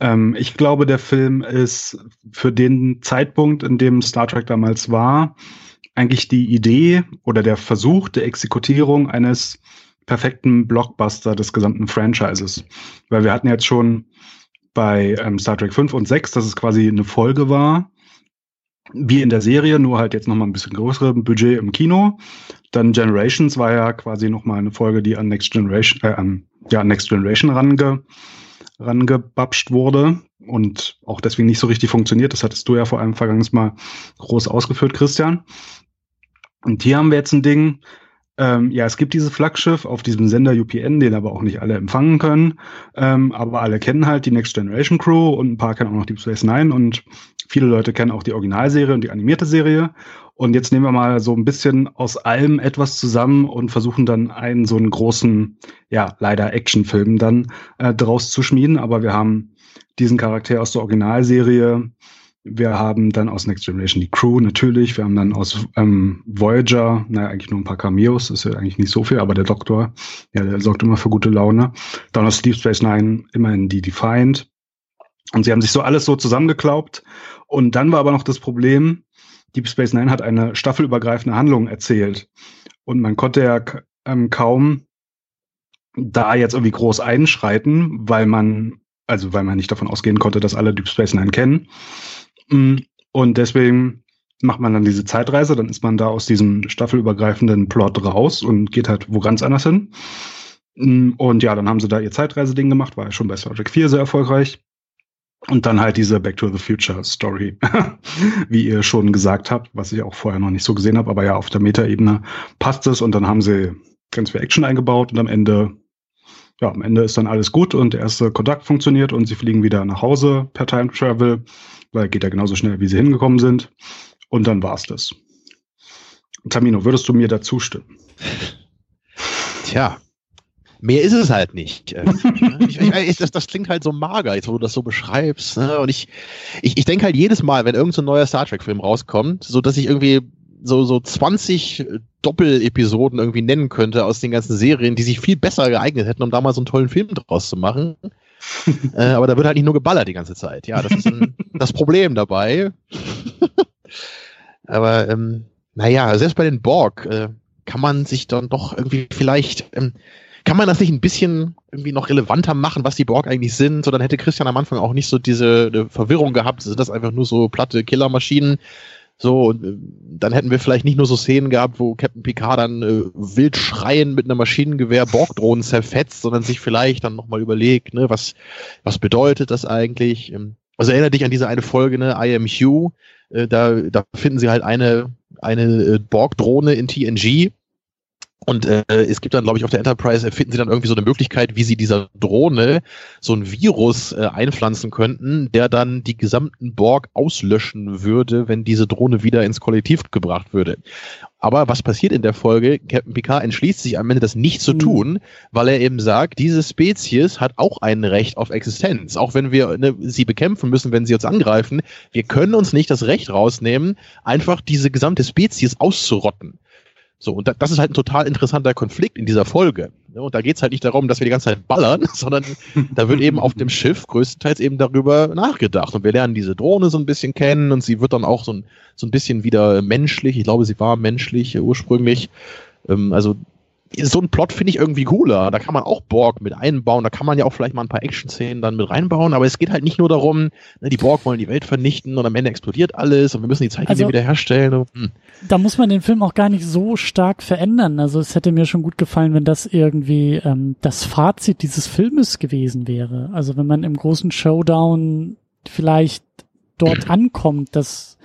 Ähm, ich glaube, der Film ist für den Zeitpunkt, in dem Star Trek damals war, eigentlich die Idee oder der Versuch der Exekutierung eines perfekten Blockbuster des gesamten Franchises. Weil wir hatten jetzt schon bei ähm, Star Trek 5 und 6, dass es quasi eine Folge war, wie in der Serie, nur halt jetzt nochmal ein bisschen größere Budget im Kino. Dann Generations war ja quasi nochmal eine Folge, die an Next Generation, äh, an, ja, Next Generation range, rangebapscht wurde und auch deswegen nicht so richtig funktioniert. Das hattest du ja vor allem vergangenes Mal groß ausgeführt, Christian. Und hier haben wir jetzt ein Ding, Ähm, ja, es gibt dieses Flaggschiff auf diesem Sender UPN, den aber auch nicht alle empfangen können. Ähm, aber alle kennen halt die Next Generation Crew und ein paar kennen auch noch Deep Space Nine und viele Leute kennen auch die Originalserie und die animierte Serie. Und jetzt nehmen wir mal so ein bisschen aus allem etwas zusammen und versuchen dann einen so einen großen, ja, leider Actionfilm dann äh, draus zu schmieden. Aber wir haben diesen Charakter aus der Originalserie, wir haben dann aus Next Generation die Crew natürlich. Wir haben dann aus ähm, Voyager, naja, eigentlich nur ein paar Cameos, ist ja eigentlich nicht so viel, aber der Doktor, ja, der sorgt immer für gute Laune. Dann aus Deep Space Nine immerhin die Defiant. Und sie haben sich so alles so zusammengeklaubt. Und dann war aber noch das Problem, Deep Space Nine hat eine staffelübergreifende Handlung erzählt. Und man konnte ja ähm, kaum da jetzt irgendwie groß einschreiten, weil man, also weil man nicht davon ausgehen konnte, dass alle Deep Space Nine kennen. Mm, und deswegen macht man dann diese Zeitreise, dann ist man da aus diesem staffelübergreifenden Plot raus und geht halt wo ganz anders hin. Mm, und ja, dann haben sie da ihr Zeitreiseding gemacht, war ja schon bei Star Trek 4 sehr erfolgreich. Und dann halt diese Back to the Future Story, (laughs) wie ihr schon gesagt habt, was ich auch vorher noch nicht so gesehen habe, aber ja, auf der Metaebene passt es. Und dann haben sie ganz viel Action eingebaut. Und am Ende, ja, am Ende ist dann alles gut. Und der erste Kontakt funktioniert. Und sie fliegen wieder nach Hause per Time Travel weil geht ja genauso schnell, wie sie hingekommen sind. Und dann war's das. Tamino, würdest du mir da zustimmen? Tja, mehr ist es halt nicht. (laughs) Ich, ich, das, das, klingt halt so mager, jetzt wo du das so beschreibst. Ne? Und ich, ich, ich denke halt jedes Mal, wenn irgendein so neuer Star Trek-Film rauskommt, so dass ich irgendwie so, so 20 Doppelepisoden irgendwie nennen könnte aus den ganzen Serien, die sich viel besser geeignet hätten, um da mal so einen tollen Film draus zu machen äh, aber da wird halt nicht nur geballert die ganze Zeit. Ja, das ist ein, (laughs) das Problem dabei. (laughs) aber ähm, naja, selbst bei den Borg äh, kann man sich dann doch irgendwie vielleicht, ähm, kann man das nicht ein bisschen irgendwie noch relevanter machen, was die Borg eigentlich sind? So, dann hätte Christian am Anfang auch nicht so diese Verwirrung gehabt. Sind das einfach nur so platte Killermaschinen? So, äh, dann hätten wir vielleicht nicht nur so Szenen gehabt, wo Captain Picard dann äh, wild schreien mit einem Maschinengewehr Borgdrohnen zerfetzt, sondern sich vielleicht dann nochmal überlegt, ne, was, was bedeutet das eigentlich? Ähm, also erinnert dich an diese eine Folge, ne, I am Hugh, äh, da, da finden sie halt eine, eine äh, Borg-Drohne in TNG und äh, es gibt dann, glaube ich, auf der Enterprise erfinden sie dann irgendwie so eine Möglichkeit, wie sie dieser Drohne so ein Virus äh, einpflanzen könnten, der dann die gesamten Borg auslöschen würde, wenn diese Drohne wieder ins Kollektiv gebracht würde. Aber was passiert in der Folge? Captain Picard entschließt sich am Ende, das nicht zu mhm. tun, weil er eben sagt, diese Spezies hat auch ein Recht auf Existenz. Auch wenn wir ne, sie bekämpfen müssen, wenn sie uns angreifen, wir können uns nicht das Recht rausnehmen, einfach diese gesamte Spezies auszurotten. So, und das ist halt ein total interessanter Konflikt in dieser Folge. Ne? Und da geht's halt nicht darum, dass wir die ganze Zeit ballern, (laughs) sondern da wird eben auf dem Schiff größtenteils eben darüber nachgedacht. Und wir lernen diese Drohne so ein bisschen kennen und sie wird dann auch so ein, so ein bisschen wieder menschlich. Ich glaube, sie war menschlich ursprünglich. Ähm, also so ein Plot finde ich irgendwie cooler. Da kann man auch Borg mit einbauen. Da kann man ja auch vielleicht mal ein paar Action-Szenen dann mit reinbauen. Aber es geht halt nicht nur darum, ne, die Borg wollen die Welt vernichten und am Ende explodiert alles und wir müssen die Zeit also, wieder herstellen. Hm. Da muss man den Film auch gar nicht so stark verändern. Also es hätte mir schon gut gefallen, wenn das irgendwie ähm, das Fazit dieses Filmes gewesen wäre. Also wenn man im großen Showdown vielleicht dort (clears throat) ankommt, dass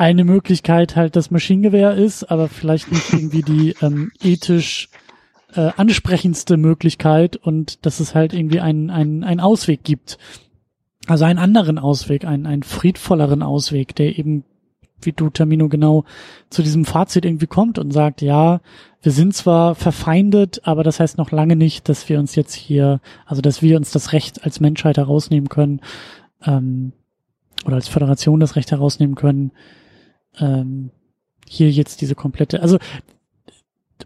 eine Möglichkeit halt das Maschinengewehr ist, aber vielleicht nicht irgendwie die (laughs) ähm, ethisch äh, ansprechendste Möglichkeit und dass es halt irgendwie einen, einen, einen Ausweg gibt. Also einen anderen Ausweg, einen, einen friedvolleren Ausweg, der eben, wie du Termino genau zu diesem Fazit irgendwie kommt und sagt, ja, wir sind zwar verfeindet, aber das heißt noch lange nicht, dass wir uns jetzt hier, also dass wir uns das Recht als Menschheit herausnehmen können, ähm, oder als Föderation das Recht herausnehmen können, ähm, hier jetzt diese komplette, also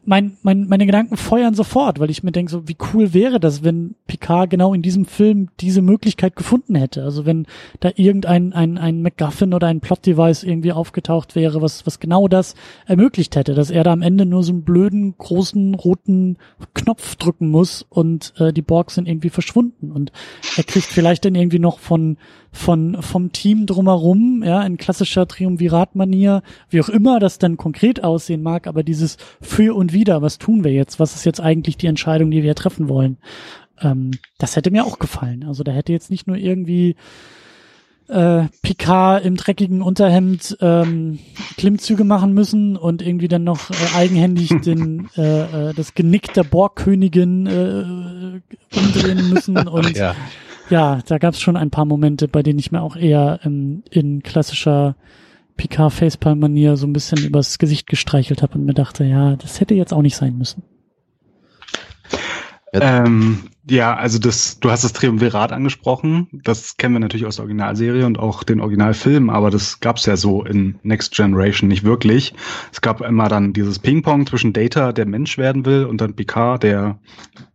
mein, mein, meine Gedanken feuern sofort, weil ich mir denke, so wie cool wäre das, wenn Picard genau in diesem Film diese Möglichkeit gefunden hätte. Also wenn da irgendein ein, ein MacGuffin oder ein Plot-Device irgendwie aufgetaucht wäre, was, was genau das ermöglicht hätte, dass er da am Ende nur so einen blöden, großen, roten Knopf drücken muss und äh, die Borgs sind irgendwie verschwunden und er kriegt vielleicht dann irgendwie noch von von vom Team drumherum, ja, in klassischer Triumvirat-Manier, wie auch immer das dann konkret aussehen mag, aber dieses für und wieder, was tun wir jetzt? Was ist jetzt eigentlich die Entscheidung, die wir treffen wollen? Ähm, das hätte mir auch gefallen. Also da hätte jetzt nicht nur irgendwie äh, Picard im dreckigen Unterhemd ähm, Klimmzüge machen müssen und irgendwie dann noch äh, eigenhändig (laughs) den äh, äh, das Genick der Borgkönigin äh, umdrehen müssen (laughs) und Ach ja. ja, da gab es schon ein paar Momente, bei denen ich mir auch eher ähm, in klassischer Picard-Facepalm-Manier so ein bisschen übers Gesicht gestreichelt habe und mir dachte, ja, das hätte jetzt auch nicht sein müssen. Ähm, ja, also das, du hast das Triumvirat angesprochen. Das kennen wir natürlich aus der Originalserie und auch den Originalfilm, aber das gab's ja so in Next Generation nicht wirklich. Es gab immer dann dieses Ping-Pong zwischen Data, der Mensch werden will, und dann Picard, der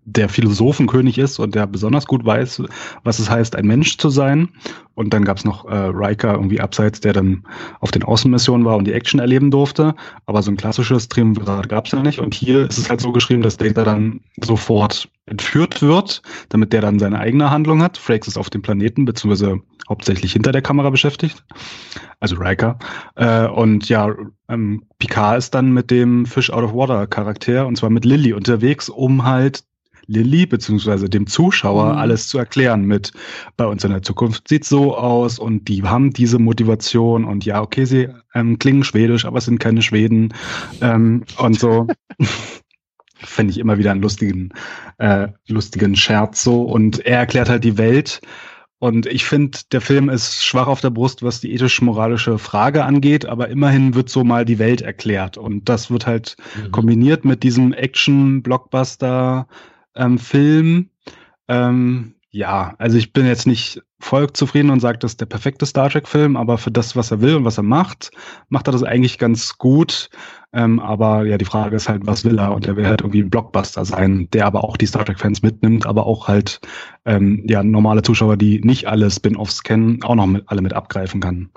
der Philosophenkönig ist und der besonders gut weiß, was es heißt, ein Mensch zu sein. Und dann gab's noch äh, Riker irgendwie abseits, der dann auf den Außenmissionen war und die Action erleben durfte. Aber so ein klassisches Triumvirat gab's ja nicht. Und hier ist es halt so geschrieben, dass Data dann sofort entführt wird, damit der dann seine eigene Handlung hat. Frakes ist auf dem Planeten, beziehungsweise hauptsächlich hinter der Kamera beschäftigt. Also Riker. Äh, und ja, ähm, Picard ist dann mit dem Fish Out of Water Charakter, und zwar mit Lilly unterwegs, um halt Lilly beziehungsweise dem Zuschauer Mhm. alles zu erklären mit bei uns in der Zukunft sieht so aus und die haben diese Motivation und ja, okay, sie ähm, klingen schwedisch, aber es sind keine Schweden ähm, und so. (laughs) Fände ich immer wieder einen lustigen, äh, lustigen Scherz so. Und er erklärt halt die Welt. Und ich finde, der Film ist schwach auf der Brust, was die ethisch-moralische Frage angeht, aber immerhin wird so mal die Welt erklärt. Und das wird halt Mhm. kombiniert mit diesem Action-Blockbuster-Film. Ähm, ja, also ich bin jetzt nicht voll zufrieden und sage, das ist der perfekte Star Trek-Film, aber für das, was er will und was er macht, macht er das eigentlich ganz gut. Ähm, aber ja, die Frage ist halt, was will er? Und er will halt irgendwie ein Blockbuster sein, der aber auch die Star Trek-Fans mitnimmt, aber auch halt ähm, ja normale Zuschauer, die nicht alle Spin-offs kennen, auch noch mit, alle mit abgreifen kann.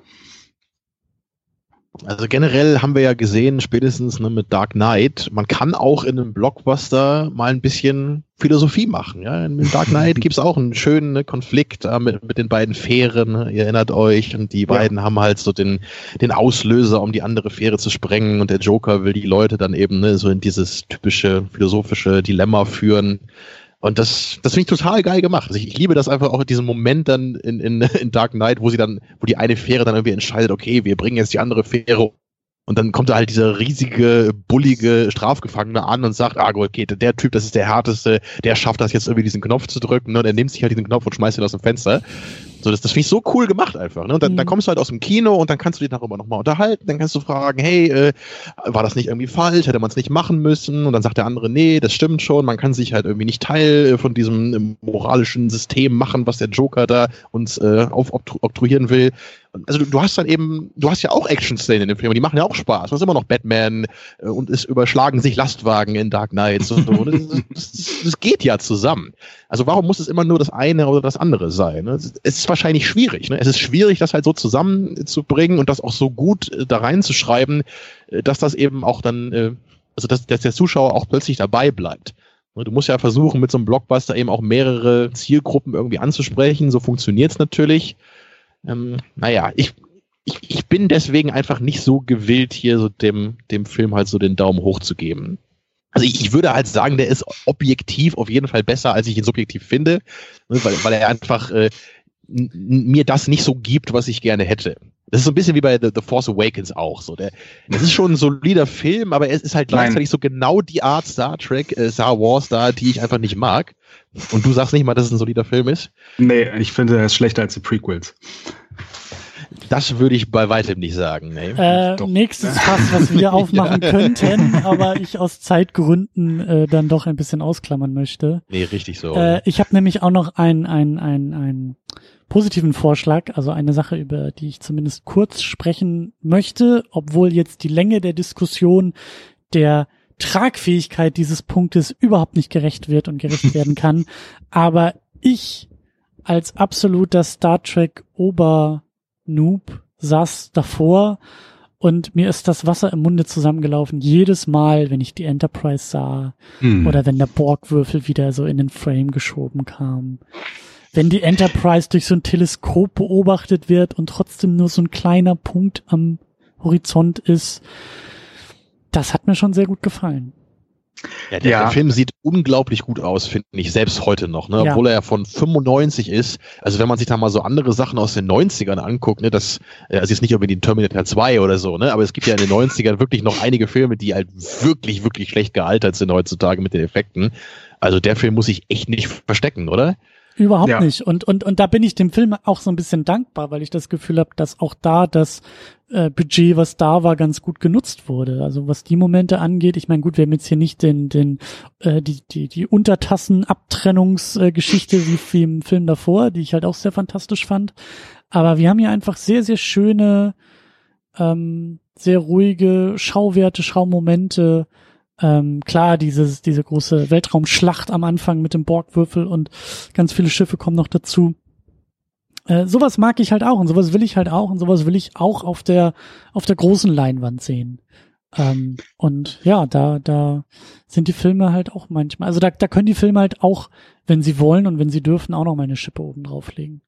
Also generell haben wir ja gesehen, spätestens ne, mit Dark Knight, man kann auch in einem Blockbuster mal ein bisschen Philosophie machen. Ja? In Dark Knight (laughs) gibt's auch einen schönen ne, Konflikt äh, mit, mit den beiden Fähren, ne? ihr erinnert euch, und die beiden haben halt so den, den Auslöser, um die andere Fähre zu sprengen, und der Joker will die Leute dann eben ne, so in dieses typische philosophische Dilemma führen. Und das, das finde ich total geil gemacht. Also ich, ich liebe das einfach auch diesen Moment dann in, in, in Dark Knight, wo sie dann, wo die eine Fähre dann irgendwie entscheidet, okay, wir bringen jetzt die andere Fähre und dann kommt da halt dieser riesige, bullige Strafgefangene an und sagt, ah, gut, okay, der Typ, das ist der härteste, der schafft das jetzt irgendwie diesen Knopf zu drücken, ne? Und er nimmt sich halt diesen Knopf und schmeißt ihn aus dem Fenster. So, das, das finde ich so cool gemacht einfach. Ne? Und dann, Mhm. dann kommst du halt aus dem Kino und dann kannst du dich darüber nochmal unterhalten. Dann kannst du fragen, hey, äh, war das nicht irgendwie falsch? Hätte man es nicht machen müssen? Und dann sagt der andere, nee, das stimmt schon. Man kann sich halt irgendwie nicht Teil äh, von diesem äh, moralischen System machen, was der Joker da uns äh, aufoktroyieren will. Und Also du, du hast dann eben, du hast ja auch Action-Szenen in dem Film, und die machen ja auch Spaß. Du hast immer noch Batman äh, und es überschlagen sich Lastwagen in Dark Knight. So, so. Das, das, das geht ja zusammen. Also warum muss es immer nur das eine oder das andere sein? ne? Es ist wahrscheinlich schwierig. Ne? Es ist schwierig, das halt so zusammenzubringen und das auch so gut äh, da reinzuschreiben, äh, dass das eben auch dann, äh, also dass, dass der Zuschauer auch plötzlich dabei bleibt. Ne, Du musst ja versuchen, mit so einem Blockbuster eben auch mehrere Zielgruppen irgendwie anzusprechen. So funktioniert's natürlich. Ähm, naja, ich, ich, ich bin deswegen einfach nicht so gewillt, hier so dem, dem Film halt so den Daumen hoch zu geben. Also ich, ich würde halt sagen, der ist objektiv auf jeden Fall besser, als ich ihn subjektiv finde, ne, weil, weil er einfach äh, mir das nicht so gibt, was ich gerne hätte. Das ist so ein bisschen wie bei The, The Force Awakens auch. So, der, das ist schon ein solider Film, aber es ist halt Nein. gleichzeitig so genau die Art Star Trek, äh, Star Wars da, die ich einfach nicht mag. Und du sagst nicht mal, dass es ein solider Film ist. Nee, ich finde, er ist schlechter als die Prequels. Das würde ich bei weitem nicht sagen. Nee. Äh, nächstes Fass, was wir (laughs) aufmachen könnten, (laughs) aber ich aus Zeitgründen äh, dann doch ein bisschen ausklammern möchte. Nee, richtig so. Äh, ich habe nämlich auch noch einen ein, ein, ein positiven Vorschlag, also eine Sache, über die ich zumindest kurz sprechen möchte, obwohl jetzt die Länge der Diskussion der Tragfähigkeit dieses Punktes überhaupt nicht gerecht wird und gerecht (laughs) werden kann. Aber ich als absoluter Star Trek Ober-Noob saß davor und mir ist das Wasser im Munde zusammengelaufen. Jedes Mal, wenn ich die Enterprise sah, Hm. oder wenn der Borgwürfel wieder so in den Frame geschoben kam. Wenn die Enterprise durch so ein Teleskop beobachtet wird und trotzdem nur so ein kleiner Punkt am Horizont ist, das hat mir schon sehr gut gefallen. Ja, der, ja. Film sieht unglaublich gut aus, finde ich, selbst heute noch, ne? Ja. obwohl er ja von 95 ist. Also wenn man sich da mal so andere Sachen aus den 90ern anguckt, ne, das, äh, also jetzt nicht über die Terminator 2 oder so, ne, aber es gibt ja in den 90ern (laughs) wirklich noch einige Filme, die halt wirklich, wirklich schlecht gealtert sind heutzutage mit den Effekten. Also der Film muss sich echt nicht verstecken, oder? Überhaupt ja. nicht. Und, und, und da bin ich dem Film auch so ein bisschen dankbar, weil ich das Gefühl habe, dass auch da das äh, Budget, was da war, ganz gut genutzt wurde. Also was die Momente angeht, ich meine, gut, wir haben jetzt hier nicht den, den, äh, die, die, die Untertassen-Abtrennungsgeschichte äh, wie, wie im Film davor, die ich halt auch sehr fantastisch fand. Aber wir haben hier einfach sehr, sehr schöne, ähm, sehr ruhige Schauwerte, Schaumomente, ähm, klar, dieses, diese große Weltraumschlacht am Anfang mit dem Borgwürfel und ganz viele Schiffe kommen noch dazu. Äh, sowas mag ich halt auch und sowas will ich halt auch und sowas will ich auch auf der, auf der großen Leinwand sehen. Ähm, und ja, da, da sind die Filme halt auch manchmal, also da, da können die Filme halt auch, wenn sie wollen und wenn sie dürfen, auch noch mal eine Schippe oben drauflegen.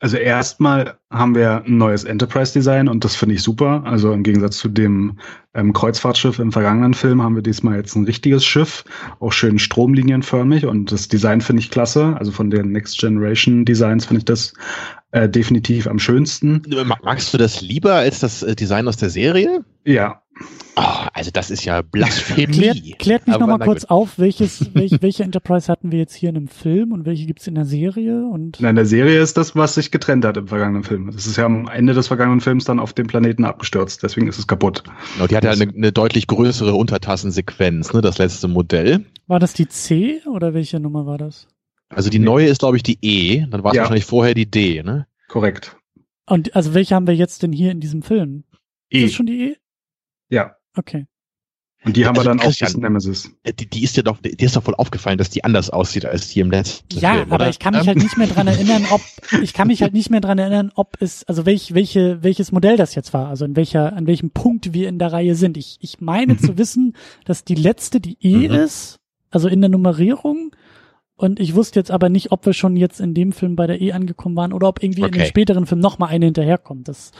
Also erstmal haben wir ein neues Enterprise-Design und das finde ich super. Also im Gegensatz zu dem ähm, Kreuzfahrtschiff im vergangenen Film haben wir diesmal jetzt ein richtiges Schiff, auch schön stromlinienförmig und das Design finde ich klasse. Also von den Next Generation Designs finde ich das äh, definitiv am schönsten. Magst du das lieber als das äh, Design aus der Serie? Ja. Oh, also das ist ja Blasphemie. Klärt, klärt mich nochmal kurz auf, welches, (laughs) welch, welche Enterprise hatten wir jetzt hier in einem Film und welche gibt's in der Serie? Und Nein, in der Serie ist das, was sich getrennt hat im vergangenen Film. Das ist ja am Ende des vergangenen Films dann auf dem Planeten abgestürzt, deswegen ist es kaputt. Genau, die hat ja eine, eine deutlich größere Untertassensequenz, ne, das letzte Modell. War das die C oder welche Nummer war das? Also die neue ist, glaube ich, die E, dann war es ja. wahrscheinlich vorher die D, ne? Korrekt. Und also welche haben wir jetzt denn hier in diesem Film? E. Ist das schon die E? Ja. Okay. Und die haben also wir dann auch bis Nemesis. Äh, die, die ist dir doch, die ist doch voll aufgefallen, dass die anders aussieht als die im letzten Ja, Film, aber ich kann mich halt nicht mehr dran erinnern, ob, ich kann mich halt nicht mehr dran erinnern, ob es, also welch, welche, welches Modell das jetzt war, also in welcher, an welchem Punkt wir in der Reihe sind. Ich, ich meine (laughs) zu wissen, dass die letzte die E mhm. ist, also in der Nummerierung, und ich wusste jetzt aber nicht, ob wir schon jetzt in dem Film bei der E angekommen waren oder ob irgendwie okay. in dem späteren Film noch mal eine hinterherkommt. Das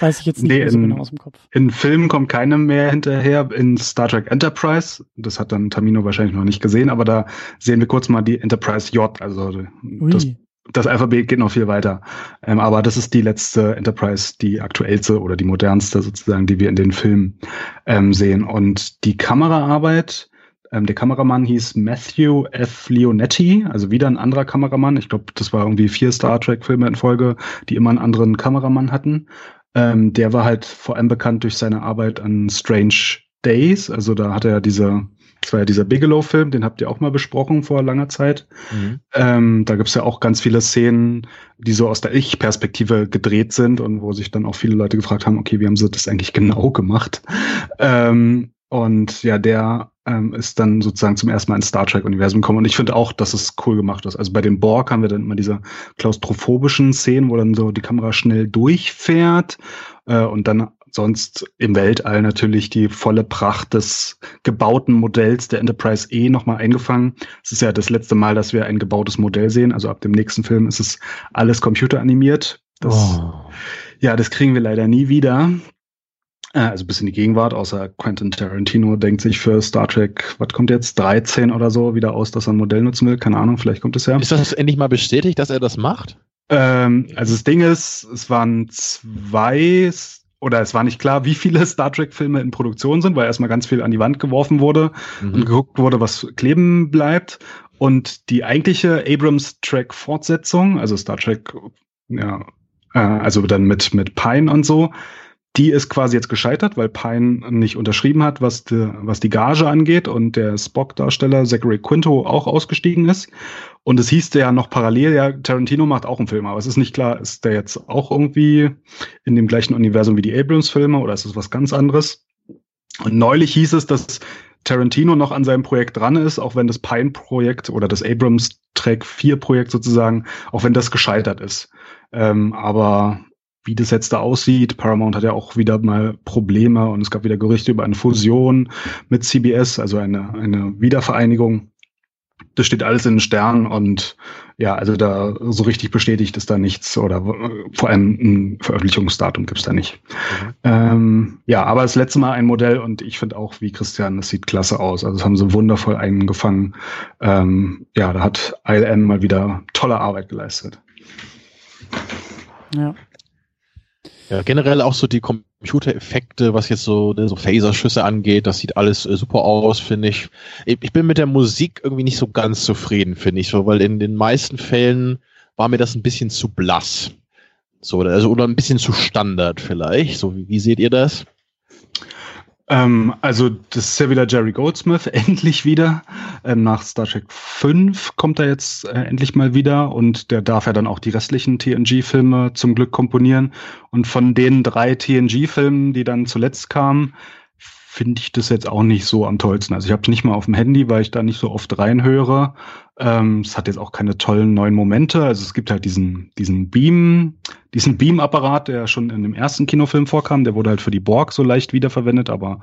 weiß ich jetzt nicht nee, mehr so in, genau aus dem Kopf. In Filmen kommt keine mehr hinterher. In Star Trek Enterprise, das hat dann Tamino wahrscheinlich noch nicht gesehen, aber da sehen wir kurz mal die Enterprise J. Also das, das, Alphabet geht noch viel weiter. Ähm, aber das ist die letzte Enterprise, die aktuellste oder die modernste sozusagen, die wir in den Filmen ähm, sehen. Und die Kameraarbeit ähm, der Kameramann hieß Matthew F. Leonetti, also wieder ein anderer Kameramann. Ich glaube, das war irgendwie vier Star Trek-Filme in Folge, die immer einen anderen Kameramann hatten. Ähm, der war halt vor allem bekannt durch seine Arbeit an Strange Days. Also da hat er diese, das war ja dieser Bigelow-Film, den habt ihr auch mal besprochen vor langer Zeit. Mhm. Ähm, da gibt's ja auch ganz viele Szenen, die so aus der Ich-Perspektive gedreht sind und wo sich dann auch viele Leute gefragt haben, okay, wie haben sie das eigentlich genau gemacht? Ähm, und ja, der ähm, ist dann sozusagen zum ersten Mal ins Star Trek-Universum gekommen. Und ich finde auch, dass es cool gemacht ist. Also bei den Borg haben wir dann immer diese klaustrophobischen Szenen, wo dann so die Kamera schnell durchfährt äh, und dann sonst im Weltall natürlich die volle Pracht des gebauten Modells der Enterprise E nochmal eingefangen. Es ist ja das letzte Mal, dass wir ein gebautes Modell sehen. Also ab dem nächsten Film ist es alles computeranimiert. Das, oh. Ja, das kriegen wir leider nie wieder. Äh, also bis in die Gegenwart, außer Quentin Tarantino denkt sich für Star Trek, was kommt jetzt, 13 oder so, wieder aus, dass er ein Modell nutzen will. Keine Ahnung, vielleicht kommt es ja. Ist das endlich mal bestätigt, dass er das macht? Ähm, also das Ding ist, es waren zwei oder es war nicht klar, wie viele (laughs) Star Trek-Filme in Produktion sind, weil erstmal ganz viel an die Wand geworfen wurde mhm. und geguckt wurde, was kleben bleibt. Und die eigentliche Abrams-Track-Fortsetzung, also Star Trek, ja, äh, also dann mit, mit Pine und so, die ist quasi jetzt gescheitert, weil Pine nicht unterschrieben hat, was die, was die Gage angeht und der Spock-Darsteller Zachary Quinto auch ausgestiegen ist. Und es hieß ja noch parallel, ja, Tarantino macht auch einen Film, aber es ist nicht klar, ist der jetzt auch irgendwie in dem gleichen Universum wie die Abrams-Filme oder ist es was ganz anderes? Und neulich hieß es, dass Tarantino noch an seinem Projekt dran ist, auch wenn das Pine-Projekt oder das Abrams Track 4-Projekt sozusagen, auch wenn das gescheitert ist. Ähm, aber wie das jetzt da aussieht. Paramount hat ja auch wieder mal Probleme und es gab wieder Gerüchte über eine Fusion mit CBS, also eine, eine Wiedervereinigung. das steht alles in den Sternen und ja, also da so richtig bestätigt ist da nichts oder vor allem ein Veröffentlichungsdatum gibt's da nicht. Mhm. Ähm, ja, aber das letzte Mal ein Modell und ich finde auch, wie Christian, das sieht klasse aus. Also das haben sie wundervoll eingefangen. Ähm, ja, da hat ILM mal wieder tolle Arbeit geleistet. Ja. Ja, generell auch so die Computereffekte, was jetzt so, ne, so Phaserschüsse angeht, das sieht alles äh, super aus, finde ich. Ich bin mit der Musik irgendwie nicht so ganz zufrieden, finde ich, so, weil in den meisten Fällen war mir das ein bisschen zu blass. So, also, oder ein bisschen zu Standard vielleicht. So, wie, wie seht ihr das? Ähm, also das ist ja wieder Jerry Goldsmith, (laughs) endlich wieder. Ähm, nach Star Trek 5 kommt er jetzt äh, endlich mal wieder und der darf ja dann auch die restlichen TNG-Filme zum Glück komponieren. Und von den drei TNG-Filmen, die dann zuletzt kamen, finde ich das jetzt auch nicht so am tollsten. Also ich habe es nicht mal auf dem Handy, weil ich da nicht so oft reinhöre. Ähm, es hat jetzt auch keine tollen neuen Momente. Also es gibt halt diesen, diesen Beam, diesen Beam-Apparat, der schon in dem ersten Kinofilm vorkam. Der wurde halt für die Borg so leicht wiederverwendet, aber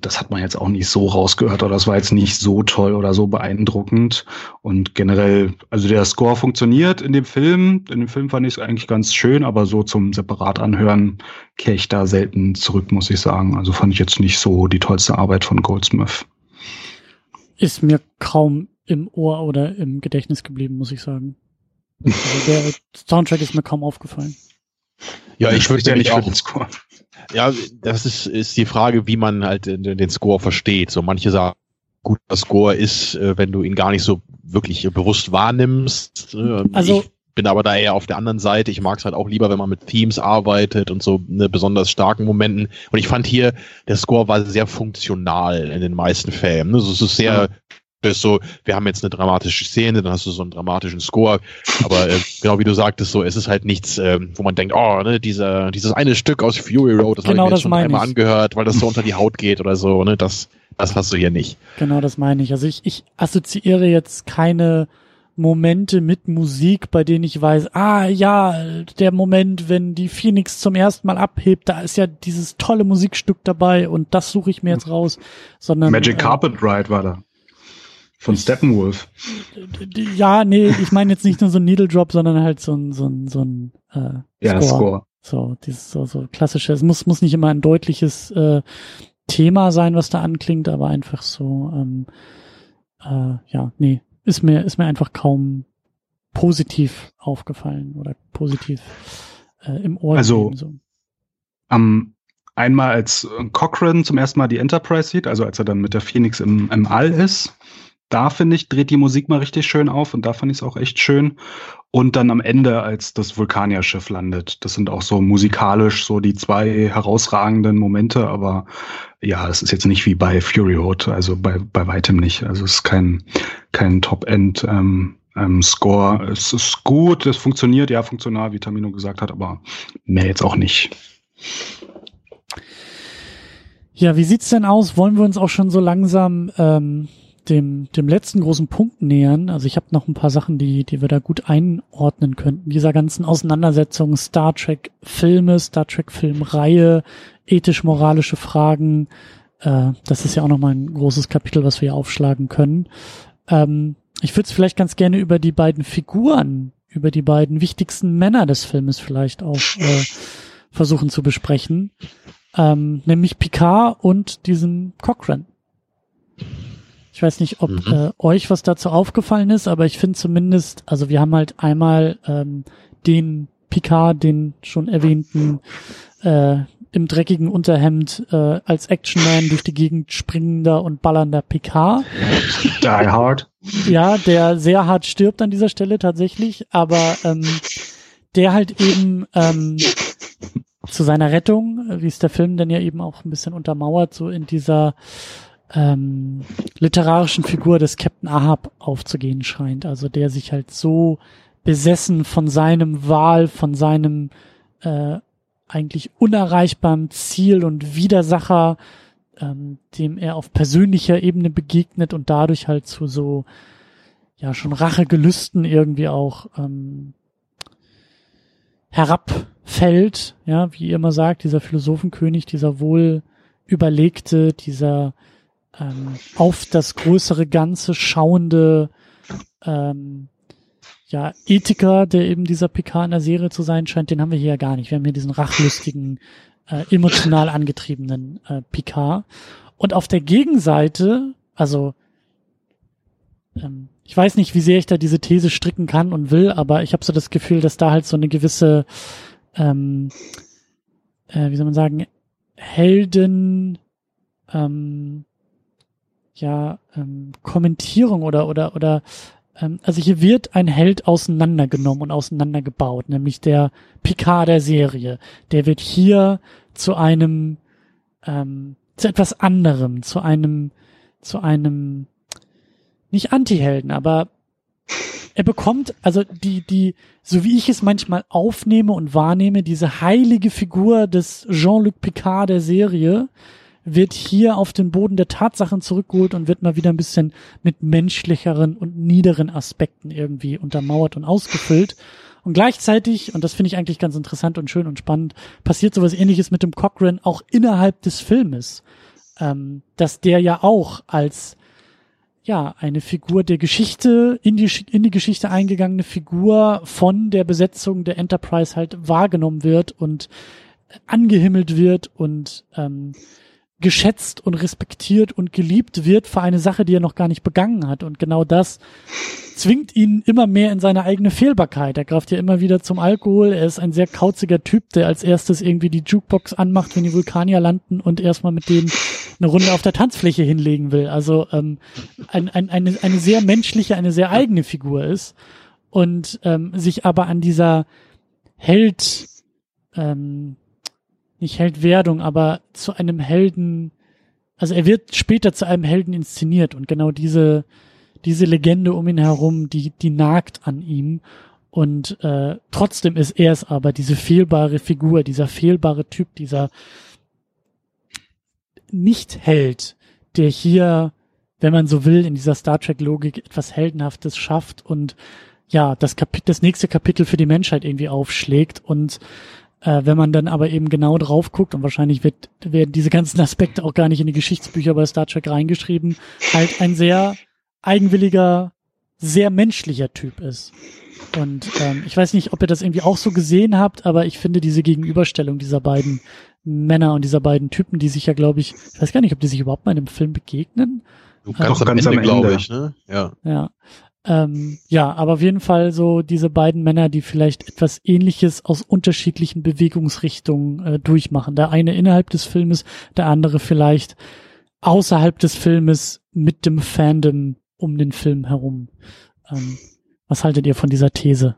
das hat man jetzt auch nicht so rausgehört oder das war jetzt nicht so toll oder so beeindruckend. Und generell, also der Score funktioniert in dem Film. In dem Film fand ich es eigentlich ganz schön, aber so zum separat anhören kehre ich da selten zurück, muss ich sagen. Also fand ich jetzt nicht so die tollste Arbeit von Goldsmith. Ist mir kaum im Ohr oder im Gedächtnis geblieben, muss ich sagen. Also der Soundtrack ist mir kaum aufgefallen. Ja, ich würde ja nicht auch. Score. Ja, das ist, ist die Frage, wie man halt den, Score versteht. So manche sagen, guter Score ist, äh, wenn du ihn gar nicht so wirklich bewusst wahrnimmst. Ähm, also ich bin aber da eher auf der anderen Seite. Ich mag es halt auch lieber, wenn man mit Themes arbeitet und so ne, besonders starken Momenten. Und ich fand hier, der Score war sehr funktional in den meisten Fällen. Also es ist sehr ja ist so, wir haben jetzt eine dramatische Szene, dann hast du so einen dramatischen Score. Aber äh, (laughs) genau wie du sagtest, so, es ist halt nichts, äh, wo man denkt, oh, ne, dieser, dieses eine Stück aus Fury Road, das genau, habe ich mir jetzt schon einmal ich. angehört, weil das so unter die Haut geht oder so, ne, das, das hast du hier nicht. Genau, das meine ich. Also ich, ich assoziiere jetzt keine Momente mit Musik, bei denen ich weiß, ah ja, der Moment, wenn die Phoenix zum ersten Mal abhebt, da ist ja dieses tolle Musikstück dabei und das suche ich mir jetzt raus, sondern Magic äh, Carpet Ride war da. Von Steppenwolf. Ja, nee, ich meine jetzt nicht nur so ein Needle Drop, sondern halt so ein, so ein, so ein äh, ja, Score. Score. So, dieses so, so klassische, es muss, muss nicht immer ein deutliches äh, Thema sein, was da anklingt, aber einfach so, ähm, äh, ja, nee, ist mir, ist mir einfach kaum positiv aufgefallen oder positiv äh, im Ohr. Also, so. am einmal als Cochrane zum ersten Mal die Enterprise sieht, also als er dann mit der Phoenix im, im All ist, da finde ich, dreht die Musik mal richtig schön auf und da fand ich es auch echt schön. Und dann am Ende, als das Vulkanierschiff landet. Das sind auch so musikalisch so die zwei herausragenden Momente, aber ja, es ist jetzt nicht wie bei Fury Road, also bei, bei weitem nicht. Also es ist kein, kein Top-End ähm, ähm, Score. Es ist gut, es funktioniert, ja, funktional, wie Tamino gesagt hat, aber mehr jetzt auch nicht. Ja, wie sieht's denn aus? Wollen wir uns auch schon so langsam ähm, dem, dem letzten großen Punkt nähern. Also ich habe noch ein paar Sachen, die, die wir da gut einordnen könnten. Dieser ganzen Auseinandersetzung Star Trek Filme, Star Trek Filmreihe, ethisch-moralische Fragen. Äh, das ist ja auch nochmal ein großes Kapitel, was wir hier aufschlagen können. Ähm, ich würde es vielleicht ganz gerne über die beiden Figuren, über die beiden wichtigsten Männer des Filmes vielleicht auch äh, versuchen zu besprechen. Ähm, nämlich Picard und diesen Cochrane. Ich weiß nicht, ob mhm. äh, euch was dazu aufgefallen ist, aber ich finde zumindest, also wir haben halt einmal ähm, den Picard, den schon erwähnten, äh, im dreckigen Unterhemd äh, als Actionman durch die Gegend springender und ballernder Picard. Die hard. Ja, der sehr hart stirbt an dieser Stelle tatsächlich, aber ähm, der halt eben ähm, zu seiner Rettung, wie es der Film dann ja eben auch ein bisschen untermauert, so in dieser ähm, literarischen Figur des Captain Ahab aufzugehen scheint. Also der sich halt so besessen von seinem Wahl, von seinem äh, eigentlich unerreichbaren Ziel und Widersacher, ähm, dem er auf persönlicher Ebene begegnet und dadurch halt zu so ja schon Rachegelüsten irgendwie auch ähm, herabfällt, ja, wie ihr immer sagt, dieser Philosophenkönig, dieser wohl überlegte, dieser ähm, auf das größere Ganze schauende ähm, ja, Ethiker, der eben dieser Picard in der Serie zu sein scheint, den haben wir hier ja gar nicht. Wir haben hier diesen rachlustigen, äh, emotional angetriebenen äh, Picard. Und auf der Gegenseite, also ähm, ich weiß nicht, wie sehr ich da diese These stricken kann und will, aber ich habe so das Gefühl, dass da halt so eine gewisse, ähm, äh, wie soll man sagen, Helden, ähm, ja, ähm, Kommentierung oder oder oder ähm, also hier wird ein Held auseinandergenommen und auseinandergebaut, nämlich der Picard der Serie. Der wird hier zu einem ähm, zu etwas anderem, zu einem zu einem nicht Anti-Helden, aber er bekommt, also die, die, so wie ich es manchmal aufnehme und wahrnehme, diese heilige Figur des Jean-Luc Picard der Serie wird hier auf den Boden der Tatsachen zurückgeholt und wird mal wieder ein bisschen mit menschlicheren und niederen Aspekten irgendwie untermauert und ausgefüllt. Und gleichzeitig, und das finde ich eigentlich ganz interessant und schön und spannend, passiert sowas ähnliches mit dem Cochrane auch innerhalb des Filmes. Ähm, dass der ja auch als ja, eine Figur der Geschichte, in die, in die Geschichte eingegangene Figur von der Besetzung der Enterprise halt wahrgenommen wird und angehimmelt wird und ähm, geschätzt und respektiert und geliebt wird für eine Sache, die er noch gar nicht begangen hat. Und genau das zwingt ihn immer mehr in seine eigene Fehlbarkeit. Er greift ja immer wieder zum Alkohol. Er ist ein sehr kauziger Typ, der als erstes irgendwie die Jukebox anmacht, wenn die Vulkanier landen und erstmal mit denen eine Runde auf der Tanzfläche hinlegen will. Also ähm, ein, ein, eine, eine sehr menschliche, eine sehr eigene Figur ist und ähm, sich aber an dieser Held ähm, nicht Heldwerdung, aber zu einem Helden, also er wird später zu einem Helden inszeniert und genau diese, diese Legende um ihn herum, die, die nagt an ihm. Und äh, trotzdem ist er es aber, diese fehlbare Figur, dieser fehlbare Typ, dieser Nicht-Held, der hier, wenn man so will, in dieser Star Trek-Logik etwas Heldenhaftes schafft und ja, das, Kapitel, das nächste Kapitel für die Menschheit irgendwie aufschlägt und äh, wenn man dann aber eben genau drauf guckt, und wahrscheinlich wird, werden diese ganzen (laughs) Aspekte auch gar nicht in die Geschichtsbücher bei Star Trek reingeschrieben, halt ein sehr eigenwilliger, sehr menschlicher Typ ist. Und ähm, ich weiß nicht, ob ihr das irgendwie auch so gesehen habt, aber ich finde diese Gegenüberstellung dieser beiden Männer und dieser beiden Typen, die sich ja, glaube ich, ich weiß gar nicht, ob die sich überhaupt mal in einem Film begegnen. Ganz, ähm, ganz am Ende, glaube ich, ne? Ja. Ja. Ähm, ja, aber auf jeden Fall so diese beiden Männer, die vielleicht etwas Ähnliches aus unterschiedlichen Bewegungsrichtungen äh, durchmachen. Der eine innerhalb des Filmes, der andere vielleicht außerhalb des Filmes mit dem Fandom um den Film herum. Ähm, was haltet ihr von dieser These?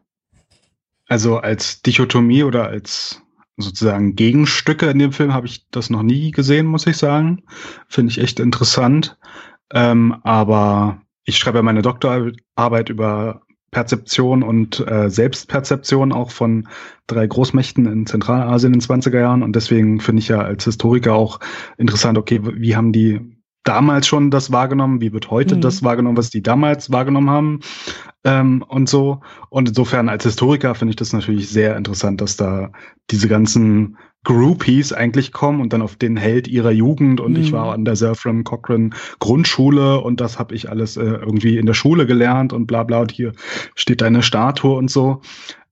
Also als Dichotomie oder als sozusagen Gegenstücke in dem Film habe ich das noch nie gesehen, muss ich sagen. Finde ich echt interessant. Ähm, aber ich schreibe meine Doktorarbeit über Perzeption und äh, Selbstperzeption auch von drei Großmächten in Zentralasien in den 20er Jahren. Und deswegen finde ich ja als Historiker auch interessant, okay, wie haben die damals schon das wahrgenommen, wie wird heute mhm. das wahrgenommen, was die damals wahrgenommen haben ähm, und so. Und insofern als Historiker finde ich das natürlich sehr interessant, dass da diese ganzen Groupies eigentlich kommen und dann auf den Held ihrer Jugend und mhm. ich war an der Surfram Cochrane Grundschule und das habe ich alles äh, irgendwie in der Schule gelernt und bla bla und hier steht eine Statue und so.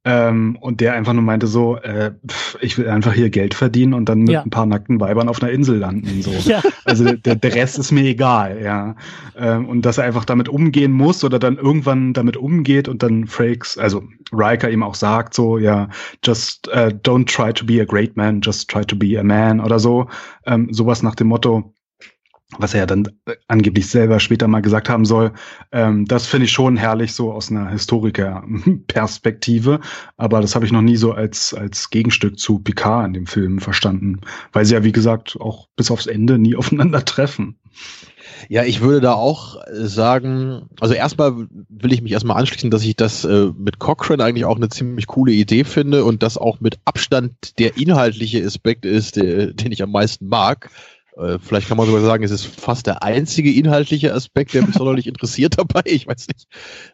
Ähm, und der einfach nur meinte so, äh, ich will einfach hier Geld verdienen und dann mit ja. ein paar nackten Weibern auf einer Insel landen. So. (laughs) Ja. Also der, der Rest ist mir egal, ja. Ähm, und dass er einfach damit umgehen muss oder dann irgendwann damit umgeht und dann Frakes, also Riker ihm auch sagt, so, ja, just uh, don't try to be a great man, just try to be a man oder so. Ähm, sowas nach dem Motto, was er ja dann angeblich selber später mal gesagt haben soll, ähm, das finde ich schon herrlich so aus einer Historiker-Perspektive, aber das habe ich noch nie so als, als Gegenstück zu Picard in dem Film verstanden, weil sie ja, wie gesagt, auch bis aufs Ende nie (laughs) aufeinandertreffen. Ja, ich würde da auch sagen, also erstmal will ich mich erstmal anschließen, dass ich das äh, mit Cochrane eigentlich auch eine ziemlich coole Idee finde und das auch mit Abstand der inhaltliche Aspekt ist, der, den ich am meisten mag Äh, vielleicht kann man sogar sagen, es ist fast der einzige inhaltliche Aspekt, der mich sonderlich interessiert (laughs) dabei. Ich weiß nicht.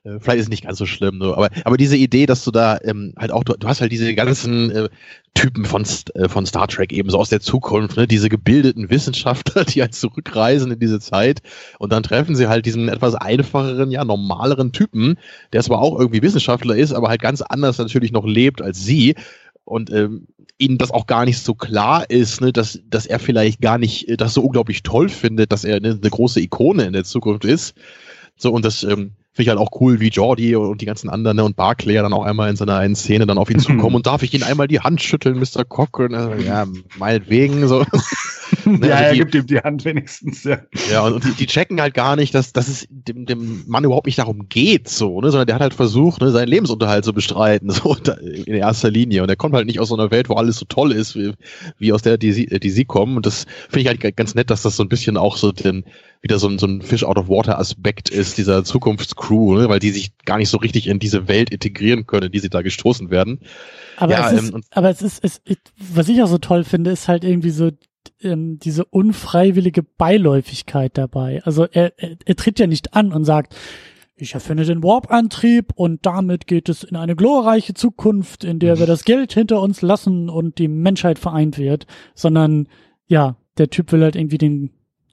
Äh, vielleicht ist es nicht ganz so schlimm. So. Aber, aber diese Idee, dass du da ähm, halt auch, du, du hast halt diese ganzen äh, Typen von, äh, von Star Trek eben so aus der Zukunft, ne? diese gebildeten Wissenschaftler, (laughs) die halt zurückreisen in diese Zeit und dann treffen sie halt diesen etwas einfacheren, ja, normaleren Typen, der zwar auch irgendwie Wissenschaftler ist, aber halt ganz anders natürlich noch lebt als sie und ähm, ihnen das auch gar nicht so klar ist, ne, dass, dass er vielleicht gar nicht äh, das so unglaublich toll findet, dass er eine, eine große Ikone in der Zukunft ist. So, und das ähm, finde ich halt auch cool, wie Jordi und die ganzen anderen ne, und Barclay dann auch einmal in seiner einen Szene dann auf ihn (laughs) zukommen und darf ich ihn einmal die Hand schütteln, Mr. Cochran? Also, ja, meinetwegen so. (laughs) Ne, ja, also er gibt ihm die Hand wenigstens, ja. Ja, und, und die, die, checken halt gar nicht, dass, dass es dem, dem Mann überhaupt nicht darum geht, so, ne, sondern der hat halt versucht, ne, seinen Lebensunterhalt zu bestreiten, (laughs) so in erster Linie. Und er kommt halt nicht aus so einer Welt, wo alles so toll ist, wie, wie aus der, die sie, die sie kommen. Und das finde ich halt ganz nett, dass das so ein bisschen auch so den, wieder so ein, so ein Fish out of Water Aspekt ist, dieser Zukunftscrew, ne, weil die sich gar nicht so richtig in diese Welt integrieren können, in die sie da gestoßen werden. Aber, ja, es ist, ähm, aber es ist, es, was ich auch so toll finde, ist halt irgendwie so ähm, diese unfreiwillige Beiläufigkeit dabei. Also er, er, er tritt ja nicht an und sagt, ich erfinde den Warp-Antrieb und damit geht es in eine glorreiche Zukunft, in der wir das Geld hinter uns lassen und die Menschheit vereint wird, sondern ja, der Typ will halt irgendwie den,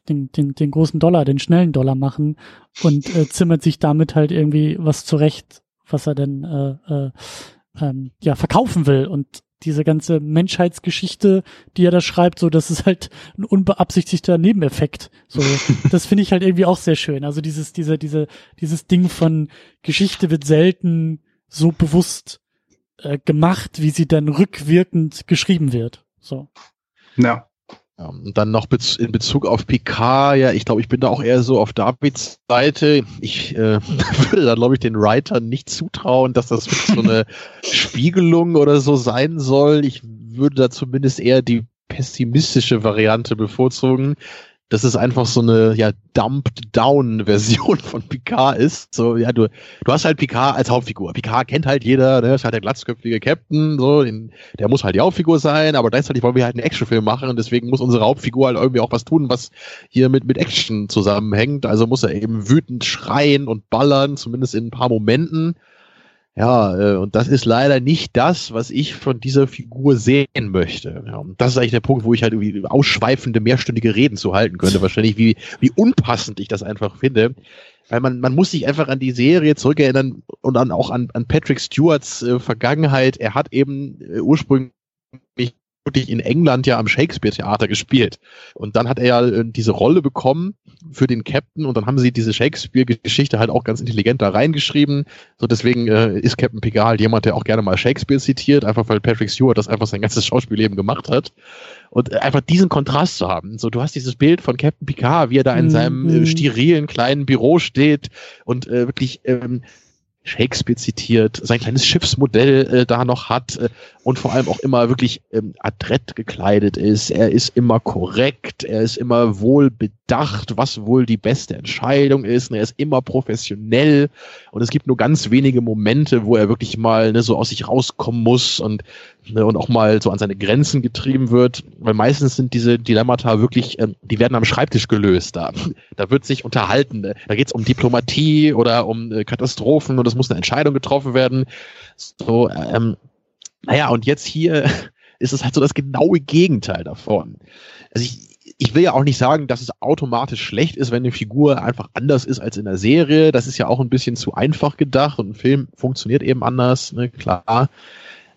den, den, den großen Dollar, den schnellen Dollar machen und äh, zimmert sich damit halt irgendwie was zurecht, was er denn äh, äh, ähm, ja verkaufen will und diese ganze Menschheitsgeschichte, die er da schreibt, so, das ist halt ein unbeabsichtigter Nebeneffekt. So, (laughs) das finde ich halt irgendwie auch sehr schön. Also dieses, diese, diese, dieses Ding von Geschichte wird selten so bewusst äh, gemacht, wie sie dann rückwirkend geschrieben wird. So. Ja. Ja, und dann noch in Bezug auf Picard, ja, ich glaube, ich bin da auch eher so auf Davids Seite. Ich äh, (laughs) würde da, glaube ich, den Writern nicht zutrauen, dass das so eine (laughs) Spiegelung oder so sein soll. Ich würde da zumindest eher die pessimistische Variante bevorzugen, dass es einfach so eine ja dumped down Version (laughs) von Picard ist. So ja, du du hast halt Picard als Hauptfigur. Picard kennt halt jeder, ne, ist halt der glatzköpfige Captain, so, den, der muss halt die Hauptfigur sein, aber gleichzeitig wollen wir halt einen Actionfilm machen und deswegen muss unsere Hauptfigur halt irgendwie auch was tun, was hier mit mit Action zusammenhängt. Also muss er eben wütend schreien und ballern, zumindest in ein paar Momenten. Ja, äh, und das ist leider nicht das, was ich von dieser Figur sehen möchte. Ja, und das ist eigentlich der Punkt, wo ich halt irgendwie ausschweifende, mehrstündige Reden zu halten könnte. Wahrscheinlich, wie, wie unpassend ich das einfach finde. Weil man, man muss sich einfach an die Serie zurückerinnern und dann auch an, an Patrick Stewarts äh, Vergangenheit. Er hat eben äh, ursprünglich in England ja am Shakespeare-Theater gespielt. Und dann hat er ja äh, diese Rolle bekommen für den Captain und dann haben sie diese Shakespeare-Geschichte halt auch ganz intelligent da reingeschrieben. So deswegen äh, ist Captain Picard halt jemand, der auch gerne mal Shakespeare zitiert, einfach weil Patrick Stewart das einfach sein ganzes (laughs) Schauspielleben gemacht hat. Und einfach diesen Kontrast zu haben. So, du hast dieses Bild von Captain Picard, wie er da in mhm. seinem äh, sterilen kleinen Büro steht und äh, wirklich ähm, Shakespeare zitiert, sein kleines Schiffsmodell äh, da noch hat äh, und vor allem auch immer wirklich ähm, adrett gekleidet ist. Er ist immer korrekt, er ist immer wohl bedacht, was wohl die beste Entscheidung ist. Und er ist immer professionell und es gibt nur ganz wenige Momente, wo er wirklich mal ne, so aus sich rauskommen muss und ne, und auch mal so an seine Grenzen getrieben wird, weil meistens sind diese Dilemmata wirklich, ähm, die werden am Schreibtisch gelöst. Da, (laughs) da wird sich unterhalten. Ne? Da geht es um Diplomatie oder um äh, Katastrophen und es muss eine Entscheidung getroffen werden. So, ähm, naja, und jetzt hier (laughs) ist es halt so das genaue Gegenteil davon. Also ich, ich will ja auch nicht sagen, dass es automatisch schlecht ist, wenn eine Figur einfach anders ist als in der Serie. Das ist ja auch ein bisschen zu einfach gedacht und ein Film funktioniert eben anders, ne, klar.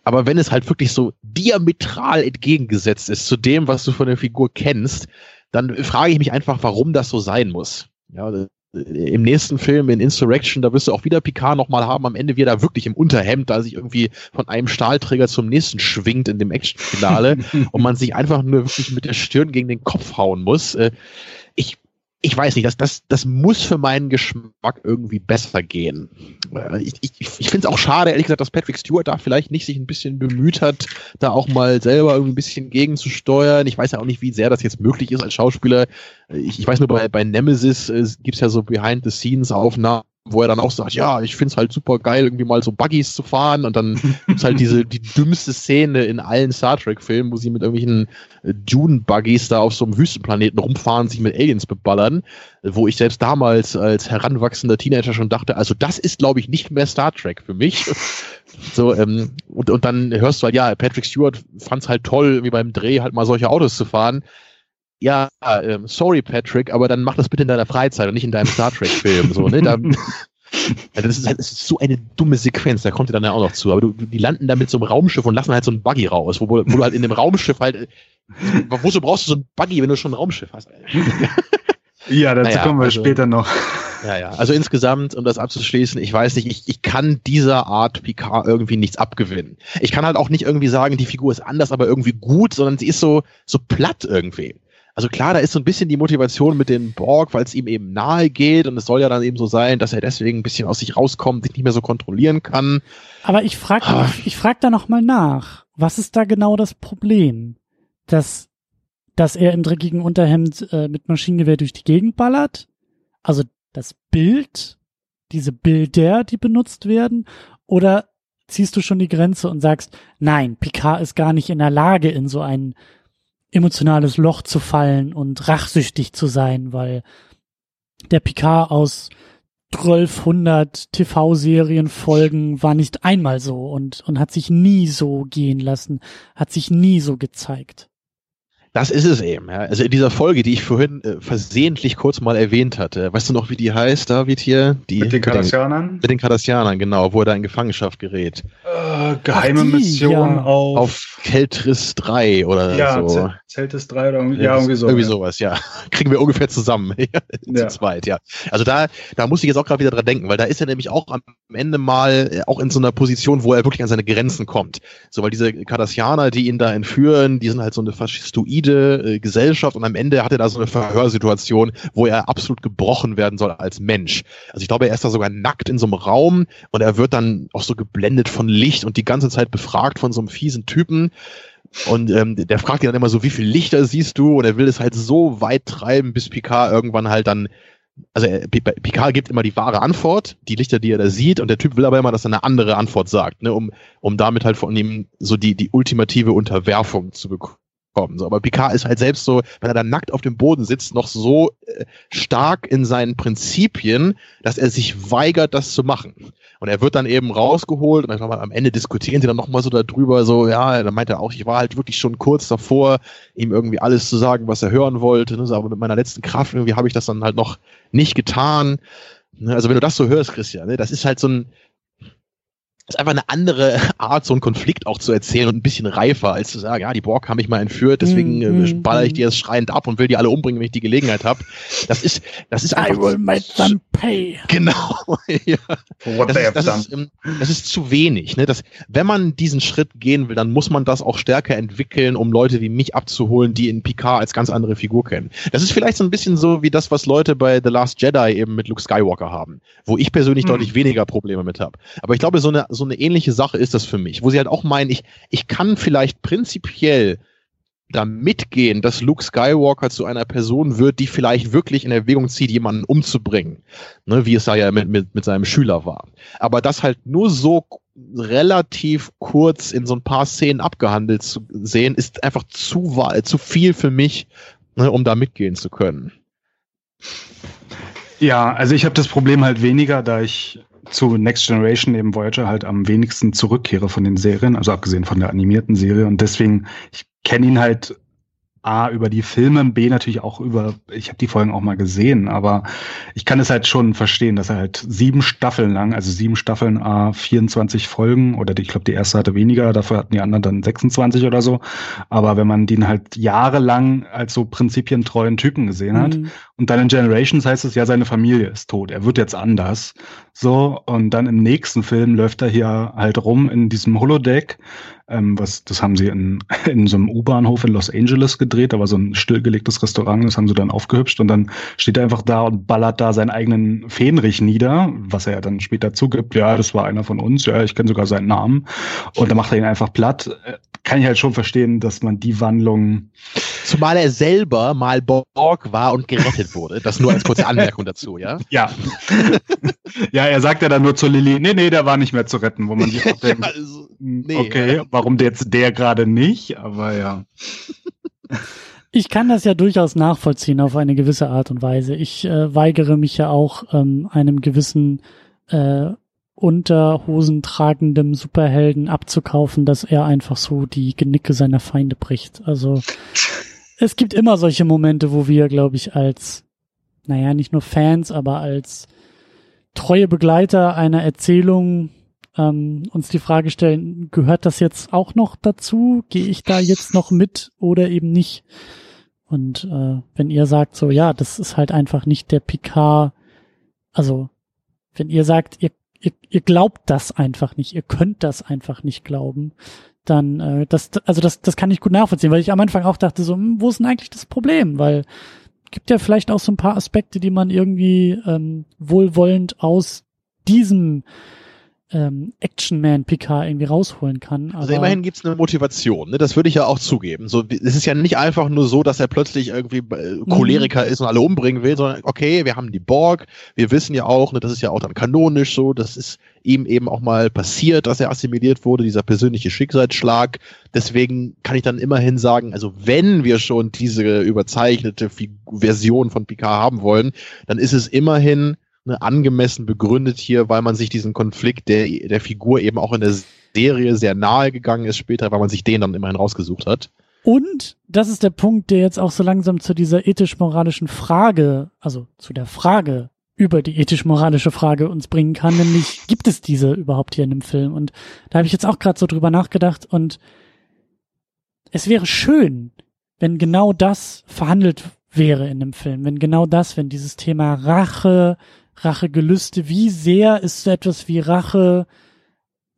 Aber wenn es halt wirklich so diametral entgegengesetzt ist zu dem, was du von der Figur kennst, dann frage ich mich einfach, warum das so sein muss. Ja, im nächsten Film in Insurrection, da wirst du auch wieder Picard nochmal haben, am Ende wie er da wirklich im Unterhemd, da sich irgendwie von einem Stahlträger zum nächsten schwingt in dem Actionfinale (laughs) und man sich einfach nur wirklich mit der Stirn gegen den Kopf hauen muss. Äh, ich ich weiß nicht, das, das, das muss für meinen Geschmack irgendwie besser gehen. Äh, ich, ich, ich finde es auch schade, ehrlich gesagt, dass Patrick Stewart da vielleicht nicht sich ein bisschen bemüht hat, da auch mal selber irgendwie ein bisschen gegenzusteuern. Ich weiß ja auch nicht, wie sehr das jetzt möglich ist als Schauspieler. Ich, ich weiß nur, bei, bei Nemesis äh, gibt es ja so Behind-the-Scenes-Aufnahmen, wo er dann auch sagt, ja, ich find's halt super geil, irgendwie mal so Buggies zu fahren und dann (laughs) gibt's halt diese die dümmste Szene in allen Star Trek Filmen, wo sie mit irgendwelchen äh, Dune Buggies da auf so einem Wüstenplaneten rumfahren, sich mit Aliens beballern, wo ich selbst damals als heranwachsender Teenager schon dachte, also das ist glaube ich nicht mehr Star Trek für mich. (laughs) so ähm, und und dann hörst du halt ja, Patrick Stewart fand's halt toll, wie beim Dreh halt mal solche Autos zu fahren ja, ähm, sorry Patrick, aber dann mach das bitte in deiner Freizeit und nicht in deinem Star Trek-Film. So, ne? Da, also (laughs) das, ist halt, das ist so eine dumme Sequenz, da kommt ihr dann ja auch noch zu. Aber du, die landen da mit so einem Raumschiff und lassen halt so ein Buggy raus, wo, wo du halt in dem Raumschiff halt, wozu brauchst du so ein Buggy, wenn du schon ein Raumschiff hast? (laughs) ja, dazu naja, kommen wir also, später noch. Ja, ja. Also insgesamt, um das abzuschließen, ich weiß nicht, ich, ich kann dieser Art Picard irgendwie nichts abgewinnen. Ich kann halt auch nicht irgendwie sagen, die Figur ist anders, aber irgendwie gut, sondern sie ist so, so platt irgendwie. Also klar, da ist so ein bisschen die Motivation mit den Borg, weil es ihm eben nahe geht und es soll ja dann eben so sein, dass er deswegen ein bisschen aus sich rauskommt, sich nicht mehr so kontrollieren kann. Aber ich frage ah. ich frag da noch mal nach. Was ist da genau das Problem? Dass, dass er im dreckigen Unterhemd äh, mit Maschinengewehr durch die Gegend ballert? Also das Bild, diese Bilder, die benutzt werden? Oder ziehst du schon die Grenze und sagst, nein, Picard ist gar nicht in der Lage, in so einen emotionales Loch zu fallen und rachsüchtig zu sein, weil der Picard aus 1200 TV-Serienfolgen war nicht einmal so und, und hat sich nie so gehen lassen, hat sich nie so gezeigt. Das ist es eben. Ja. Also in dieser Folge, die ich vorhin äh, versehentlich kurz mal erwähnt hatte, weißt du noch, wie die heißt, David hier? Die, mit den Kardassianern? Mit den Kardassianern, genau, wo er da in Gefangenschaft gerät. Äh, geheime Ach, die, Mission ja. auf... Auf Keltris 3 oder ja, so. Zeltis 3 oder irgendwie, ja, irgendwie so. Irgendwie sowas, ja. (laughs) Kriegen wir ungefähr zusammen. (laughs) Zu zweit, ja. Also da, da muss ich jetzt auch gerade wieder dran denken, weil da ist er nämlich auch am Ende mal äh, auch in so einer Position, wo er wirklich an seine Grenzen kommt. So, weil diese Kardassianer, die ihn da entführen, die sind halt so eine faschistoide solide äh, Gesellschaft und am Ende hat er da so eine Verhörsituation, wo er absolut gebrochen werden soll als Mensch. Also ich glaube, er ist da sogar nackt in so einem Raum und er wird dann auch so geblendet von Licht und die ganze Zeit befragt von so einem fiesen Typen. Und ähm, der fragt ihn dann immer so, wie viel Lichter siehst du? Und er will es halt so weit treiben, bis Picard irgendwann halt dann also Picard gibt immer die wahre Antwort, die Lichter, die er da sieht, und der Typ will aber immer, dass er eine andere Antwort sagt, ne, um, um damit halt von ihm so die, die ultimative Unterwerfung zu bekommen kommen. So, aber Picard ist halt selbst so, wenn er da nackt auf dem Boden sitzt, noch so äh, stark in seinen Prinzipien, dass er sich weigert, das zu machen. Und er wird dann eben rausgeholt und glaube, am Ende diskutieren sie dann nochmal so darüber, so, ja, dann meint er auch, ich war halt wirklich schon kurz davor, ihm irgendwie alles zu sagen, was er hören wollte, ne, so, aber mit meiner letzten Kraft irgendwie habe ich das dann halt noch nicht getan. Ne, also wenn du das so hörst, Christian, ne, das ist halt so ein, ist einfach eine andere (laughs) Art, so einen Konflikt auch zu erzählen und ein bisschen reifer, als zu sagen, ja, die Borg haben mich mal entführt, deswegen mm, mm, baller ich die jetzt schreiend ab und will die alle umbringen, wenn ich die Gelegenheit habe. Das ist, das ist einfach. I will make them pay. Genau. (laughs) ja. What das, ist, das, ist, ähm, das ist zu wenig. Ne? Das, wenn man diesen Schritt gehen will, dann muss man das auch stärker entwickeln, um Leute wie mich abzuholen, die in Picard als ganz andere Figur kennen. Das ist vielleicht so ein bisschen so wie das, was Leute bei The Last Jedi eben mit Luke Skywalker haben, wo ich persönlich mm. deutlich weniger Probleme mit habe. Aber ich glaube, so eine, so eine ähnliche Sache ist das für mich, wo sie halt auch meinen, ich, ich kann vielleicht prinzipiell da mitgehen, dass Luke Skywalker zu einer Person wird, die vielleicht wirklich in Erwägung zieht, jemanden umzubringen, ne, wie es da ja mit, mit, mit seinem Schüler war. Aber das halt nur so relativ kurz in so ein paar Szenen abgehandelt zu sehen, ist einfach zu, zu viel für mich, ne, um da mitgehen zu können. Ja, also ich habe das Problem halt weniger, da ich zu Next Generation eben Voyager halt am wenigsten zurückkehre von den Serien, also abgesehen von der animierten Serie. Und deswegen, ich kenne ihn halt A über die Filme, B natürlich auch über, ich habe die Folgen auch mal gesehen, aber ich kann es halt schon verstehen, dass er halt sieben Staffeln lang, also sieben Staffeln A 24 Folgen oder die, ich glaube die erste hatte weniger, dafür hatten die anderen dann 26 oder so, aber wenn man den halt jahrelang als so prinzipientreuen Typen gesehen hat mhm. und dann in Generations heißt es ja, seine Familie ist tot, er wird jetzt anders, so und dann im nächsten Film läuft er hier halt rum in diesem Holodeck ähm, was, das haben sie in, (laughs) in so einem U-Bahnhof in Los Angeles gedreht. Da war so ein stillgelegtes Restaurant, das haben sie dann aufgehübscht und dann steht er einfach da und ballert da seinen eigenen Fähnrich nieder, was er dann später zugibt. Ja, das war einer von uns. Ja, ich kenne sogar seinen Namen. Und dann macht er ihn einfach platt. Kann ich halt schon verstehen, dass man die Wandlung. Zumal er selber mal Borg war und gerettet wurde. Das nur als kurze Anmerkung dazu, ja? (laughs) Ja. (laughs) ja, er sagt ja dann nur zu Lilly, nee, nee, der war nicht mehr zu retten, wo man sich (laughs) auch denkt, also, nee, okay, ja. warum jetzt der gerade nicht? Aber ja. Ich kann das ja durchaus nachvollziehen auf eine gewisse Art und Weise. Ich äh, weigere mich ja auch ähm, einem gewissen äh, Unterhosen tragendem Superhelden abzukaufen, dass er einfach so die Genicke seiner Feinde bricht. Also es gibt immer solche Momente, wo wir, glaube ich, als, naja, nicht nur Fans, aber als treue Begleiter einer Erzählung ähm, uns die Frage stellen, gehört das jetzt auch noch dazu? Gehe ich da jetzt noch mit oder eben nicht? Und äh, wenn ihr sagt so, ja, das ist halt einfach nicht der Picard, also wenn ihr sagt, ihr ihr, ihr glaubt das einfach nicht, ihr könnt das einfach nicht glauben, dann äh, das also das das kann ich gut nachvollziehen, weil ich am Anfang auch dachte so, hm, wo ist denn eigentlich das Problem, weil gibt ja vielleicht auch so ein paar Aspekte, die man irgendwie ähm, wohlwollend aus diesem ähm, Action-Man Picard irgendwie rausholen kann. also immerhin gibt's eine Motivation, ne? das würde ich ja auch zugeben. So, es ist ja nicht einfach nur so, dass er plötzlich irgendwie äh, mhm. Choleriker mhm. ist und alle umbringen will, sondern okay, wir haben die Borg, wir wissen ja auch, ne, das ist ja auch dann kanonisch so, das ist ihm eben auch mal passiert, dass er assimiliert wurde, dieser persönliche Schicksalsschlag. Deswegen kann ich dann immerhin sagen, also wenn wir schon diese überzeichnete Version von Picard haben wollen, dann ist es immerhin ne, angemessen begründet hier, weil man sich diesen Konflikt der, der Figur eben auch in der Serie sehr nahe gegangen ist später, weil man sich den dann immerhin rausgesucht hat. Und das ist der Punkt, der jetzt auch so langsam zu dieser ethisch-moralischen Frage, also zu der Frage über die ethisch-moralische Frage uns bringen kann, nämlich gibt es diese überhaupt hier in dem Film? Und da habe ich jetzt auch gerade so drüber nachgedacht und es wäre schön, wenn genau das verhandelt wäre in dem Film, wenn genau das, wenn dieses Thema Rache, Rachegelüste, wie sehr ist so etwas wie Rache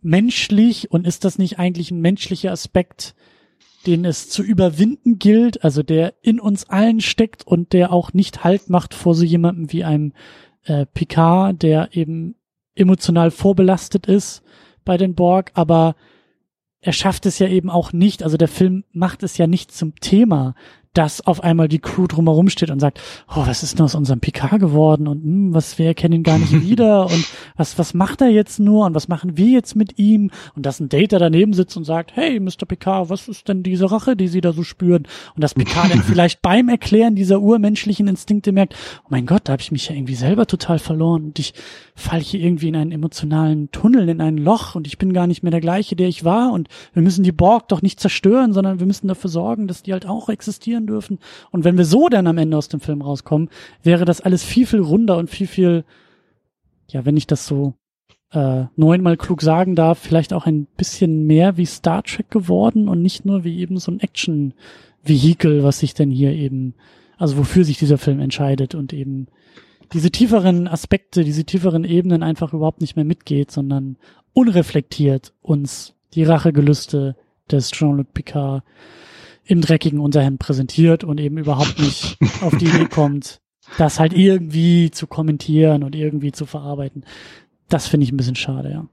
menschlich? Und ist das nicht eigentlich ein menschlicher Aspekt, den es zu überwinden gilt, also der in uns allen steckt und der auch nicht Halt macht vor so jemandem wie einem äh, Picard, der eben emotional vorbelastet ist bei den Borg, aber er schafft es ja eben auch nicht, also der Film macht es ja nicht zum Thema, dass auf einmal die Crew drumherum steht und sagt, oh, was ist denn aus unserem Picard geworden? Und hm, was, wir erkennen ihn gar nicht (laughs) wieder. Und was, was macht er jetzt nur? Und was machen wir jetzt mit ihm? Und dass ein Data daneben sitzt und sagt, hey, Mr. Picard, was ist denn diese Rache, die Sie da so spüren? Und dass Picard dann (laughs) vielleicht beim Erklären dieser urmenschlichen Instinkte merkt, oh mein Gott, da habe ich mich ja irgendwie selber total verloren. Und ich falle hier irgendwie in einen emotionalen Tunnel, in ein Loch. Und ich bin gar nicht mehr der gleiche, der ich war. Und wir müssen die Borg doch nicht zerstören, sondern wir müssen dafür sorgen, dass die halt auch existieren sein dürfen. Und wenn wir so dann am Ende aus dem Film rauskommen, wäre das alles viel, viel runder und viel, viel, ja, wenn ich das so äh, neunmal klug sagen darf, vielleicht auch ein bisschen mehr wie Star Trek geworden und nicht nur wie eben so ein Action-Vehikel, was sich denn hier eben, also wofür sich dieser Film entscheidet und eben diese tieferen Aspekte, diese tieferen Ebenen einfach überhaupt nicht mehr mitgeht, sondern unreflektiert uns die Rachegelüste des Jean-Luc Picard im dreckigen Unterhemd präsentiert und eben überhaupt nicht auf die Idee (laughs) kommt, das halt irgendwie zu kommentieren und irgendwie zu verarbeiten. Das finde ich ein bisschen schade, ja.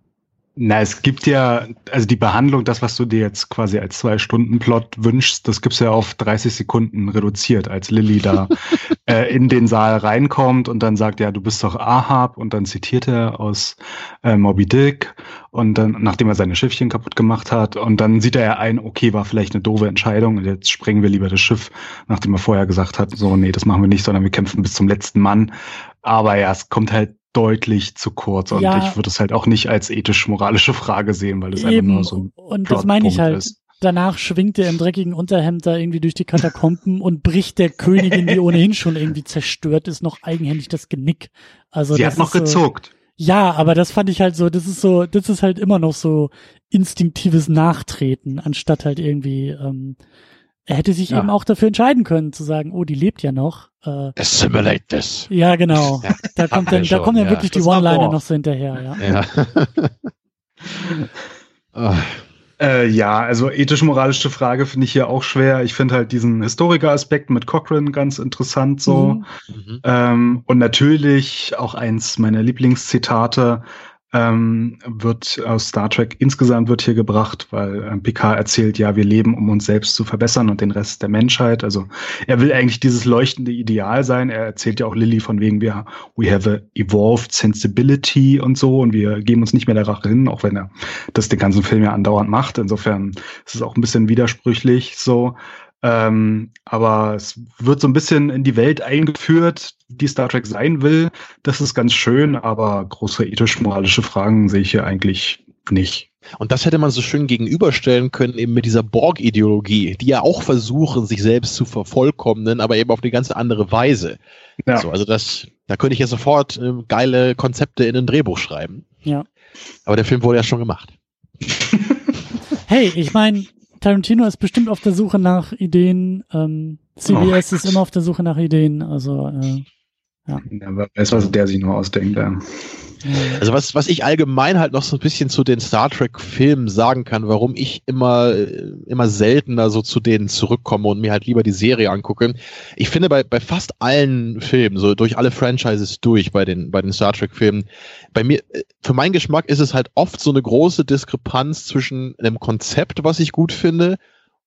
Na, es gibt ja, also die Behandlung, das, was du dir jetzt quasi als Zwei-Stunden-Plot wünschst, das gibt's ja auf 30 Sekunden reduziert, als Lilly da (laughs) äh, in den Saal reinkommt und dann sagt, ja, du bist doch Ahab und dann zitiert er aus äh, Moby Dick und dann, nachdem er seine Schiffchen kaputt gemacht hat und dann sieht er ja ein, okay, war vielleicht eine doofe Entscheidung und jetzt sprengen wir lieber das Schiff, nachdem er vorher gesagt hat, so, nee, das machen wir nicht, sondern wir kämpfen bis zum letzten Mann. Aber ja, es kommt halt deutlich zu kurz. Und ja. ich würde es halt auch nicht als ethisch-moralische Frage sehen, weil das einfach nur so ein Und das meine ich halt. Ist. Danach schwingt er im dreckigen Unterhemd da irgendwie durch die Katakomben und bricht der Königin, die (laughs) ohnehin schon irgendwie zerstört ist, noch eigenhändig das Genick. Also Sie hat noch so, gezuckt. Ja, aber das fand ich halt so, das ist so, das ist halt immer noch so instinktives Nachtreten, anstatt halt irgendwie ähm, er hätte sich ja. eben auch dafür entscheiden können, zu sagen, oh, die lebt ja noch. Äh, Assimilate this. Ja, genau. (laughs) Ja, da kommt dann, da kommen dann ja. wirklich die One-Liner noch so hinterher, ja. Ja. (laughs) Äh, ja, also ethisch-moralische Frage finde ich hier auch schwer. Ich finde halt diesen Historiker-Aspekt mit Cochrane ganz interessant so. Mhm. mhm. Ähm, und natürlich auch eins meiner Lieblingszitate, ähm, wird aus Star Trek insgesamt wird hier gebracht, weil äh, Picard erzählt, ja, wir leben, um uns selbst zu verbessern und den Rest der Menschheit. Also er will eigentlich dieses leuchtende Ideal sein. Er erzählt ja auch Lilly von wegen, wir we have a evolved sensibility und so und wir geben uns nicht mehr der Rache hin, auch wenn er das den ganzen Film ja andauernd macht. Insofern ist es auch ein bisschen widersprüchlich so. Ähm, aber es wird so ein bisschen in die Welt eingeführt, die Star Trek sein will. Das ist ganz schön, aber große ethisch-moralische Fragen sehe ich hier eigentlich nicht. Und das hätte man so schön gegenüberstellen können eben mit dieser Borg-Ideologie, die ja auch versuchen, sich selbst zu vervollkommnen, aber eben auf eine ganz andere Weise. Ja. So, also das, da könnte ich ja sofort äh, geile Konzepte in ein Drehbuch schreiben. Ja. Aber der Film wurde ja schon gemacht. (laughs) (laughs) hey, ich meine, Tarantino ist bestimmt auf der Suche nach Ideen. Ähm, CBS oh ist immer auf der Suche nach Ideen. Also äh, ja. ja wer weiß, was der sich nur ausdenkt. Ja. Also was, was ich allgemein halt noch so ein bisschen zu den Star Trek-Filmen sagen kann, warum ich immer, immer seltener so zu denen zurückkomme und mir halt lieber die Serie angucke. Ich finde bei, bei fast allen Filmen, so durch alle Franchises durch, bei den, bei den Star Trek-Filmen, bei mir, für meinen Geschmack ist es halt oft so eine große Diskrepanz zwischen einem Konzept, was ich gut finde,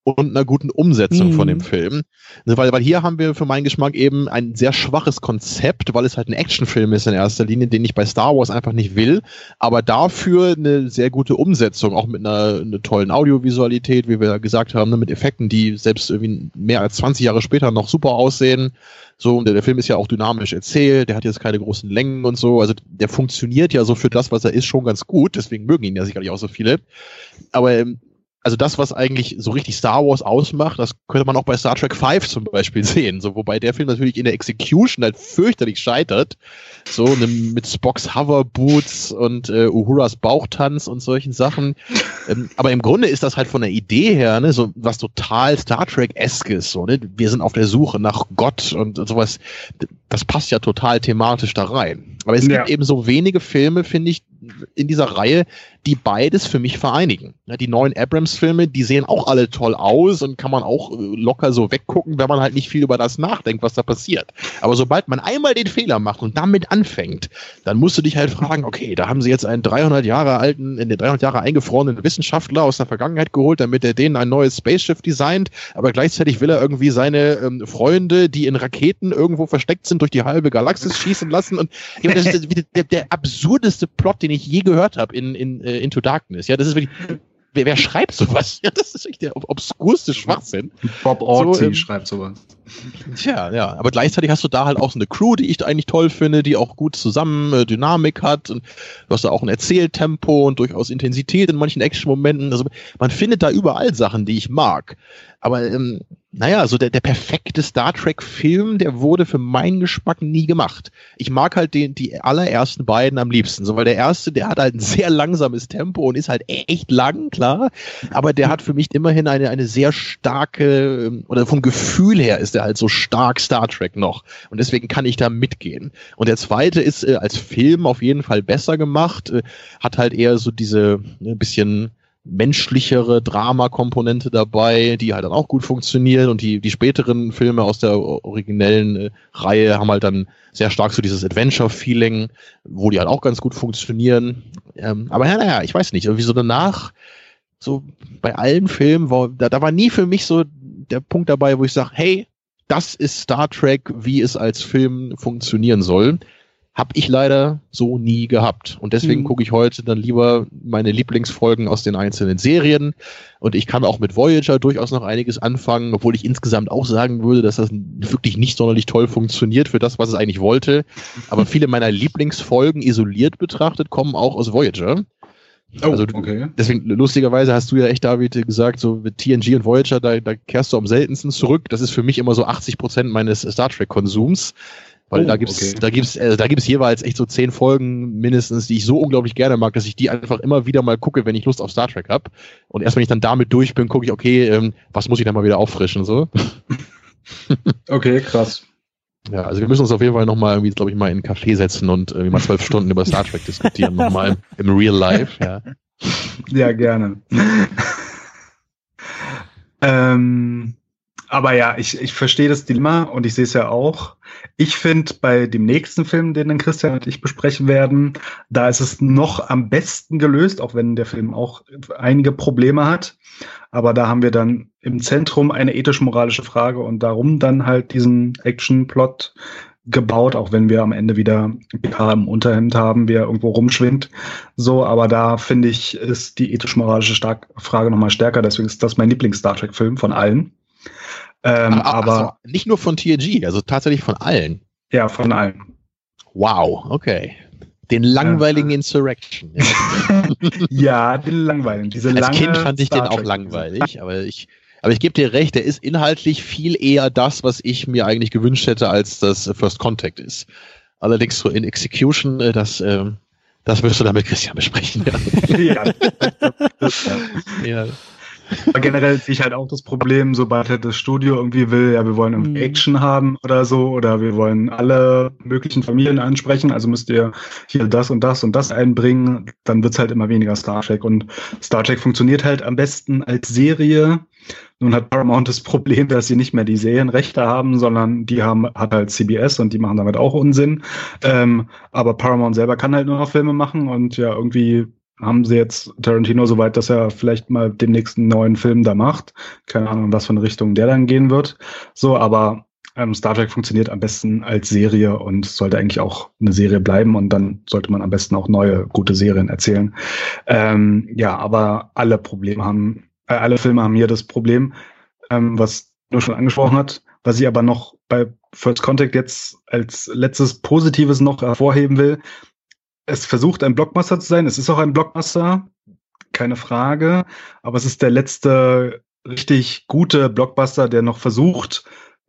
und einer guten Umsetzung mhm. von dem mhm. Film. Ne, weil, weil hier haben wir für meinen Geschmack eben ein sehr schwaches Konzept, weil es halt ein Actionfilm ist in erster Linie, den ich bei Star Wars einfach nicht will, aber dafür eine sehr gute Umsetzung, auch mit einer, einer tollen Audiovisualität, wie wir gesagt haben, ne, mit Effekten, die selbst irgendwie mehr als 20 Jahre später noch super aussehen. So, der, der Film ist ja auch dynamisch erzählt, der hat jetzt keine großen Längen und so, also der funktioniert ja so für das, was er ist, schon ganz gut, deswegen mögen ihn ja sicherlich auch so viele. Aber ähm, also das, was eigentlich so richtig Star Wars ausmacht, das könnte man auch bei Star Trek 5 zum Beispiel (laughs) sehen. So, wobei der Film natürlich in der Execution halt fürchterlich scheitert. So ne, mit Spocks Hoverboots und äh, Uhuras Bauchtanz und solchen Sachen. Ähm, aber im Grunde ist das halt von der Idee her, ne, so was total Star Trek-eskes. So, ne? Wir sind auf der Suche nach Gott und, sowas. Das passt ja total thematisch da rein. Aber es ja. gibt eben so wenige Filme, finde ich, in dieser Reihe, die beides für mich vereinigen. Ja, die neuen Abrams-Filme, die sehen auch alle toll aus und kann man auch äh, locker so weggucken, wenn man halt nicht viel über das nachdenkt, was da passiert. Aber sobald man einmal den Fehler macht und damit anfängt, dann musst du dich halt fragen, okay, da haben sie jetzt einen 300 Jahre alten, in den 300 Jahre eingefrorenen Wissenschaftler aus der Vergangenheit geholt, damit er denen ein neues Spaceship designt, aber gleichzeitig will er irgendwie seine ähm, Freunde, die in Raketen irgendwo versteckt sind, durch die halbe Galaxis schießen lassen und ich das ist der, der absurdeste Plot, den ich je gehört habe in, in äh, Into Darkness. Ja, das ist wirklich. Wer, wer schreibt sowas? (laughs) Ja, das ist wirklich der obskurste Schwachsinn. Bob Orty so, ähm, schreibt sowas. Tja, ja, aber gleichzeitig hast du da halt auch so eine Crew, die ich eigentlich toll finde, die auch gut zusammen äh, Dynamik hat und du hast da auch ein Erzähltempo und durchaus Intensität in manchen Action-Momenten. Also man findet da überall Sachen, die ich mag. Aber ähm, naja, so der, der perfekte Star Trek-Film, der wurde für meinen Geschmack nie gemacht. Ich mag halt den, die allerersten beiden am liebsten, so weil der erste, der hat halt ein sehr langsames Tempo und ist halt e-, echt lang, klar, aber der hat für mich immerhin eine, eine sehr starke, ähm, oder vom Gefühl her ist der halt so stark Star Trek noch und deswegen kann ich da mitgehen. Und der zweite ist äh, als Film auf jeden Fall besser gemacht, äh, hat halt eher so diese ne, bisschen menschlichere Drama-Komponente dabei, die halt dann auch gut funktionieren und die, die späteren Filme aus der originellen äh, Reihe haben halt dann sehr stark so dieses Adventure-Feeling, wo die halt auch ganz gut funktionieren. Ähm, aber ja, naja, ich weiß nicht, irgendwie so danach, so bei allen Filmen, war, da, da war nie für mich so der Punkt dabei, wo ich sage, hey, das ist Star Trek, wie es als Film funktionieren soll. Hab ich leider so nie gehabt. Und deswegen mhm. gucke ich heute dann lieber meine Lieblingsfolgen aus den einzelnen Serien. Und ich kann auch mit Voyager durchaus noch einiges anfangen, obwohl ich insgesamt auch sagen würde, dass das wirklich nicht sonderlich toll funktioniert für das, was es eigentlich wollte. Aber (laughs) viele meiner Lieblingsfolgen isoliert betrachtet kommen auch aus Voyager. Oh, also okay. deswegen lustigerweise hast du ja echt, David, gesagt, so mit TNG und Voyager, da, da kehrst du am seltensten zurück. Das ist für mich immer so 80 Prozent meines Star Trek Konsums. Weil oh, da gibt's, okay. da gibt's, äh, da gibt's jeweils echt so zehn Folgen mindestens, die ich so unglaublich gerne mag, dass ich die einfach immer wieder mal gucke, wenn ich Lust auf Star Trek hab. Und erst wenn ich dann damit durch bin, gucke ich, okay, ähm, was muss ich dann mal wieder auffrischen, so. (laughs) okay, krass. Ja, also wir müssen uns auf jeden Fall nochmal irgendwie, glaube ich, mal in einen Café setzen und irgendwie mal zwölf Stunden über Star Trek diskutieren, (laughs) nochmal im, im Real Life, ja. Ja, gerne. (laughs) ähm, aber ja, ich, ich verstehe das Dilemma und ich sehe es ja auch. Ich finde, bei dem nächsten Film, den dann Christian und ich besprechen werden, da ist es noch am besten gelöst, auch wenn der Film auch einige Probleme hat. Aber da haben wir dann im Zentrum eine ethisch-moralische Frage und darum dann halt diesen Action-Plot gebaut, auch wenn wir am Ende wieder PK im Unterhemd haben, wie er irgendwo rumschwingt. So, aber da finde ich, ist die ethisch-moralische Frage nochmal stärker. Deswegen ist das mein Lieblings-Star Trek-Film von allen. Ähm, aber, aber also nicht nur von TNG, also tatsächlich von allen. Ja, von allen. Wow, okay. Den langweiligen ja. Insurrection. (laughs) (laughs) ja, den langweiligen. Diese Als Kind fand ich den auch langweilig, aber ich, aber ich gebe dir recht, der ist inhaltlich viel eher das, was ich mir eigentlich gewünscht hätte, als das First Contact ist. Allerdings so in Execution, äh, das, ähm, das wirst du dann mit Christian besprechen. (laughs) Ja. ja. Aber generell sehe ich halt auch das Problem, sobald halt das Studio irgendwie will, ja, wir wollen irgendwie mhm. Action haben oder so, oder wir wollen alle möglichen Familien ansprechen, also müsst ihr hier das und das und das einbringen, dann wird's halt immer weniger Star Trek. Und Star Trek funktioniert halt am besten als Serie. Nun hat Paramount das Problem, dass sie nicht mehr die Serienrechte haben, sondern die haben, hat halt CBS und die machen damit auch Unsinn. Ähm, aber Paramount selber kann halt nur noch Filme machen und ja, irgendwie haben sie jetzt Tarantino so weit, dass er vielleicht mal den nächsten neuen Film da macht. Keine Ahnung, was für eine Richtung der dann gehen wird. So, aber ähm, Star Trek funktioniert am besten als Serie und sollte eigentlich auch eine Serie bleiben und dann sollte man am besten auch neue gute Serien erzählen. Ähm, ja, aber alle Probleme haben, äh, alle Filme haben hier das Problem, ähm, was nur schon angesprochen hat, was ich aber noch bei First Contact jetzt als letztes Positives noch hervorheben will, es versucht ein Blockbuster zu sein. Es ist auch ein Blockbuster, keine Frage. Aber es ist der letzte richtig gute Blockbuster, der noch versucht,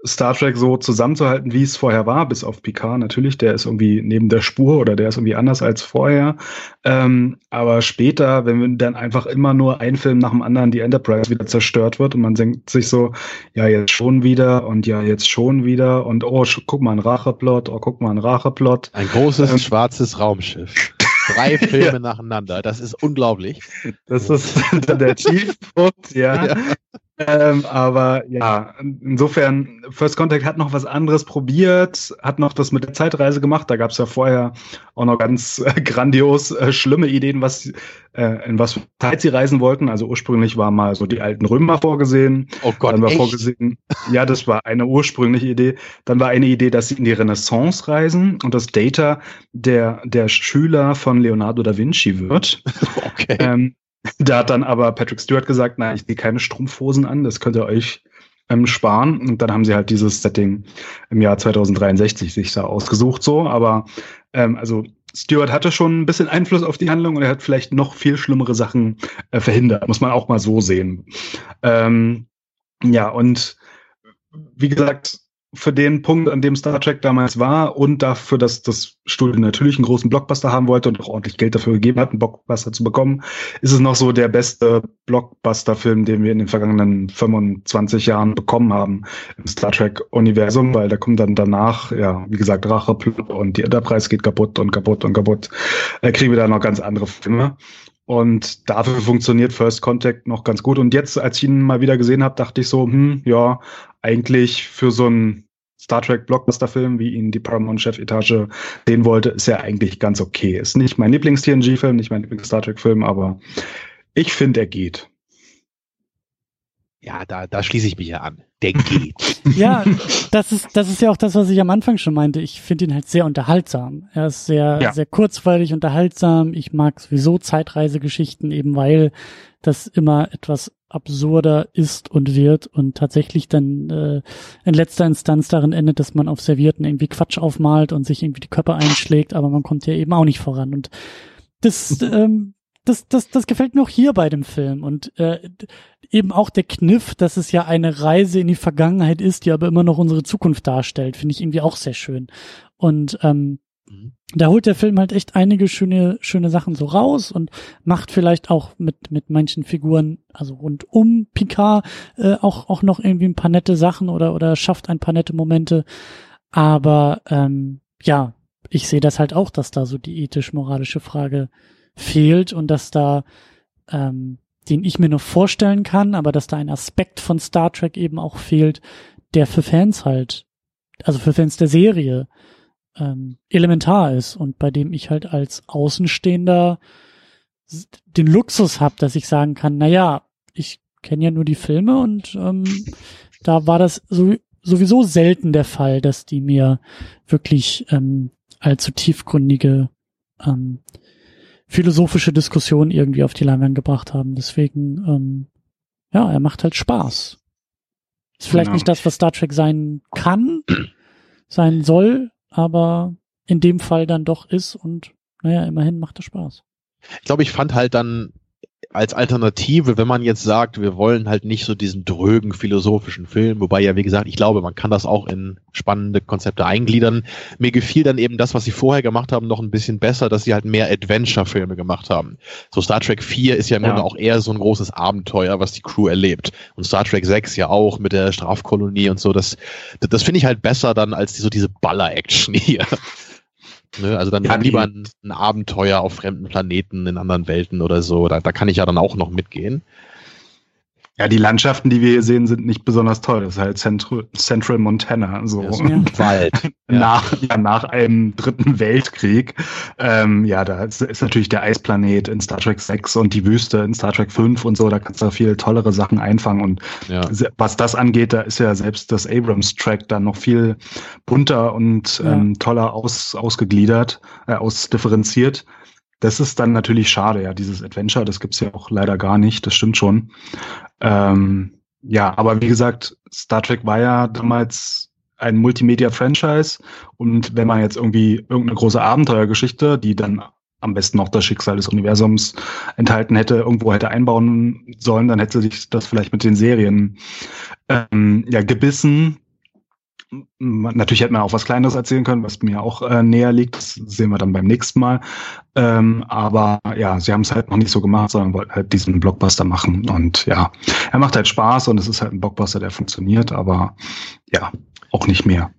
Star Trek so zusammenzuhalten, wie es vorher war, bis auf Picard natürlich, der ist irgendwie neben der Spur oder der ist irgendwie anders als vorher. Ähm, aber später, wenn dann einfach immer nur ein Film nach dem anderen die Enterprise wieder zerstört wird und man denkt sich so, ja, jetzt schon wieder und ja, jetzt schon wieder und oh, guck mal, ein Racheplot, oh, guck mal, ein Racheplot. Ein großes ähm, schwarzes Raumschiff. Drei (laughs) Filme ja. nacheinander, das ist unglaublich. Das ist (laughs) der Tiefpunkt, ja. ja. Ähm, aber ja, insofern, First Contact hat noch was anderes probiert, hat noch das mit der Zeitreise gemacht. Da gab es ja vorher auch noch ganz äh, grandios äh, schlimme Ideen, was äh, in was für Zeit sie reisen wollten. Also ursprünglich war mal so die alten Römer vorgesehen. Oh Gott, Dann war echt? vorgesehen, ja, das war eine ursprüngliche Idee. Dann war eine Idee, dass sie in die Renaissance reisen und dass Data der, der Schüler von Leonardo da Vinci wird. (laughs) Okay. Ähm, da hat dann aber Patrick Stewart gesagt, nein, ich gehe keine Strumpfhosen an, das könnt ihr euch ähm, sparen. Und dann haben sie halt dieses Setting im Jahr 2063 sich da ausgesucht so. Aber ähm, also Stewart hatte schon ein bisschen Einfluss auf die Handlung und er hat vielleicht noch viel schlimmere Sachen äh, verhindert. Muss man auch mal so sehen. Ähm, ja, und wie gesagt, für den Punkt, an dem Star Trek damals war und dafür, dass das Studio natürlich einen großen Blockbuster haben wollte und auch ordentlich Geld dafür gegeben hat, einen Blockbuster zu bekommen, ist es noch so der beste Blockbuster-Film, den wir in den vergangenen 25 Jahren bekommen haben im Star Trek-Universum, weil da kommt dann danach, ja, wie gesagt, Rache und die Enterprise geht kaputt und kaputt und kaputt. Da kriegen wir da noch ganz andere Filme. Und dafür funktioniert First Contact noch ganz gut. Und jetzt, als ich ihn mal wieder gesehen habe, dachte ich so, hm, ja, eigentlich für so ein Star Trek Blockbuster-Film, wie ihn die Paramount-Chefetage sehen wollte, ist ja eigentlich ganz okay. Ist nicht mein Lieblings-TNG-Film, nicht mein Lieblings-Star Trek-Film, aber ich finde, er geht. Ja, da, da schließe ich mich ja an. Der geht. (laughs) ja, das ist, das ist ja auch das, was ich am Anfang schon meinte. Ich finde ihn halt sehr unterhaltsam. Er ist sehr, ja. sehr kurzweilig unterhaltsam. Ich mag sowieso Zeitreisegeschichten, eben weil das immer etwas absurder ist und wird und tatsächlich dann äh, in letzter Instanz darin endet, dass man auf Servierten irgendwie Quatsch aufmalt und sich irgendwie die Köpfe einschlägt, aber man kommt ja eben auch nicht voran. Und das, (laughs) ähm, das, das, das gefällt mir auch hier bei dem Film. Und äh, eben auch der Kniff, dass es ja eine Reise in die Vergangenheit ist, die aber immer noch unsere Zukunft darstellt, finde ich irgendwie auch sehr schön. Und ähm, Mhm. Da holt der Film halt echt einige schöne, schöne Sachen so raus und macht vielleicht auch mit, mit manchen Figuren, also rund um Picard, äh, auch, auch noch irgendwie ein paar nette Sachen oder, oder schafft ein paar nette Momente. Aber ähm, ja, ich sehe das halt auch, dass da so die ethisch-moralische Frage fehlt und dass da ähm, den ich mir nur vorstellen kann, aber dass da ein Aspekt von Star Trek eben auch fehlt, der für Fans halt, also für Fans der Serie, ähm, elementar ist und bei dem ich halt als Außenstehender den Luxus habe, dass ich sagen kann, na ja, ich kenne ja nur die Filme und ähm, da war das so, sowieso selten der Fall, dass die mir wirklich ähm, allzu tiefgründige ähm, philosophische Diskussionen irgendwie auf die Leinwand gebracht haben. Deswegen, ähm, ja, er macht halt Spaß. Ist vielleicht genau. nicht das, was Star Trek sein kann, (clears throat) sein soll, aber in dem Fall dann doch ist und naja, immerhin macht er Spaß. Ich glaube, ich fand halt dann als Alternative, wenn man jetzt sagt, wir wollen halt nicht so diesen drögen philosophischen Film, wobei ja, wie gesagt, ich glaube, man kann das auch in spannende Konzepte eingliedern. Mir gefiel dann eben das, was sie vorher gemacht haben, noch ein bisschen besser, dass sie halt mehr Adventure-Filme gemacht haben. So Star Trek 4 ist ja im ja. Grunde auch eher so ein großes Abenteuer, was die Crew erlebt. Und Star Trek 6 ja auch mit der Strafkolonie und so. Das, das, das finde ich halt besser dann als die, so diese Baller-Action hier. Ne? Also dann ja, lieber ein, ein, Abenteuer auf fremden Planeten in anderen Welten oder so. Da, da kann ich ja dann auch noch mitgehen. Ja, die Landschaften, die wir hier sehen, sind nicht besonders toll. Das ist halt Central, Central Montana, so (laughs) ja, Wald. nach, ja, nach einem dritten Weltkrieg. Ähm, ja, da ist, ist, natürlich der Eisplanet in Star Trek 6 und die Wüste in Star Trek 5 und so. Da kannst du viel tollere Sachen einfangen. Und ja. was das angeht, da ist ja selbst das Abrams-Track dann noch viel bunter und ja. ähm, toller aus, ausgegliedert, äh, ausdifferenziert. Das ist dann natürlich schade, ja, dieses Adventure, das gibt's ja auch leider gar nicht, das stimmt schon. Ähm, ja, aber wie gesagt, Star Trek war ja damals ein Multimedia-Franchise und wenn man jetzt irgendwie irgendeine große Abenteuergeschichte, die dann am besten noch das Schicksal des Universums enthalten hätte, irgendwo hätte einbauen sollen, dann hätte sich das vielleicht mit den Serien ähm, ja gebissen Natürlich hätte man auch was Kleineres erzählen können, was mir auch äh, näher liegt. Das sehen wir dann beim nächsten Mal. Ähm, aber ja, sie haben es halt noch nicht so gemacht, sondern wollten halt diesen Blockbuster machen. Und ja, er macht halt Spaß und es ist halt ein Blockbuster, der funktioniert, aber ja, auch nicht mehr.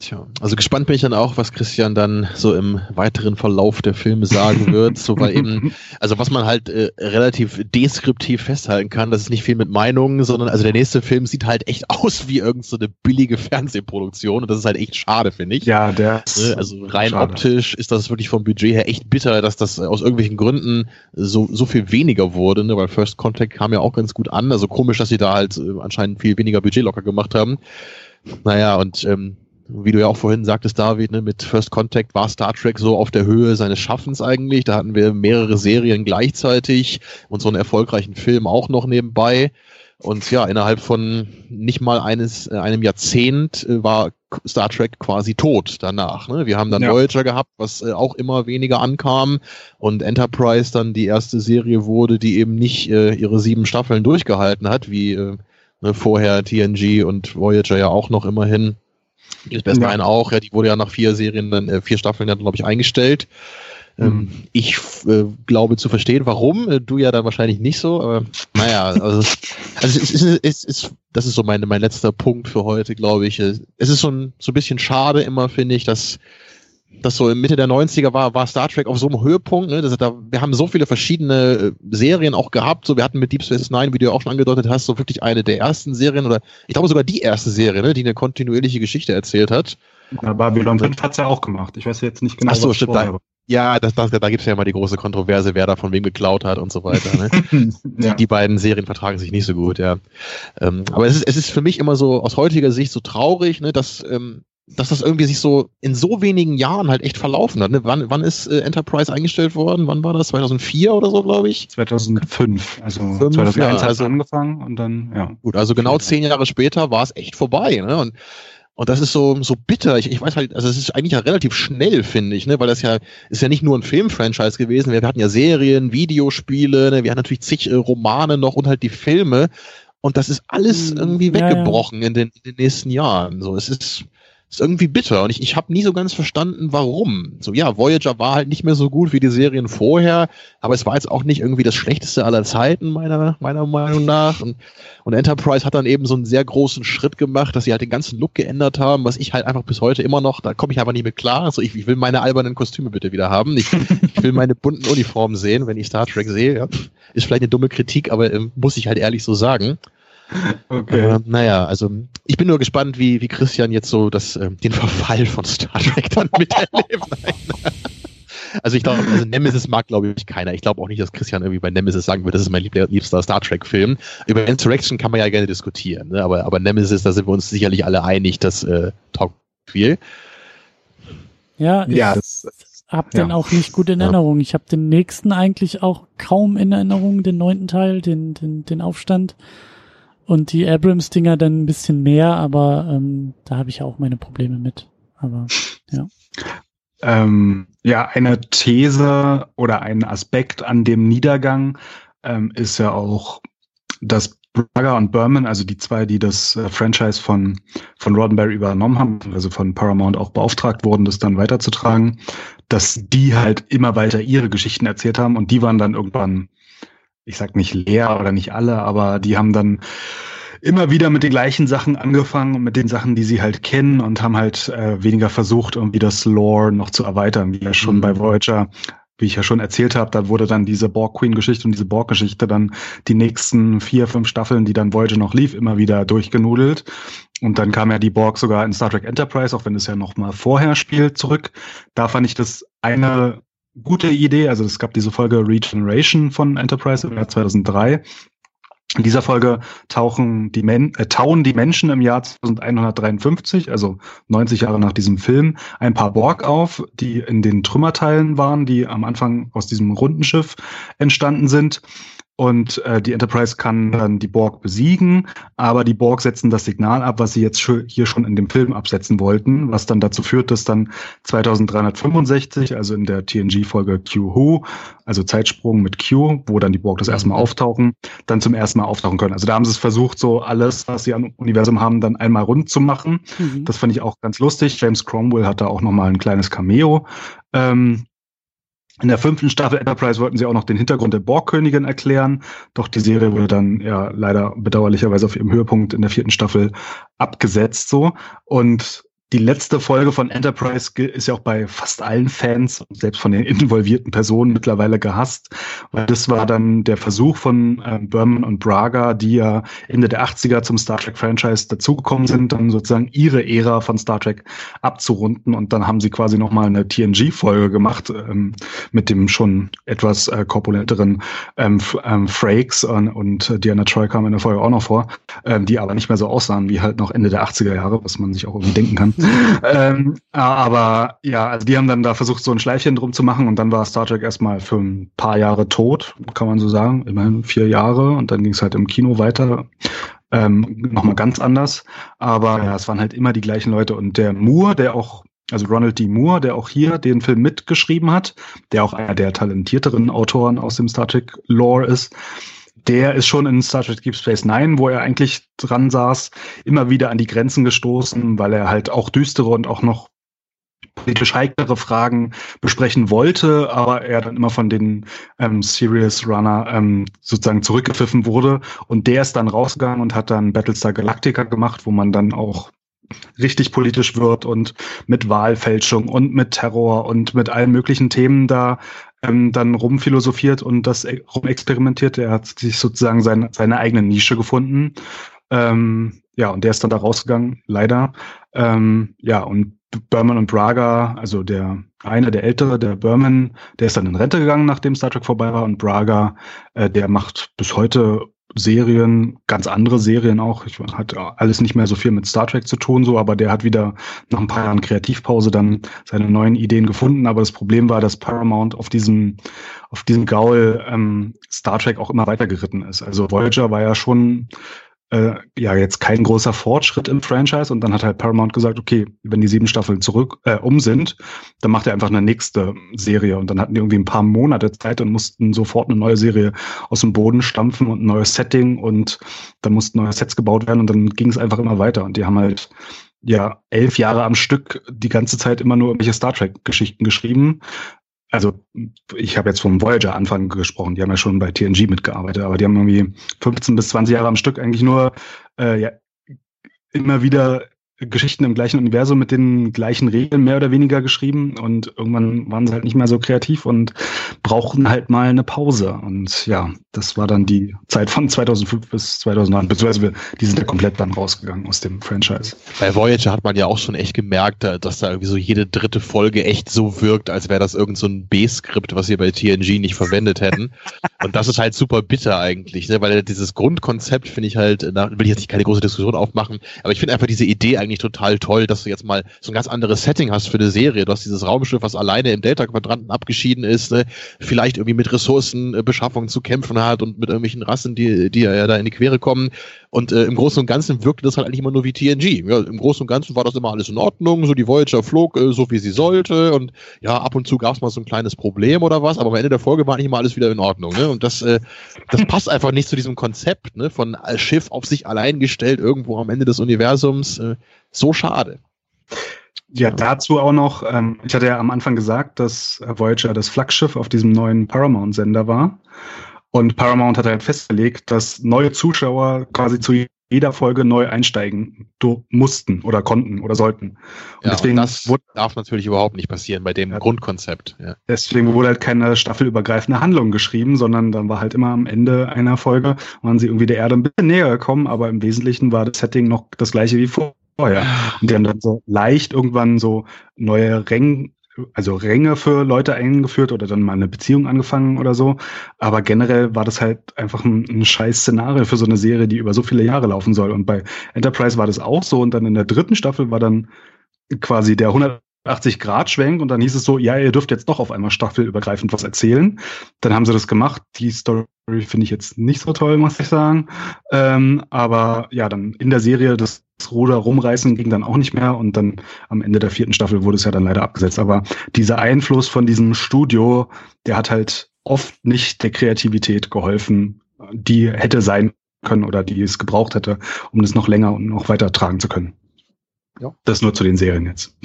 Tja, also gespannt bin ich dann auch, was Christian dann so im weiteren Verlauf der Filme sagen wird. so weil eben, (laughs) also was man halt äh, relativ deskriptiv festhalten kann, das ist nicht viel mit Meinungen, sondern also der nächste Film sieht halt echt (laughs) aus wie irgendeine so billige Fernsehproduktion und das ist halt echt schade, finde ich. Ja, der ne, Also rein schade. optisch ist das wirklich vom Budget her echt bitter, dass das aus irgendwelchen Gründen so, so viel weniger wurde, ne? weil First Contact kam ja auch ganz gut an. Also komisch, dass sie da halt äh, anscheinend viel weniger Budget locker gemacht haben. Naja, und ähm, wie du ja auch vorhin sagtest, David, ne, mit First Contact war Star Trek so auf der Höhe seines Schaffens eigentlich. Da hatten wir mehrere Serien gleichzeitig und so einen erfolgreichen Film auch noch nebenbei. Und ja, innerhalb von nicht mal eines, äh, einem Jahrzehnt äh, war Star Trek quasi tot danach. Ne? Wir haben dann ja. Voyager gehabt, was äh, auch immer weniger ankam und Enterprise dann die erste Serie wurde, die eben nicht äh, ihre sieben Staffeln durchgehalten hat, wie äh, ne, vorher TNG und Voyager ja auch noch immerhin. Die Best ja. auch, ja, die wurde ja nach vier Serien, dann äh, vier Staffeln dann, glaube ich, eingestellt. Ähm, mhm. Ich äh, glaube zu verstehen, warum. Äh, du ja dann wahrscheinlich nicht so, aber naja, also, also es, ist, es ist, das ist so meine, mein letzter Punkt für heute, glaube ich. Es ist schon so ein bisschen schade immer, finde ich, dass das so Mitte der 90er war, war Star Trek auf so einem Höhepunkt. Ne? Das, da, wir haben so viele verschiedene äh, Serien auch gehabt. So, wir hatten mit Deep Space Nine, wie du ja auch schon angedeutet hast, so wirklich eine der ersten Serien oder ich glaube sogar die erste Serie, ne, die eine kontinuierliche Geschichte erzählt hat. Ja, Babylon 5 hat's ja auch gemacht. Ich weiß jetzt nicht genau. Ach so, stimmt. Da, ja, das, das, da gibt's ja immer die große Kontroverse, wer da von wem geklaut hat und so weiter. Ne? (laughs) ja. die, die beiden Serien vertragen sich nicht so gut, ja. Ähm, aber es ist, es ist für mich immer so aus heutiger Sicht so traurig, ne, dass ähm, dass das irgendwie sich so in so wenigen Jahren halt echt verlaufen hat. Ne? Wann, wann ist äh, Enterprise eingestellt worden? Wann war das? 2004 oder so, glaube ich? 2005. Also Fünf, 2001 ja, hat es also, angefangen und dann, ja. Gut, also genau zehn Jahre später war es echt vorbei. Ne? Und, und das ist so, so bitter. Ich, ich weiß halt, also es ist eigentlich ja relativ schnell, finde ich, ne? weil das ja ist ja nicht nur ein Filmfranchise gewesen. Wir, wir hatten ja Serien, Videospiele, ne? wir hatten natürlich zig äh, Romane noch und halt die Filme. Und das ist alles hm, irgendwie weggebrochen ja, ja. In, den, in den nächsten Jahren. So, es ist ist irgendwie bitter und ich, ich habe nie so ganz verstanden, warum. So ja, Voyager war halt nicht mehr so gut wie die Serien vorher, aber es war jetzt auch nicht irgendwie das schlechteste aller Zeiten meiner meiner Meinung nach und, und Enterprise hat dann eben so einen sehr großen Schritt gemacht, dass sie halt den ganzen Look geändert haben, was ich halt einfach bis heute immer noch, da komme ich einfach nicht mit klar. Also ich, ich will meine albernen Kostüme bitte wieder haben. Ich, (laughs) ich will meine bunten Uniformen sehen, wenn ich Star Trek sehe. Ja. Ist vielleicht eine dumme Kritik, aber äh, muss ich halt ehrlich so sagen. (laughs) Okay. Äh, naja, also ich bin nur gespannt, wie, wie Christian jetzt so das, äh, den Verfall von Star Trek dann miterlebt. (laughs) also ich glaube, also Nemesis mag glaube ich keiner. Ich glaube auch nicht, dass Christian irgendwie bei Nemesis sagen würde, das ist mein liebster Star Trek-Film. Über Insurrection kann man ja gerne diskutieren, ne? aber, aber Nemesis, da sind wir uns sicherlich alle einig, das äh, taugt viel. Ja, ich ja, hab den ja. auch nicht gut in Erinnerung. Ich habe den nächsten eigentlich auch kaum in Erinnerung, den neunten Teil, den, den, den Aufstand. Und die Abrams-Dinger dann ein bisschen mehr, aber ähm, da habe ich auch meine Probleme mit. Aber ja. Ähm, ja, eine These oder ein Aspekt an dem Niedergang ähm, ist ja auch, dass Braga und Berman, also die zwei, die das äh, Franchise von, von Roddenberry übernommen haben, also von Paramount auch beauftragt wurden, das dann weiterzutragen, dass die halt immer weiter ihre Geschichten erzählt haben und die waren dann irgendwann, ich sag nicht leer oder nicht alle, aber die haben dann immer wieder mit den gleichen Sachen angefangen und mit den Sachen, die sie halt kennen und haben halt äh, weniger versucht, irgendwie das Lore noch zu erweitern, wie ja schon mhm. bei Voyager wie ich ja schon erzählt habe, da wurde dann diese Borg Queen Geschichte und diese Borg Geschichte dann die nächsten vier, fünf Staffeln, die dann Voyager noch lief, immer wieder durchgenudelt. Und dann kam ja die Borg sogar in Star Trek Enterprise, auch wenn es ja noch mal vorher spielt, zurück. Da fand ich das eine gute Idee. Also es gab diese Folge Regeneration von Enterprise im Jahr 2003. In dieser Folge tauchen die Men äh, tauen die Menschen im Jahr 2153, also 90 Jahre nach diesem Film, ein paar Borg auf, die in den Trümmerteilen waren, die am Anfang aus diesem runden Schiff entstanden sind. Und äh, die Enterprise kann dann die Borg besiegen, aber die Borg setzen das Signal ab, was sie jetzt hier schon in dem Film absetzen wollten, was dann dazu führt, dass dann 2365, also in der TNG-Folge Q-Who, also Zeitsprung mit Q, wo dann die Borg das erste Mal mhm. auftauchen, dann zum ersten Mal auftauchen können. Also da haben sie es versucht, so alles, was sie am Universum haben, dann einmal rund zu machen. Mhm. Das fand ich auch ganz lustig. James Cromwell hat da auch nochmal ein kleines Cameo. Ähm, in der fünften Staffel Enterprise wollten sie auch noch den Hintergrund der Borgkönigin erklären, doch die Serie wurde dann ja leider bedauerlicherweise auf ihrem Höhepunkt in der vierten Staffel abgesetzt so. Und die letzte Folge von Enterprise ist ja auch bei fast allen Fans, selbst von den involvierten Personen mittlerweile gehasst, weil das war dann der Versuch von äh, Berman und Braga, die ja Ende der 80er zum Star Trek Franchise dazugekommen sind, dann sozusagen ihre Ära von Star Trek abzurunden und dann haben sie quasi nochmal eine TNG-Folge gemacht ähm, mit dem schon etwas äh, korpulenteren ähm, ähm, Frakes und, und Diana Troy kam in der Folge auch noch vor, ähm, die aber nicht mehr so aussahen wie halt noch Ende der 80er Jahre, was man sich auch irgendwie denken kann (laughs) ähm, aber ja, also die haben dann da versucht, so ein Schleifchen drum zu machen und dann war Star Trek erstmal für ein paar Jahre tot, kann man so sagen. Immerhin vier Jahre und dann ging es halt im Kino weiter. Ähm, Nochmal ganz anders. Aber ja, es waren halt immer die gleichen Leute. Und der Moore, der auch also Ronald D. Moore, der auch hier den Film mitgeschrieben hat, der auch einer der talentierteren Autoren aus dem Star Trek Lore ist, der ist schon in Star Trek Deep Space Nine, wo er eigentlich dran saß, immer wieder an die Grenzen gestoßen, weil er halt auch düstere und auch noch politisch heiklere Fragen besprechen wollte, aber er dann immer von den ähm, Serious Runner ähm, sozusagen zurückgepfiffen wurde. Und der ist dann rausgegangen und hat dann Battlestar Galactica gemacht, wo man dann auch richtig politisch wird und mit Wahlfälschung und mit Terror und mit allen möglichen Themen da ähm, dann rumphilosophiert und das e-, rumexperimentiert. Er hat sich sozusagen sein, seine eigene Nische gefunden. Ähm, ja, und der ist dann da rausgegangen, leider. Ähm, ja, und Berman und Braga, also der eine, der ältere, der Berman, der ist dann in Rente gegangen, nachdem Star Trek vorbei war. Und Braga, äh, der macht bis heute Serien, ganz andere Serien auch. Ich hat alles nicht mehr so viel mit Star Trek zu tun, so, aber der hat wieder nach ein paar Jahren Kreativpause dann seine neuen Ideen gefunden. Aber das Problem war, dass Paramount auf diesem, auf diesem Gaul ähm, Star Trek auch immer weiter geritten ist. Also Voyager war ja schon äh, ja jetzt kein großer Fortschritt im Franchise. Und dann hat halt Paramount gesagt, okay, wenn die sieben Staffeln zurück äh, um sind, dann macht er einfach eine nächste Serie. Und dann hatten die irgendwie ein paar Monate Zeit und mussten sofort eine neue Serie aus dem Boden stampfen und ein neues Setting. Und dann mussten neue Sets gebaut werden. Und dann ging es einfach immer weiter. Und die haben halt ja elf Jahre am Stück die ganze Zeit immer nur irgendwelche Star Trek Geschichten geschrieben also ich habe jetzt vom Voyager-Anfang gesprochen, die haben ja schon bei TNG mitgearbeitet, aber die haben irgendwie 15 bis 20 Jahre am Stück eigentlich nur äh, ja, immer wieder Geschichten im gleichen Universum mit den gleichen Regeln mehr oder weniger geschrieben und irgendwann waren sie halt nicht mehr so kreativ und brauchten halt mal eine Pause. Und ja, das war dann die Zeit von 2005 bis 2009, beziehungsweise die sind ja komplett dann rausgegangen aus dem Franchise. Bei Voyager hat man ja auch schon echt gemerkt, dass da irgendwie so jede dritte Folge echt so wirkt, als wäre das irgend so ein B-Skript, was sie bei TNG nicht verwendet hätten. (laughs) und das ist halt super bitter eigentlich, ne? weil dieses Grundkonzept finde ich halt, da will ich jetzt nicht keine große Diskussion aufmachen, aber ich finde einfach diese Idee eigentlich eigentlich total toll, dass du jetzt mal so ein ganz anderes Setting hast für eine Serie. Du hast dieses Raumschiff, was alleine im Delta-Quadranten abgeschieden ist, ne? vielleicht irgendwie mit Ressourcenbeschaffung zu kämpfen hat und mit irgendwelchen Rassen, die, die ja da in die Quere kommen. Und äh, im Großen und Ganzen wirkte das halt eigentlich immer nur wie TNG. Ja, Im Großen und Ganzen war das immer alles in Ordnung, so die Voyager flog äh, so wie sie sollte und ja, ab und zu gab es mal so ein kleines Problem oder was, aber am Ende der Folge war nicht immer alles wieder in Ordnung. Ne? Und das, äh, das passt einfach nicht zu diesem Konzept ne? von Schiff auf sich allein gestellt irgendwo am Ende des Universums. Äh, so schade. Ja, dazu auch noch, ähm, ich hatte ja am Anfang gesagt, dass Voyager das Flaggschiff auf diesem neuen Paramount-Sender war. Und Paramount hat halt festgelegt, dass neue Zuschauer quasi zu jeder Folge neu einsteigen mussten oder konnten oder sollten. Und ja, deswegen und das wurde, darf natürlich überhaupt nicht passieren bei dem ja, Grundkonzept. Ja. Deswegen wurde halt keine staffelübergreifende Handlung geschrieben, sondern dann war halt immer am Ende einer Folge, waren sie irgendwie der Erde ein bisschen näher gekommen, aber im Wesentlichen war das Setting noch das gleiche wie vorher vorher. Und die haben dann so leicht irgendwann so neue Ränge, also Ränge für Leute eingeführt oder dann mal eine Beziehung angefangen oder so. Aber generell war das halt einfach ein, ein scheiß Szenario für so eine Serie, die über so viele Jahre laufen soll. Und bei Enterprise war das auch so. Und dann in der dritten Staffel war dann quasi der 100 80-Grad-Schwenk und dann hieß es so, ja, ihr dürft jetzt doch auf einmal staffelübergreifend was erzählen. Dann haben sie das gemacht. Die Story finde ich jetzt nicht so toll, muss ich sagen. Ähm, aber ja, dann in der Serie das Ruder rumreißen ging dann auch nicht mehr und dann am Ende der vierten Staffel wurde es ja dann leider abgesetzt. Aber dieser Einfluss von diesem Studio, der hat halt oft nicht der Kreativität geholfen, die hätte sein können oder die es gebraucht hätte, um das noch länger und noch weiter tragen zu können. Ja. Das nur zu den Serien jetzt.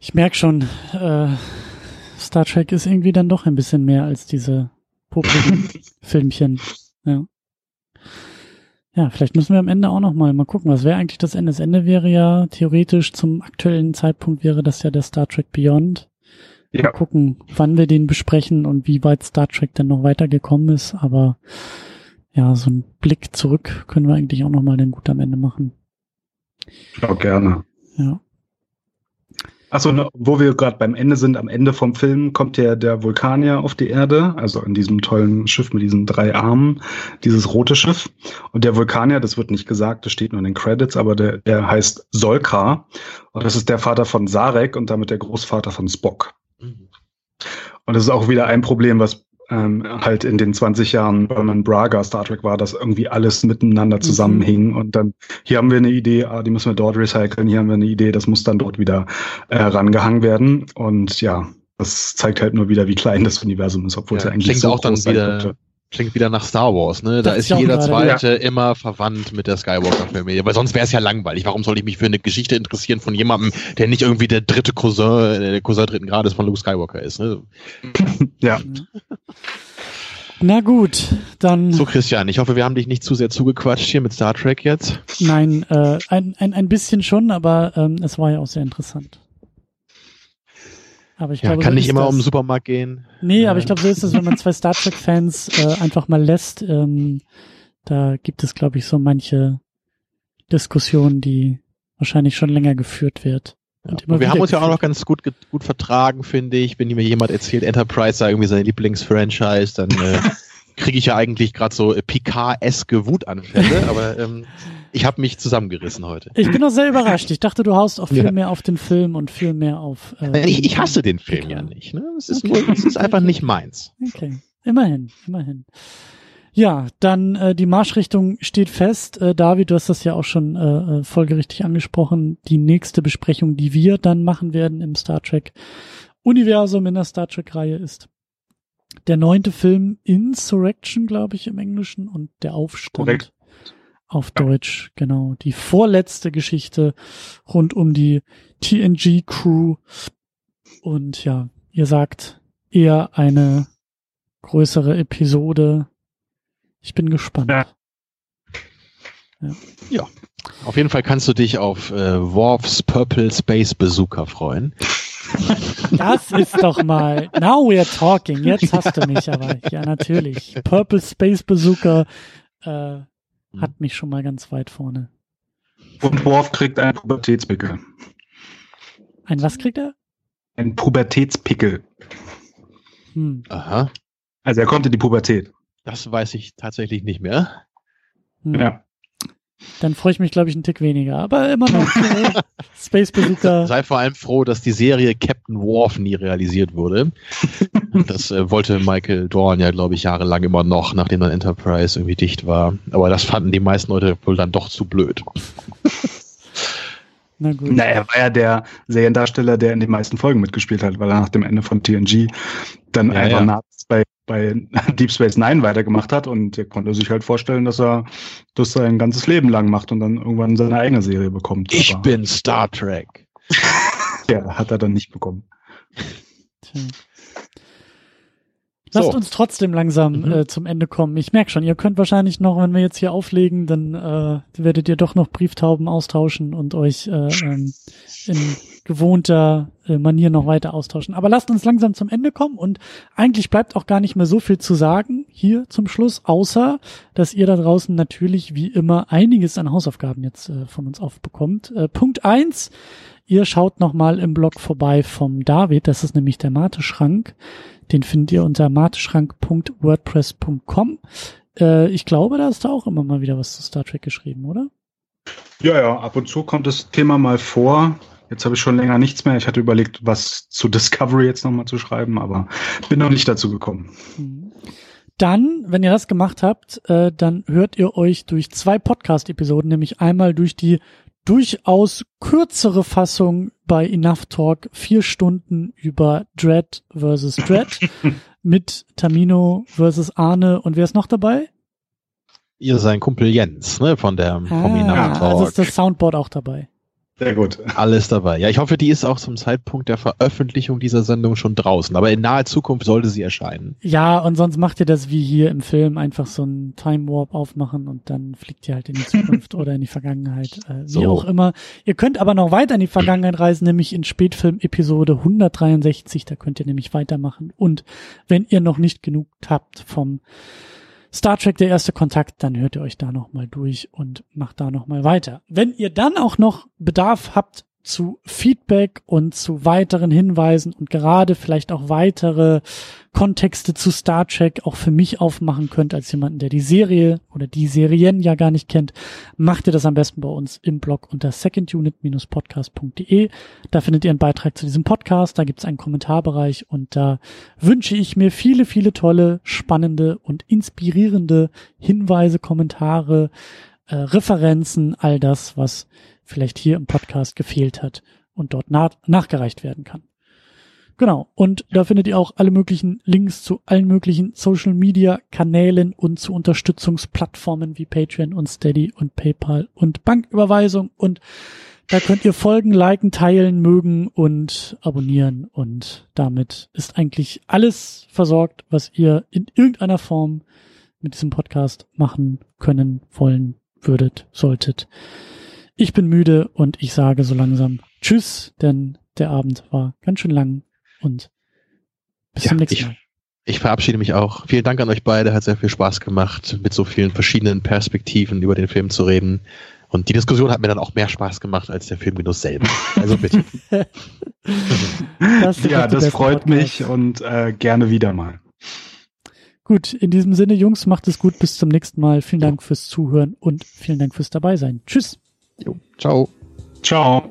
Ich merke schon, äh, Star Trek ist irgendwie dann doch ein bisschen mehr als diese popligen Filmchen. (laughs) Ja. Ja, vielleicht müssen wir am Ende auch noch mal gucken, was wäre eigentlich das Ende? Das Ende wäre ja theoretisch zum aktuellen Zeitpunkt wäre das ja der Star Trek Beyond. Ja. Mal gucken, wann wir den besprechen und wie weit Star Trek denn noch weitergekommen ist. Aber ja, so ein Blick zurück können wir eigentlich auch noch mal dann gut am Ende machen. Ja, gerne. Ja. Achso, ne, wo wir gerade beim Ende sind, am Ende vom Film kommt ja der Vulkanier auf die Erde, also in diesem tollen Schiff mit diesen drei Armen, dieses rote Schiff. Und der Vulkanier, das wird nicht gesagt, das steht nur in den Credits, aber der, der heißt Solkra. Und das ist der Vater von Sarek und damit der Großvater von Spock. Mhm. Und das ist auch wieder ein Problem, was ähm, halt in den 20 Jahren Berman Braga Star Trek war, dass irgendwie alles miteinander mhm. zusammenhing. Mhm. Und dann, hier haben wir eine Idee, ah, die müssen wir dort recyceln, hier haben wir eine Idee, das muss dann dort wieder äh, rangehangen werden. Und ja, das zeigt halt nur wieder, wie klein das Universum ist, obwohl ja, es ja eigentlich so auch dann wieder klingt wieder nach Star Wars, ne? Da das ist jeder zweite ja. immer verwandt mit der Skywalker-Familie. Weil sonst wäre es ja langweilig. Warum soll ich mich für eine Geschichte interessieren von jemandem, der nicht irgendwie der dritte Cousin, der Cousin dritten Grades von Luke Skywalker ist, ne? (laughs) ja. (laughs) Na gut, dann. So, Christian, ich hoffe, wir haben dich nicht zu sehr zugequatscht hier mit Star Trek jetzt. Nein, äh, ein, ein, ein bisschen schon, aber ähm, es war ja auch sehr interessant. Aber ich ja, glaube, kann so nicht immer das. um den Supermarkt gehen. Nee, aber ich glaube, so ist es, wenn man zwei Star Trek-Fans äh, einfach mal lässt. Ähm, da gibt es, glaube ich, so manche Diskussionen, die wahrscheinlich schon länger geführt wird. Ja. Wir haben uns ja auch noch ganz gut, gut vertragen, finde ich. Wenn mir jemand erzählt, Enterprise sei irgendwie sein Lieblingsfranchise, dann äh, (laughs) kriege ich ja eigentlich gerade so Picard-eske Wutanfälle, (laughs) aber ähm, ich habe mich zusammengerissen heute. Ich bin auch sehr überrascht. Ich dachte, du haust auch viel ja. mehr auf den Film und viel mehr auf. Äh, ich, ich hasse den Film Picard. ja nicht. Ne? Es ist, okay. nur, es ist einfach nicht meins. Okay, immerhin, immerhin. Ja, dann äh, die Marschrichtung steht fest. Äh, David, du hast das ja auch schon äh, äh folgerichtig angesprochen. Die nächste Besprechung, die wir dann machen werden im Star Trek Universum in der Star Trek Reihe ist der neunte Film Insurrection, glaube ich, im Englischen und der Aufstand. Korrekt. Auf Deutsch, genau. Die vorletzte Geschichte rund um die TNG Crew. Und ja, ihr sagt eher eine größere Episode. Ich bin gespannt. Ja. Ja. ja. Auf jeden Fall kannst du dich auf äh, Worfs Purple Space Bazooka freuen. Das ist doch mal. Now we're talking. Jetzt hast du mich aber. Ja, natürlich. Purple Space Bazooka äh, hat mich schon mal ganz weit vorne. Und Worf kriegt einen Pubertätspickel. Ein was kriegt er? Ein Pubertätspickel. Hm. Aha. Also er kommt in die Pubertät. Das weiß ich tatsächlich nicht mehr. Hm. Ja. Dann freue ich mich, glaube ich, einen Tick weniger. Aber immer noch äh, Space Bazooka. Sei vor allem froh, dass die Serie Captain Worf nie realisiert wurde. (laughs) das äh, wollte Michael Dorn ja, glaube ich, jahrelang immer noch, nachdem dann Enterprise irgendwie dicht war. Aber das fanden die meisten Leute wohl dann doch zu blöd. Na gut. Na, er war ja der Seriendarsteller, der in den meisten Folgen mitgespielt hat, weil er nach dem Ende von TNG dann ja, einfach ja. Bei, (laughs) Deep Space Nine weitergemacht hat und er konnte sich halt vorstellen, dass er das sein ganzes Leben lang macht und dann irgendwann seine eigene Serie bekommt. Ich Aber bin Star Trek. (laughs) ja, hat er dann nicht bekommen. Tja. Lasst so. uns trotzdem langsam mhm. äh, zum Ende kommen. Ich merke schon, ihr könnt wahrscheinlich noch, wenn wir jetzt hier auflegen, dann äh, werdet ihr doch noch Brieftauben austauschen und euch äh, ähm, in gewohnter äh, Manier noch weiter austauschen. Aber lasst uns langsam zum Ende kommen und eigentlich bleibt auch gar nicht mehr so viel zu sagen hier zum Schluss, außer dass ihr da draußen natürlich wie immer einiges an Hausaufgaben jetzt äh, von uns aufbekommt. Äh, Punkt eins: Ihr schaut nochmal im Blog vorbei vom David, das ist nämlich der Mate-Schrank. Den findet ihr unter mateschrank.wordpress.com. Äh, ich glaube, da ist da auch immer mal wieder was zu Star Trek geschrieben, oder? Ja, ja, ab und zu kommt das Thema mal vor. Jetzt habe ich schon länger nichts mehr. Ich hatte überlegt, was zu Discovery jetzt nochmal zu schreiben, aber bin noch nicht dazu gekommen. Mhm. Dann, wenn ihr das gemacht habt, äh, dann hört ihr euch durch zwei Podcast-Episoden, nämlich einmal durch die durchaus kürzere Fassung bei Enough Talk vier Stunden über Dread versus Dread (laughs) mit Tamino versus Arne und wer ist noch dabei? Ihr sein Kumpel Jens, ne, von der ah, vom Enough Talk. Also ist das Soundboard auch dabei. Sehr gut. Alles dabei. Ja, ich hoffe, die ist auch zum Zeitpunkt der Veröffentlichung dieser Sendung schon draußen. Aber in naher Zukunft sollte sie erscheinen. Ja, und sonst macht ihr das wie hier im Film, einfach so ein Time Warp aufmachen und dann fliegt ihr halt in die Zukunft (laughs) oder in die Vergangenheit, äh, wie so. auch immer. Ihr könnt aber noch weiter in die Vergangenheit reisen, nämlich in Spätfilm Episode 163. Da könnt ihr nämlich weitermachen. Und wenn ihr noch nicht genug habt vom Star Trek der erste Kontakt, dann hört ihr euch da nochmal durch und macht da nochmal weiter. Wenn ihr dann auch noch Bedarf habt zu Feedback und zu weiteren Hinweisen und gerade vielleicht auch weitere Kontexte zu Star Trek auch für mich aufmachen könnt, als jemanden, der die Serie oder die Serien ja gar nicht kennt, macht ihr das am besten bei uns im Blog unter secondunit-podcast.de. Da findet ihr einen Beitrag zu diesem Podcast, da gibt es einen Kommentarbereich und da wünsche ich mir viele, viele tolle, spannende und inspirierende Hinweise, Kommentare, äh, Referenzen, all das, was vielleicht hier im Podcast gefehlt hat und dort nach nachgereicht werden kann. Genau. Und da findet ihr auch alle möglichen Links zu allen möglichen Social Media Kanälen und zu Unterstützungsplattformen wie Patreon und Steady und PayPal und Banküberweisung und da könnt ihr folgen, liken, teilen, mögen und abonnieren und damit ist eigentlich alles versorgt, was ihr in irgendeiner Form mit diesem Podcast machen können, wollen, würdet, solltet. Ich bin müde und ich sage so langsam Tschüss, denn der Abend war ganz schön lang und bis ja, zum nächsten Mal. Ich, ich verabschiede mich auch. Vielen Dank an euch beide. Hat sehr viel Spaß gemacht, mit so vielen verschiedenen Perspektiven über den Film zu reden. Und die Diskussion hat mir dann auch mehr Spaß gemacht als der Filmgenuss selber. Also bitte. das (laughs) ja, das freut Podcast. mich und äh, gerne wieder mal. Gut, in diesem Sinne, Jungs, macht es gut. Bis zum nächsten Mal. Vielen Dank fürs Zuhören und vielen Dank fürs Dabeisein. Tschüss. Jo, ciao. Ciao.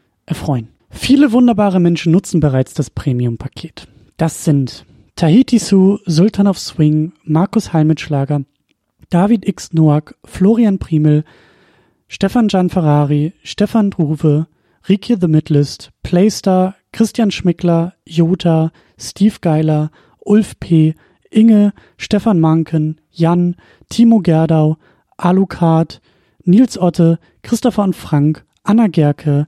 erfreuen. Viele wunderbare Menschen nutzen bereits das Premium-Paket. Das sind Tahiti Su, Sultan of Swing, Markus Halmitschlager, David X. Noack, Florian Primel, Stefan Gianferrari, Stefan Druwe, Rike The Midlist, Playstar, Christian Schmickler, Jota, Steve Geiler, Ulf P., Inge, Stefan Manken, Jan, Timo Gerdau, Alucard, Nils Otte, Christopher und Frank, Anna Gerke,